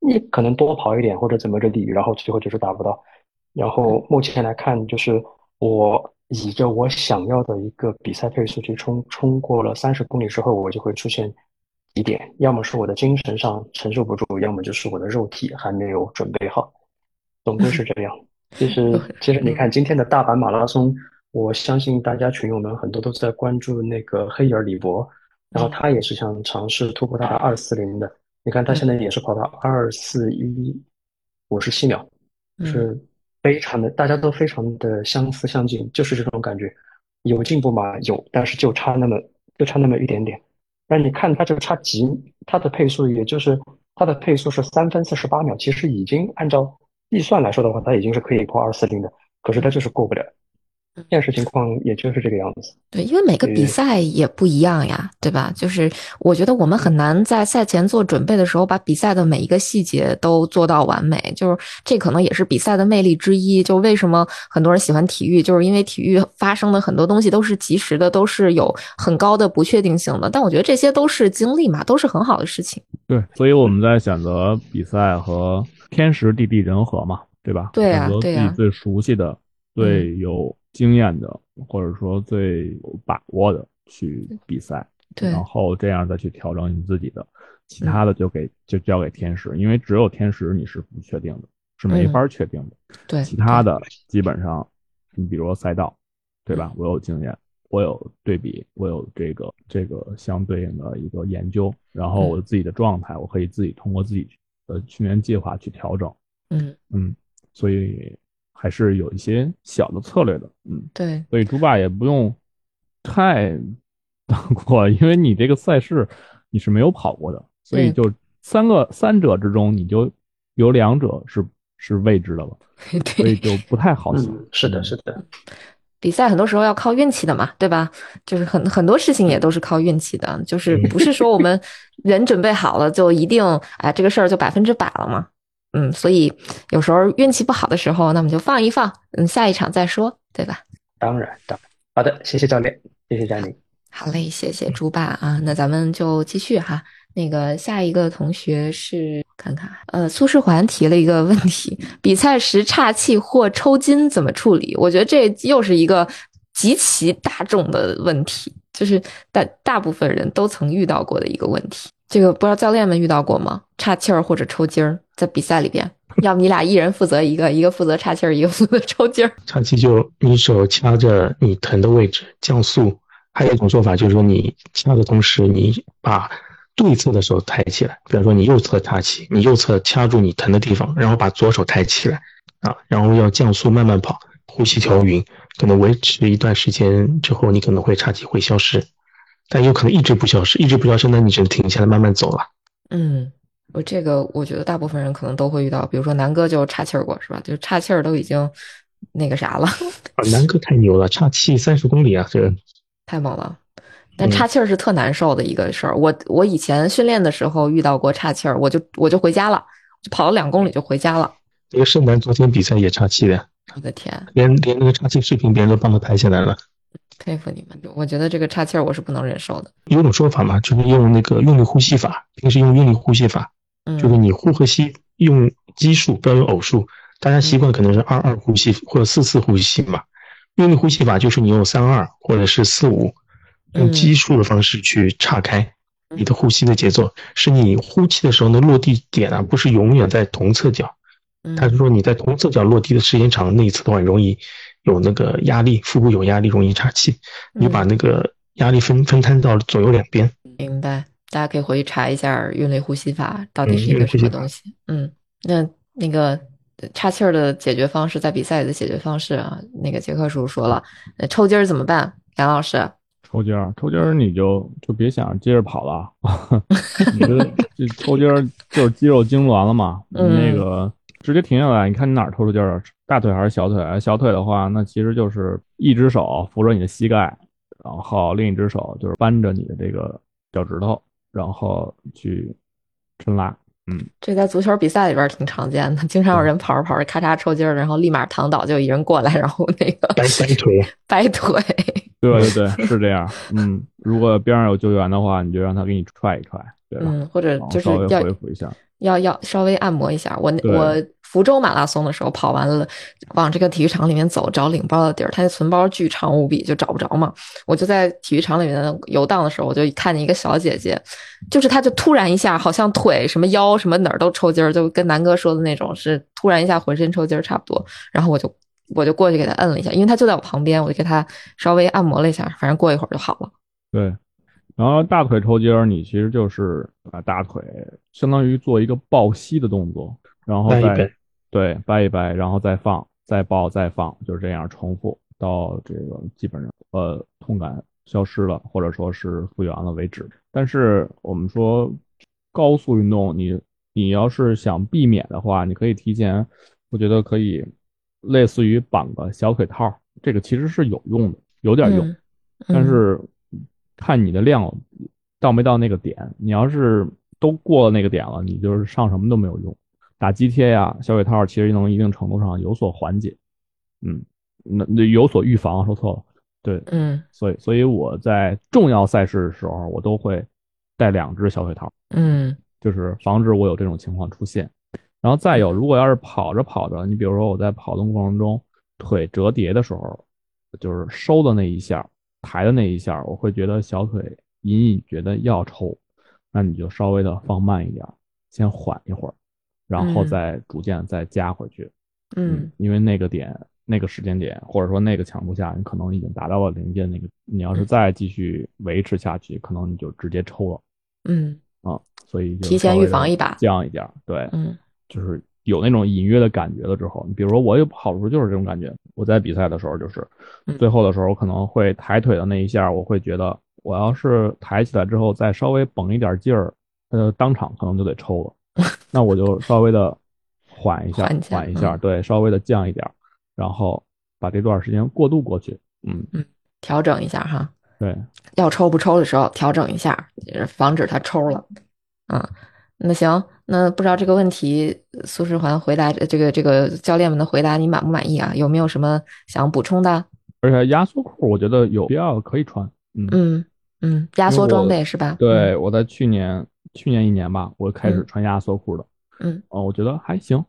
你可能多跑一点或者怎么着地，然后最后就是达不到。然后目前来看，就是我以着我想要的一个比赛配速去冲，冲过了三十公里之后，我就会出现几点，要么是我的精神上承受不住，要么就是我的肉体还没有准备好，总归是这样。其实，其实你看今天的大阪马拉松，我相信大家群友们很多都在关注那个黑尔李博，然后他也是想尝试突破他的二四零的。你看他现在也是跑到二四一五十七秒，是非常的，大家都非常的相似相近，就是这种感觉。有进步嘛？有，但是就差那么就差那么一点点。但你看他这个差几，他的配速也就是他的配速是三分四十八秒，其实已经按照。计算来说的话，它已经是可以破二四零的，可是它就是过不了。现实情况也就是这个样子。对，因为每个比赛也不一样呀，对吧？就是我觉得我们很难在赛前做准备的时候，把比赛的每一个细节都做到完美。就是这可能也是比赛的魅力之一。就为什么很多人喜欢体育，就是因为体育发生的很多东西都是及时的，都是有很高的不确定性的。但我觉得这些都是经历嘛，都是很好的事情。对，所以我们在选择比赛和。天时地利人和嘛，对吧？对呀，对呀。自己最熟悉的、最有经验的，或者说最有把握的去比赛，对然后这样再去调整你自己的，其他的就给就交给天时，因为只有天时你是不确定的，是没法确定的。对，其他的基本上，你比如说赛道，对吧？我有经验，我有对比，我有这个这个相对应的一个研究，然后我自己的状态，我可以自己通过自己。的训练计划去调整，嗯嗯，所以还是有一些小的策略的，嗯，对，所以猪爸也不用太 难过，因为你这个赛事你是没有跑过的，所以就三个三者之中，你就有两者是是未知的了，所以就不太好想。是的，是的。比赛很多时候要靠运气的嘛，对吧？就是很很多事情也都是靠运气的，就是不是说我们 人准备好了就一定哎这个事儿就百分之百了嘛。嗯，所以有时候运气不好的时候，那我们就放一放，嗯，下一场再说，对吧？当然，当然。好的，谢谢教练，谢谢佳宁。好嘞，谢谢猪爸啊，那咱们就继续哈。那个下一个同学是看看，呃，苏世环提了一个问题：比赛时岔气或抽筋怎么处理？我觉得这又是一个极其大众的问题，就是大大部分人都曾遇到过的一个问题。这个不知道教练们遇到过吗？岔气儿或者抽筋儿，在比赛里边，要不你俩一人负责一个，一个负责岔气儿，一个负责抽筋儿。岔气就你手掐着你疼的位置降速，还有一种做法就是说你掐的同时，你把对侧的手抬起来，比方说你右侧岔气，你右侧掐住你疼的地方，然后把左手抬起来啊，然后要降速慢慢跑，呼吸调匀，可能维持一段时间之后，你可能会岔气会消失。但有可能一直不消失，一直不消失，那你只能停下来慢慢走了。嗯，我这个我觉得大部分人可能都会遇到，比如说南哥就岔气儿过是吧？就岔气儿都已经那个啥了。啊，南哥太牛了，岔气三十公里啊，这个太猛了。但岔气儿是特难受的一个事儿。我我以前训练的时候遇到过岔气儿，我就我就回家了，就跑了两公里就回家了。那个盛楠昨天比赛也岔气的，我的天，连连那个岔气视频别人都帮他拍下来了。佩服你们，我觉得这个岔气儿我是不能忍受的。有种说法嘛，就是用那个用力呼吸法，平时用用力呼吸法，就是你呼和吸用奇数，不要用偶数。大家习惯可能是二二呼吸或者四四呼吸嘛。用力呼吸法就是你用三二或者是四五，用奇数的方式去岔开你的呼吸的节奏，是你呼气的时候呢落地点啊，不是永远在同侧角，他是说你在同侧角落地的时间长，那一侧的话容易。有那个压力，腹部有压力容易岔气，你把那个压力分分摊到左右两边。明白，大家可以回去查一下韵律呼吸法到底是一个什么东西。嗯，那那个岔气儿的解决方式，在比赛里的解决方式啊，那个杰克叔叔说了，那抽筋儿怎么办？杨老师，抽筋儿，抽筋儿你就就别想接着跑了，你这这抽筋儿就是肌肉痉挛了嘛，那个。直接停下来，你看你哪儿抽出筋儿？大腿还是小腿？小腿的话，那其实就是一只手扶着你的膝盖，然后另一只手就是扳着你的这个脚趾头，然后去抻拉。嗯，这在足球比赛里边挺常见的，经常有人跑着跑着咔嚓抽筋儿，然后立马躺倒，就有一人过来，然后那个掰掰腿，掰腿。对 对对，是这样。嗯，如果边上有救援的话，你就让他给你踹一踹，对吧？嗯，或者就是要恢复一下。要要稍微按摩一下。我我福州马拉松的时候跑完了，往这个体育场里面走，找领包的地儿，他那存包巨长无比，就找不着嘛。我就在体育场里面游荡的时候，我就看见一个小姐姐，就是她就突然一下，好像腿什么腰什么哪儿都抽筋儿，就跟南哥说的那种，是突然一下浑身抽筋儿差不多。然后我就我就过去给他摁了一下，因为他就在我旁边，我就给他稍微按摩了一下，反正过一会儿就好了。对。然后大腿抽筋儿，你其实就是把大腿相当于做一个抱膝的动作，然后再对掰一掰，然后再放，再抱，再放，就是这样重复到这个基本上呃痛感消失了，或者说是复原了为止。但是我们说高速运动，你你要是想避免的话，你可以提前，我觉得可以类似于绑个小腿套，这个其实是有用的，有点用，但是。看你的量到没到那个点，你要是都过了那个点了，你就是上什么都没有用。打肌贴呀、小腿套，其实能一定程度上有所缓解，嗯，那那有所预防，说错了，对，嗯，所以所以我在重要赛事的时候，我都会带两只小腿套，嗯，就是防止我有这种情况出现。然后再有，如果要是跑着跑着，你比如说我在跑动过程中腿折叠的时候，就是收的那一下。抬的那一下，我会觉得小腿隐隐觉得要抽，那你就稍微的放慢一点，先缓一会儿，然后再逐渐再加回去。嗯，因为那个点、那个时间点，或者说那个强度下，你可能已经达到了临界那个，你要是再继续维持下去，可能你就直接抽了。嗯，啊，所以提前预防一把，降一点。对，嗯，就是。有那种隐约的感觉了之后，你比如说我有跑的时候就是这种感觉。我在比赛的时候就是，最后的时候我可能会抬腿的那一下，我会觉得我要是抬起来之后再稍微绷一点劲儿，呃，当场可能就得抽了。那我就稍微的缓一下，缓一下，对，稍微的降一点，然后把这段时间过渡过去。嗯嗯，调整一下哈。对，要抽不抽的时候调整一下，防止他抽了。嗯。那行，那不知道这个问题，苏世环回答这个这个教练们的回答，你满不满意啊？有没有什么想补充的？而且压缩裤，我觉得有必要可以穿。嗯嗯嗯，压缩装备是吧？对，我在去年去年一年吧，我开始穿压缩裤的，嗯，哦，我觉得还行，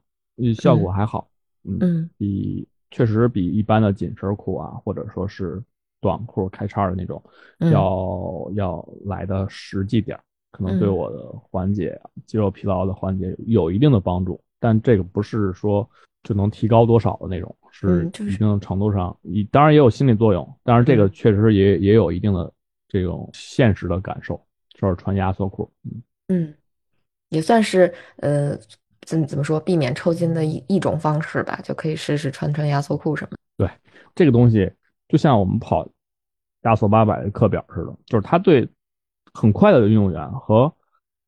效果还好，嗯嗯，比确实比一般的紧身裤啊，或者说是短裤开叉的那种，要要来的实际点，可能对我的缓解肌肉疲劳的缓解有一定的帮助，但这个不是说就能提高多少的那种，是一定程度上，你当然也有心理作用，当然这个确实也也有一定的这种现实的感受，就是穿压缩裤，嗯。嗯，也算是呃怎怎么说，避免抽筋的一一种方式吧，就可以试试穿穿压缩裤什么。对，这个东西就像我们跑压缩八百的课表似的，就是它对很快的运动员和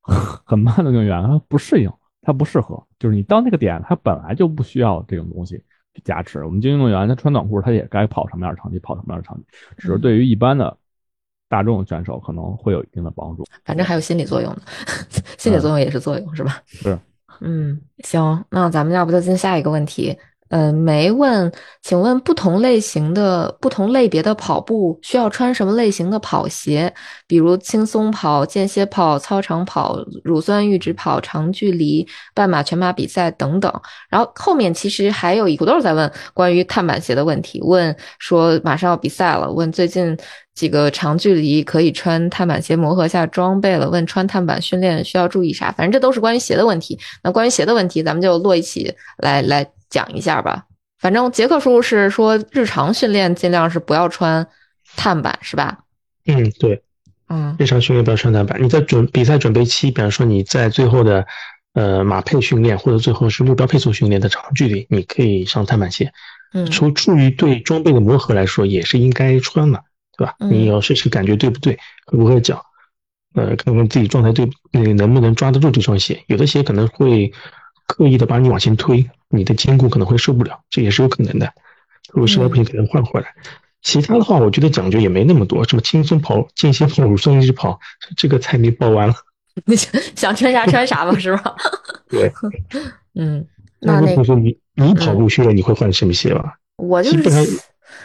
很慢的运动员他不适应，他不适合。就是你到那个点，他本来就不需要这种东西去加持。我们精英运动员他穿短裤，他也该跑什么样的场地跑什么样的场地，只是对于一般的大众选手可能会有一定的帮助。反正还有心理作用呢，心理作用也是作用，是吧？是。嗯，行，那咱们要不就进下一个问题。嗯，没问，请问不同类型的、不同类别的跑步需要穿什么类型的跑鞋？比如轻松跑、间歇跑、操场跑、乳酸阈值跑、长距离、半马、全马比赛等等。然后后面其实还有一股都是在问关于碳板鞋的问题，问说马上要比赛了，问最近几个长距离可以穿碳板鞋磨合下装备了，问穿碳板训练需要注意啥？反正这都是关于鞋的问题。那关于鞋的问题，咱们就摞一起来来。讲一下吧，反正杰克叔叔是说日常训练尽量是不要穿碳板，是吧？嗯，对，嗯，日常训练不要穿碳板。你在准比赛准备期，比方说你在最后的呃马配训练或者最后是目标配速训练的长距离，你可以上碳板鞋。嗯，出出于对装备的磨合来说，也是应该穿嘛，对吧？你要试试感觉对不对，合不合脚，呃，看看自己状态对，你能不能抓得住这双鞋。有的鞋可能会刻意的把你往前推。你的肩骨可能会受不了，这也是有可能的。如果实在不行，可能换回来。其他的话，我觉得讲究也没那么多，什么轻松跑、间歇跑、乳酸一直跑，这个菜没报完了。你 想想穿啥穿啥吧，是吧？对，嗯，那那同学，你你跑步训练你会换什么鞋吧？我就是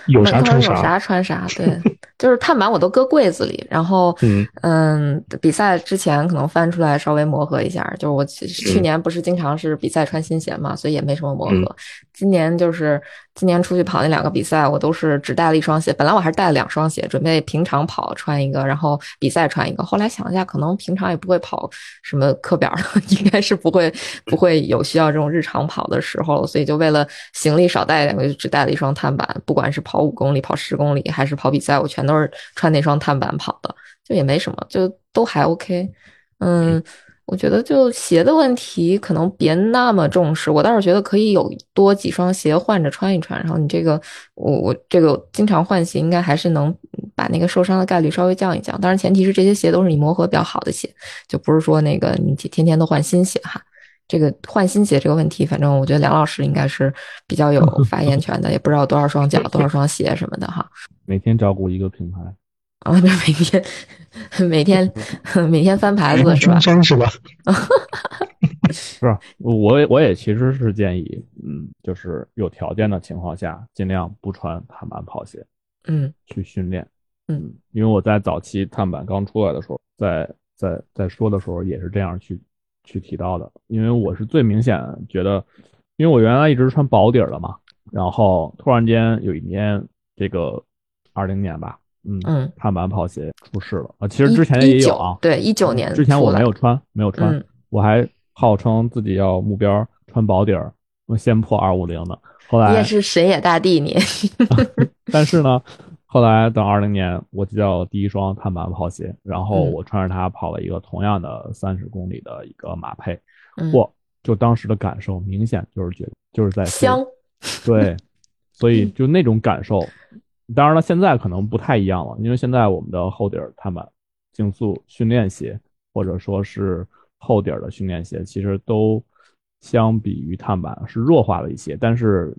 有啥穿啥，有啥穿啥，对。就是碳板我都搁柜子里，然后嗯，比赛之前可能翻出来稍微磨合一下。就是我去年不是经常是比赛穿新鞋嘛，所以也没什么磨合。今年就是今年出去跑那两个比赛，我都是只带了一双鞋。本来我还是带了两双鞋，准备平常跑穿一个，然后比赛穿一个。后来想一下，可能平常也不会跑什么课表的，应该是不会不会有需要这种日常跑的时候，所以就为了行李少带一点，我就只带了一双碳板。不管是跑五公里、跑十公里，还是跑比赛，我全都。都是穿那双碳板跑的，就也没什么，就都还 OK。嗯，我觉得就鞋的问题可能别那么重视。我倒是觉得可以有多几双鞋换着穿一穿。然后你这个，我我这个经常换鞋，应该还是能把那个受伤的概率稍微降一降。当然，前提是这些鞋都是你磨合比较好的鞋，就不是说那个你天天都换新鞋哈。这个换新鞋这个问题，反正我觉得梁老师应该是比较有 发言权的，也不知道多少双脚、多少双鞋什么的哈。每天照顾一个品牌啊，每天每天每天翻牌子是吧？是吧？是吧？我我也其实是建议，嗯，就是有条件的情况下，尽量不穿碳板跑鞋，嗯，去训练，嗯，因为我在早期碳板刚出来的时候，在在在说的时候也是这样去。去提到的，因为我是最明显觉得，因为我原来一直穿薄底儿的嘛，然后突然间有一年，这个二零年吧，嗯嗯，碳板跑鞋出事了。啊，其实之前也有啊，对，一九年之前我没有穿，没有穿，我还号称自己要目标穿薄底儿，我先破二五零的，后来你也是神野大帝你，但是呢。后来等二零年，我叫第一双碳板跑鞋，然后我穿着它跑了一个同样的三十公里的一个马配，嚯！就当时的感受明显就是觉得就是在香，对，所以就那种感受，当然了，现在可能不太一样了，因为现在我们的厚底碳板竞速训练鞋或者说是厚底的训练鞋，其实都相比于碳板是弱化了一些，但是。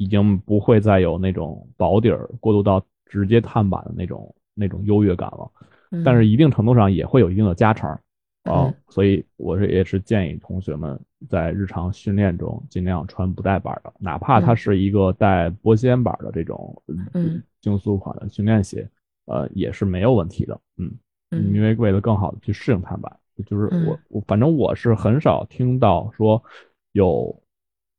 已经不会再有那种薄底儿过渡到直接碳板的那种那种优越感了，但是一定程度上也会有一定的加成啊，所以我是也是建议同学们在日常训练中尽量穿不带板的，哪怕它是一个带玻纤板的这种嗯。竞速款的训练鞋，呃也是没有问题的，嗯，因为为了更好的去适应碳板，就是我我反正我是很少听到说有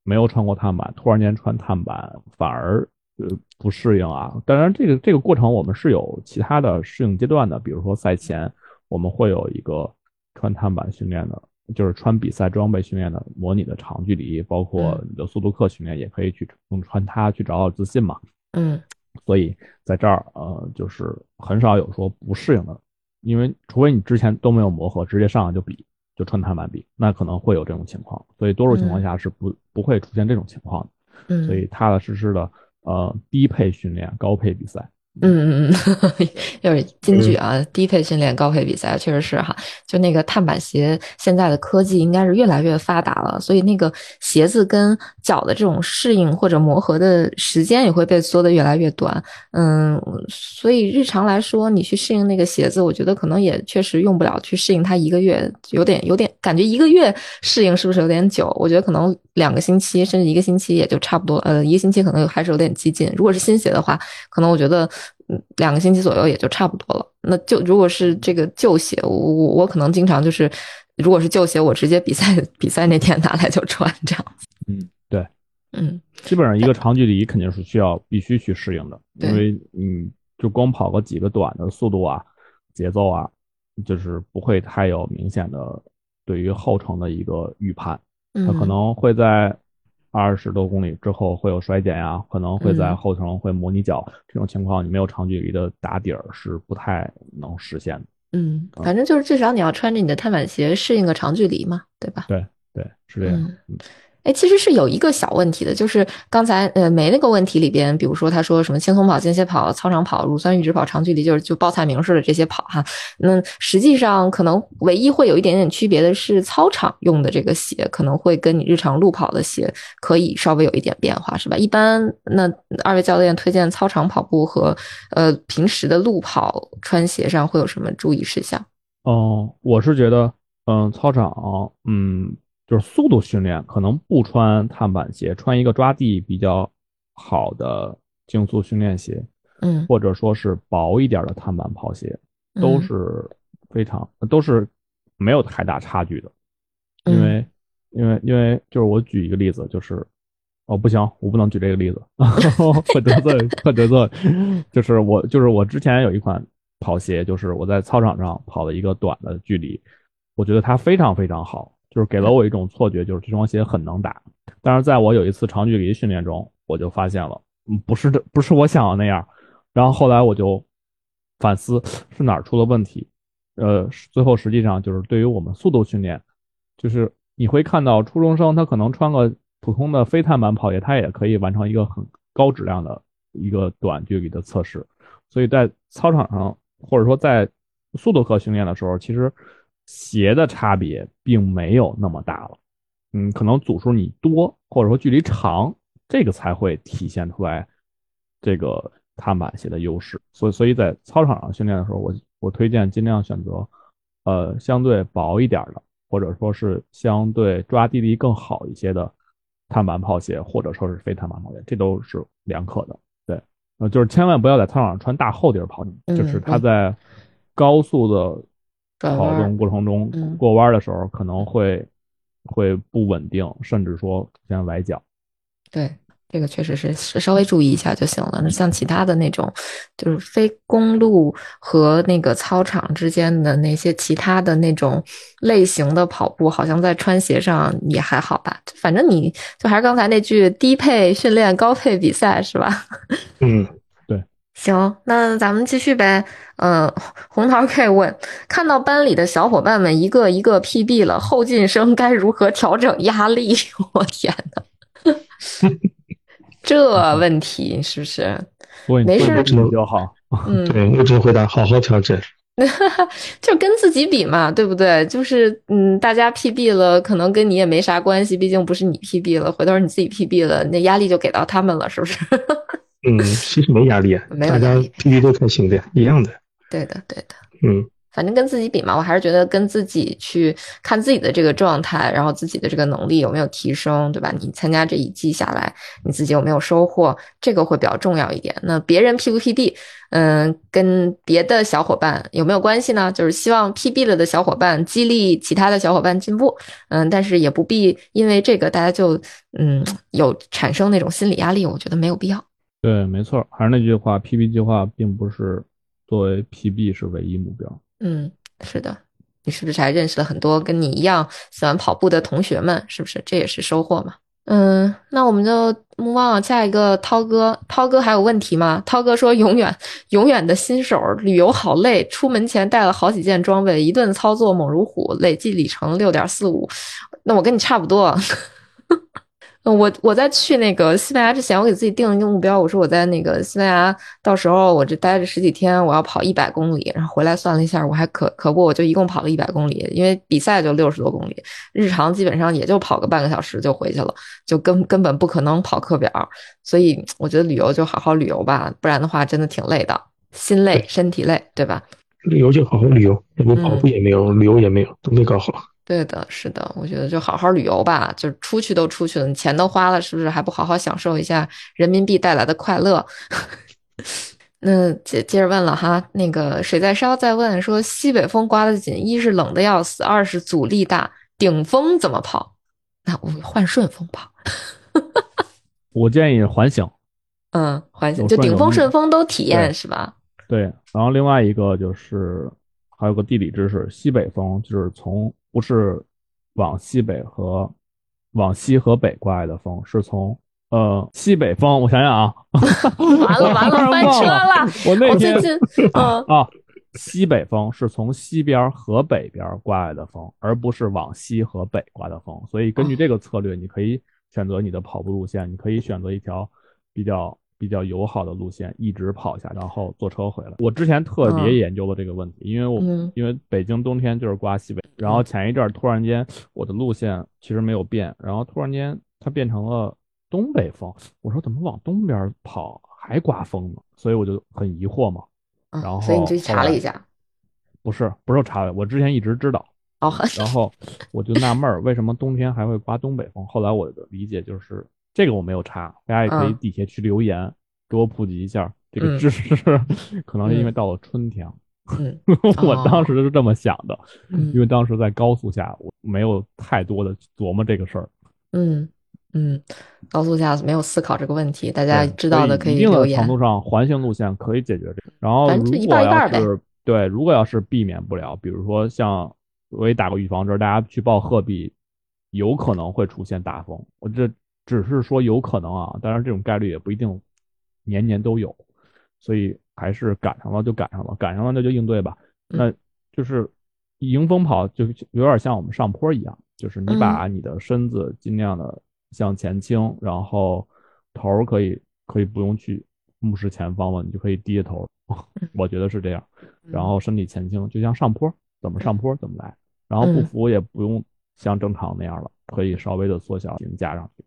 没有穿过碳板，突然间穿碳板反而呃不适应啊。当然这个这个过程我们是有其他的适应阶段的，比如说赛前我们会有一个穿碳板训练的，就是穿比赛装备训练的模拟的长距离，包括你的速度课训练也可以去用穿它去找找自信嘛。嗯。所以在这儿，呃，就是很少有说不适应的，因为除非你之前都没有磨合，直接上来就比，就穿插完毕，那可能会有这种情况。所以多数情况下是不不会出现这种情况的。嗯，所以踏踏实实的，呃，低配训练，高配比赛。嗯嗯嗯，又是金句啊！低配训练，高配比赛，确实是哈。就那个碳板鞋，现在的科技应该是越来越发达了，所以那个鞋子跟脚的这种适应或者磨合的时间也会被缩得越来越短。嗯，所以日常来说，你去适应那个鞋子，我觉得可能也确实用不了去适应它一个月，有点有点感觉一个月适应是不是有点久？我觉得可能两个星期甚至一个星期也就差不多。呃，一个星期可能还是有点激进。如果是新鞋的话，可能我觉得。嗯，两个星期左右也就差不多了。那就如果是这个旧鞋，我我我可能经常就是，如果是旧鞋，我直接比赛比赛那天拿来就穿这样。嗯，对，嗯，基本上一个长距离肯定是需要必须去适应的，因为嗯，就光跑个几个短的速度啊、节奏啊，就是不会太有明显的对于后程的一个预判，它可能会在。二十多公里之后会有衰减呀，可能会在后程会磨你脚，这种情况你没有长距离的打底儿是不太能实现的。嗯，反正就是至少你要穿着你的碳板鞋适应个长距离嘛，对吧？对对，是这样。哎，其实是有一个小问题的，就是刚才呃没那个问题里边，比如说他说什么轻松跑、间歇跑、操场跑、乳酸阈值跑、长距离，就是就报菜名似的这些跑哈。那实际上可能唯一会有一点点区别的是，操场用的这个鞋可能会跟你日常路跑的鞋可以稍微有一点变化，是吧？一般那二位教练推荐操场跑步和呃平时的路跑穿鞋上会有什么注意事项？哦，我是觉得，嗯，操场，嗯。就是速度训练可能不穿碳板鞋，穿一个抓地比较好的竞速训练鞋，嗯，或者说是薄一点的碳板跑鞋，都是非常都是没有太大差距的。因为因为因为就是我举一个例子，就是哦不行，我不能举这个例子，会得罪会得罪。就是我就是我之前有一款跑鞋，就是我在操场上跑了一个短的距离，我觉得它非常非常好。就是给了我一种错觉，就是这双鞋很能打。但是在我有一次长距离训练中，我就发现了，嗯，不是这不是我想的那样。然后后来我就反思是哪儿出了问题。呃，最后实际上就是对于我们速度训练，就是你会看到初中生他可能穿个普通的非碳板跑鞋，他也可以完成一个很高质量的一个短距离的测试。所以在操场上或者说在速度课训练的时候，其实。鞋的差别并没有那么大了，嗯，可能组数你多或者说距离长，这个才会体现出来这个碳板鞋的优势。所以，所以在操场上训练的时候，我我推荐尽量选择呃相对薄一点的，或者说是相对抓地力更好一些的碳板跑鞋，或者说是非碳板跑鞋，这都是两可的。对，呃，就是千万不要在操场上穿大厚底儿跑，就是它在高速的。跑动过程中过弯的时候可能会会不稳定，甚至说出现崴脚。对，这个确实是稍微注意一下就行了。那像其他的那种，就是非公路和那个操场之间的那些其他的那种类型的跑步，好像在穿鞋上也还好吧。反正你就还是刚才那句低配训练，高配比赛，是吧？嗯。行，那咱们继续呗。嗯，红桃 K 问：看到班里的小伙伴们一个一个 PB 了，后进生该如何调整压力？我天呐，这问题是不是？没事，只能就好。嗯，对，我只能回答好好调整。就跟自己比嘛，对不对？就是嗯，大家 PB 了，可能跟你也没啥关系，毕竟不是你 PB 了，回头你自己 PB 了，那压力就给到他们了，是不是？嗯，其实没压力啊，大家 PB 都开心的，一样的。对的，对的。嗯，反正跟自己比嘛，我还是觉得跟自己去看自己的这个状态，然后自己的这个能力有没有提升，对吧？你参加这一季下来，你自己有没有收获，这个会比较重要一点。那别人 P 不 PB，嗯，跟别的小伙伴有没有关系呢？就是希望 PB 了的小伙伴激励其他的小伙伴进步，嗯，但是也不必因为这个大家就嗯有产生那种心理压力，我觉得没有必要。对，没错，还是那句话，PB 计划并不是作为 PB 是唯一目标。嗯，是的，你是不是还认识了很多跟你一样喜欢跑步的同学们？是不是这也是收获嘛？嗯，那我们就目望下一个涛哥，涛哥还有问题吗？涛哥说永远永远的新手，旅游好累，出门前带了好几件装备，一顿操作猛如虎，累计里程六点四五，那我跟你差不多。嗯，我我在去那个西班牙之前，我给自己定了一个目标，我说我在那个西班牙，到时候我这待着十几天，我要跑一百公里，然后回来算了一下，我还可可不，我就一共跑了一百公里，因为比赛就六十多公里，日常基本上也就跑个半个小时就回去了，就根根本不可能跑课表，所以我觉得旅游就好好旅游吧，不然的话真的挺累的，心累身体累，对吧？旅游就好好旅游，你跑步也没有，旅游也没有，都没搞好。对的，是的，我觉得就好好旅游吧，就出去都出去了，你钱都花了，是不是还不好好享受一下人民币带来的快乐？那接接着问了哈，那个水在烧在问说，西北风刮得紧，一是冷的要死，二是阻力大，顶风怎么跑？那我换顺风跑。我建议环形。嗯，环形就顶风顺风都体验是吧？对，然后另外一个就是还有个地理知识，西北风就是从。不是往西北和往西和北刮来的风，是从呃西北风。我想想啊，完了 完了，翻车了！我那天啊 啊，西北风是从西边和北边刮来的风，而不是往西和北刮的风。所以根据这个策略，你可以选择你的跑步路线，你可以选择一条比较。比较友好的路线一直跑下，然后坐车回来。我之前特别研究了这个问题，因为我因为北京冬天就是刮西北，然后前一阵突然间我的路线其实没有变，然后突然间它变成了东北风。我说怎么往东边跑还刮风呢？所以我就很疑惑嘛。然后所以你去查了一下，不是不是查了，我之前一直知道。哦，然后我就纳闷儿，为什么冬天还会刮东北风？后来我的理解就是。这个我没有查，大家也可以底下去留言，给我普及一下这个知识。可能是因为到了春天，我当时是这么想的，因为当时在高速下，我没有太多的琢磨这个事儿。嗯嗯，高速下没有思考这个问题，大家知道的可以留言。程度上，环形路线可以解决这个。然后如果要是对，如果要是避免不了，比如说像我也打过预防针，大家去报鹤壁，有可能会出现大风。我这。只是说有可能啊，当然这种概率也不一定年年都有，所以还是赶上了就赶上了，赶上了那就应对吧。那就是迎风跑，就有点像我们上坡一样，就是你把你的身子尽量的向前倾，然后头可以可以不用去目视前方了，你就可以低着头，我觉得是这样。然后身体前倾，就像上坡，怎么上坡怎么来。然后步幅也不用像正常那样了，可以稍微的缩小，加上去。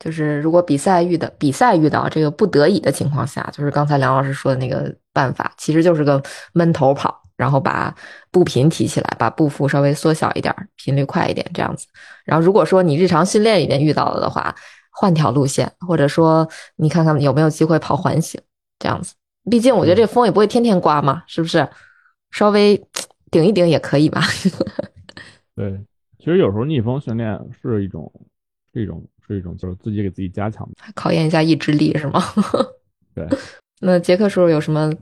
嗯，就是如果比赛遇到比赛遇到这个不得已的情况下，就是刚才梁老师说的那个办法，其实就是个闷头跑，然后把步频提起来，把步幅稍微缩小一点，频率快一点，这样子。然后如果说你日常训练里面遇到了的话，换条路线，或者说你看看有没有机会跑环形，这样子。毕竟我觉得这风也不会天天刮嘛，是不是？稍微顶一顶也可以吧。对，其实有时候逆风训练是一种，是一种。是一种就是自己给自己加强，考验一下意志力是吗？对。那杰克叔叔有什么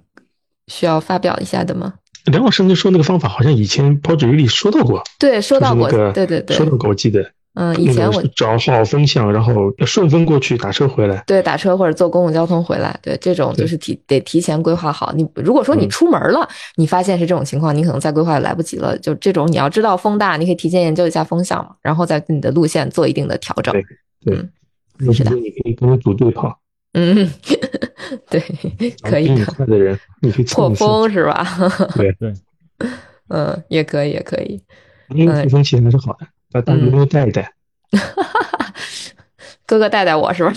需要发表一下的吗？梁老师您说那个方法好像以前跑者日里说到过，对，说到过，对对对，说到过，我记得。嗯，以前我找好风向，然后顺风过去打车回来。对，打车或者坐公共交通回来。对，这种就是提得提前规划好。你如果说你出门了，你发现是这种情况，你可能再规划也来不及了。就这种，你要知道风大，你可以提前研究一下风向嘛，然后再跟你的路线做一定的调整。对，是的，你可以跟我组队跑。嗯，对，可以。快的人，你可以破风是吧？对对，嗯，也可以，也可以。因为吹风气还是好的，把大牛牛带一带。哥哥带带我是吧？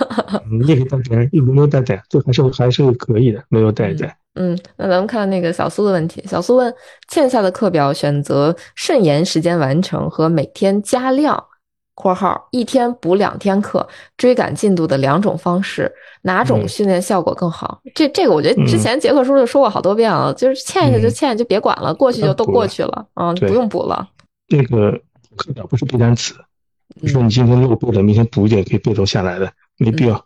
你也可以带别人，一轮流带带，这还是还是可以的，没有带一带。嗯，那咱们看那个小苏的问题。小苏问：欠下的课表选择顺延时间完成和每天加量（括号一天补两天课）追赶进度的两种方式，哪种训练效果更好？这这个我觉得之前杰克叔就说过好多遍了，就是欠下就欠，就别管了，过去就都过去了，嗯，不用补了。这个课表不是背单词，说你今天漏背了，明天补一点可以背得下来的，没必要。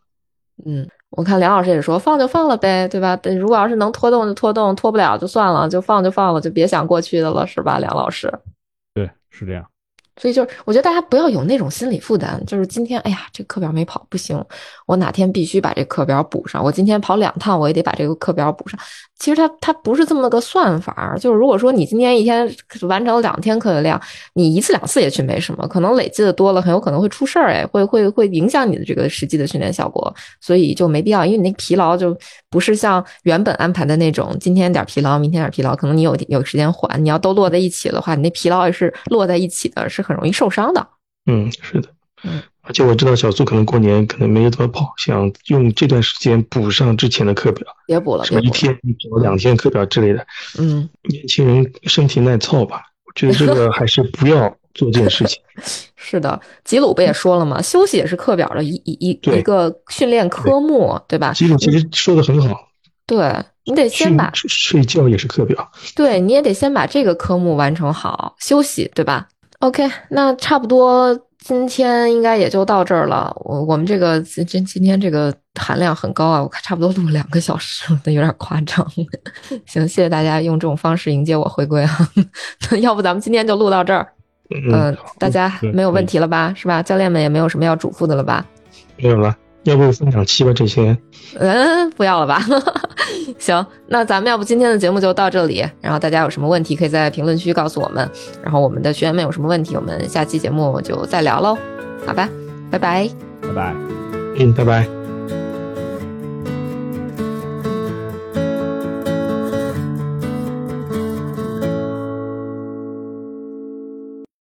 嗯。我看梁老师也说放就放了呗，对吧？如果要是能拖动就拖动，拖不了就算了，就放就放了，就别想过去的了，是吧，梁老师？对，是这样。所以就是，我觉得大家不要有那种心理负担，就是今天，哎呀，这课表没跑不行，我哪天必须把这课表补上。我今天跑两趟，我也得把这个课表补上。其实它它不是这么个算法，就是如果说你今天一天完成了两天课的量，你一次两次也去没什么，可能累积的多了，很有可能会出事儿，哎，会会会影响你的这个实际的训练效果，所以就没必要，因为你那疲劳就不是像原本安排的那种，今天点疲劳，明天点疲劳，可能你有有时间缓，你要都落在一起的话，你那疲劳也是落在一起的，是很容易受伤的。嗯，是的，嗯。而且我知道小苏可能过年可能没有怎么跑，想用这段时间补上之前的课表，别补了，什么一天补两天课表之类的。嗯，年轻人身体耐操吧，我觉得这个还是不要做这件事情。是的，吉鲁不也说了吗？休息也是课表的一一一一个训练科目，对吧？吉鲁其实说的很好。对你得先把睡觉也是课表。对，你也得先把这个科目完成好，休息，对吧？OK，那差不多。今天应该也就到这儿了。我我们这个今今今天这个含量很高啊，我看差不多录了两个小时，有点夸张。行，谢谢大家用这种方式迎接我回归啊。要不咱们今天就录到这儿。嗯，大家没有问题了吧？是吧？教练们也没有什么要嘱咐的了吧？没有了。要不分享七吧这些？嗯，不要了吧。行，那咱们要不今天的节目就到这里。然后大家有什么问题，可以在评论区告诉我们。然后我们的学员们有什么问题，我们下期节目就再聊喽。好吧，拜拜，拜拜，嗯，拜拜。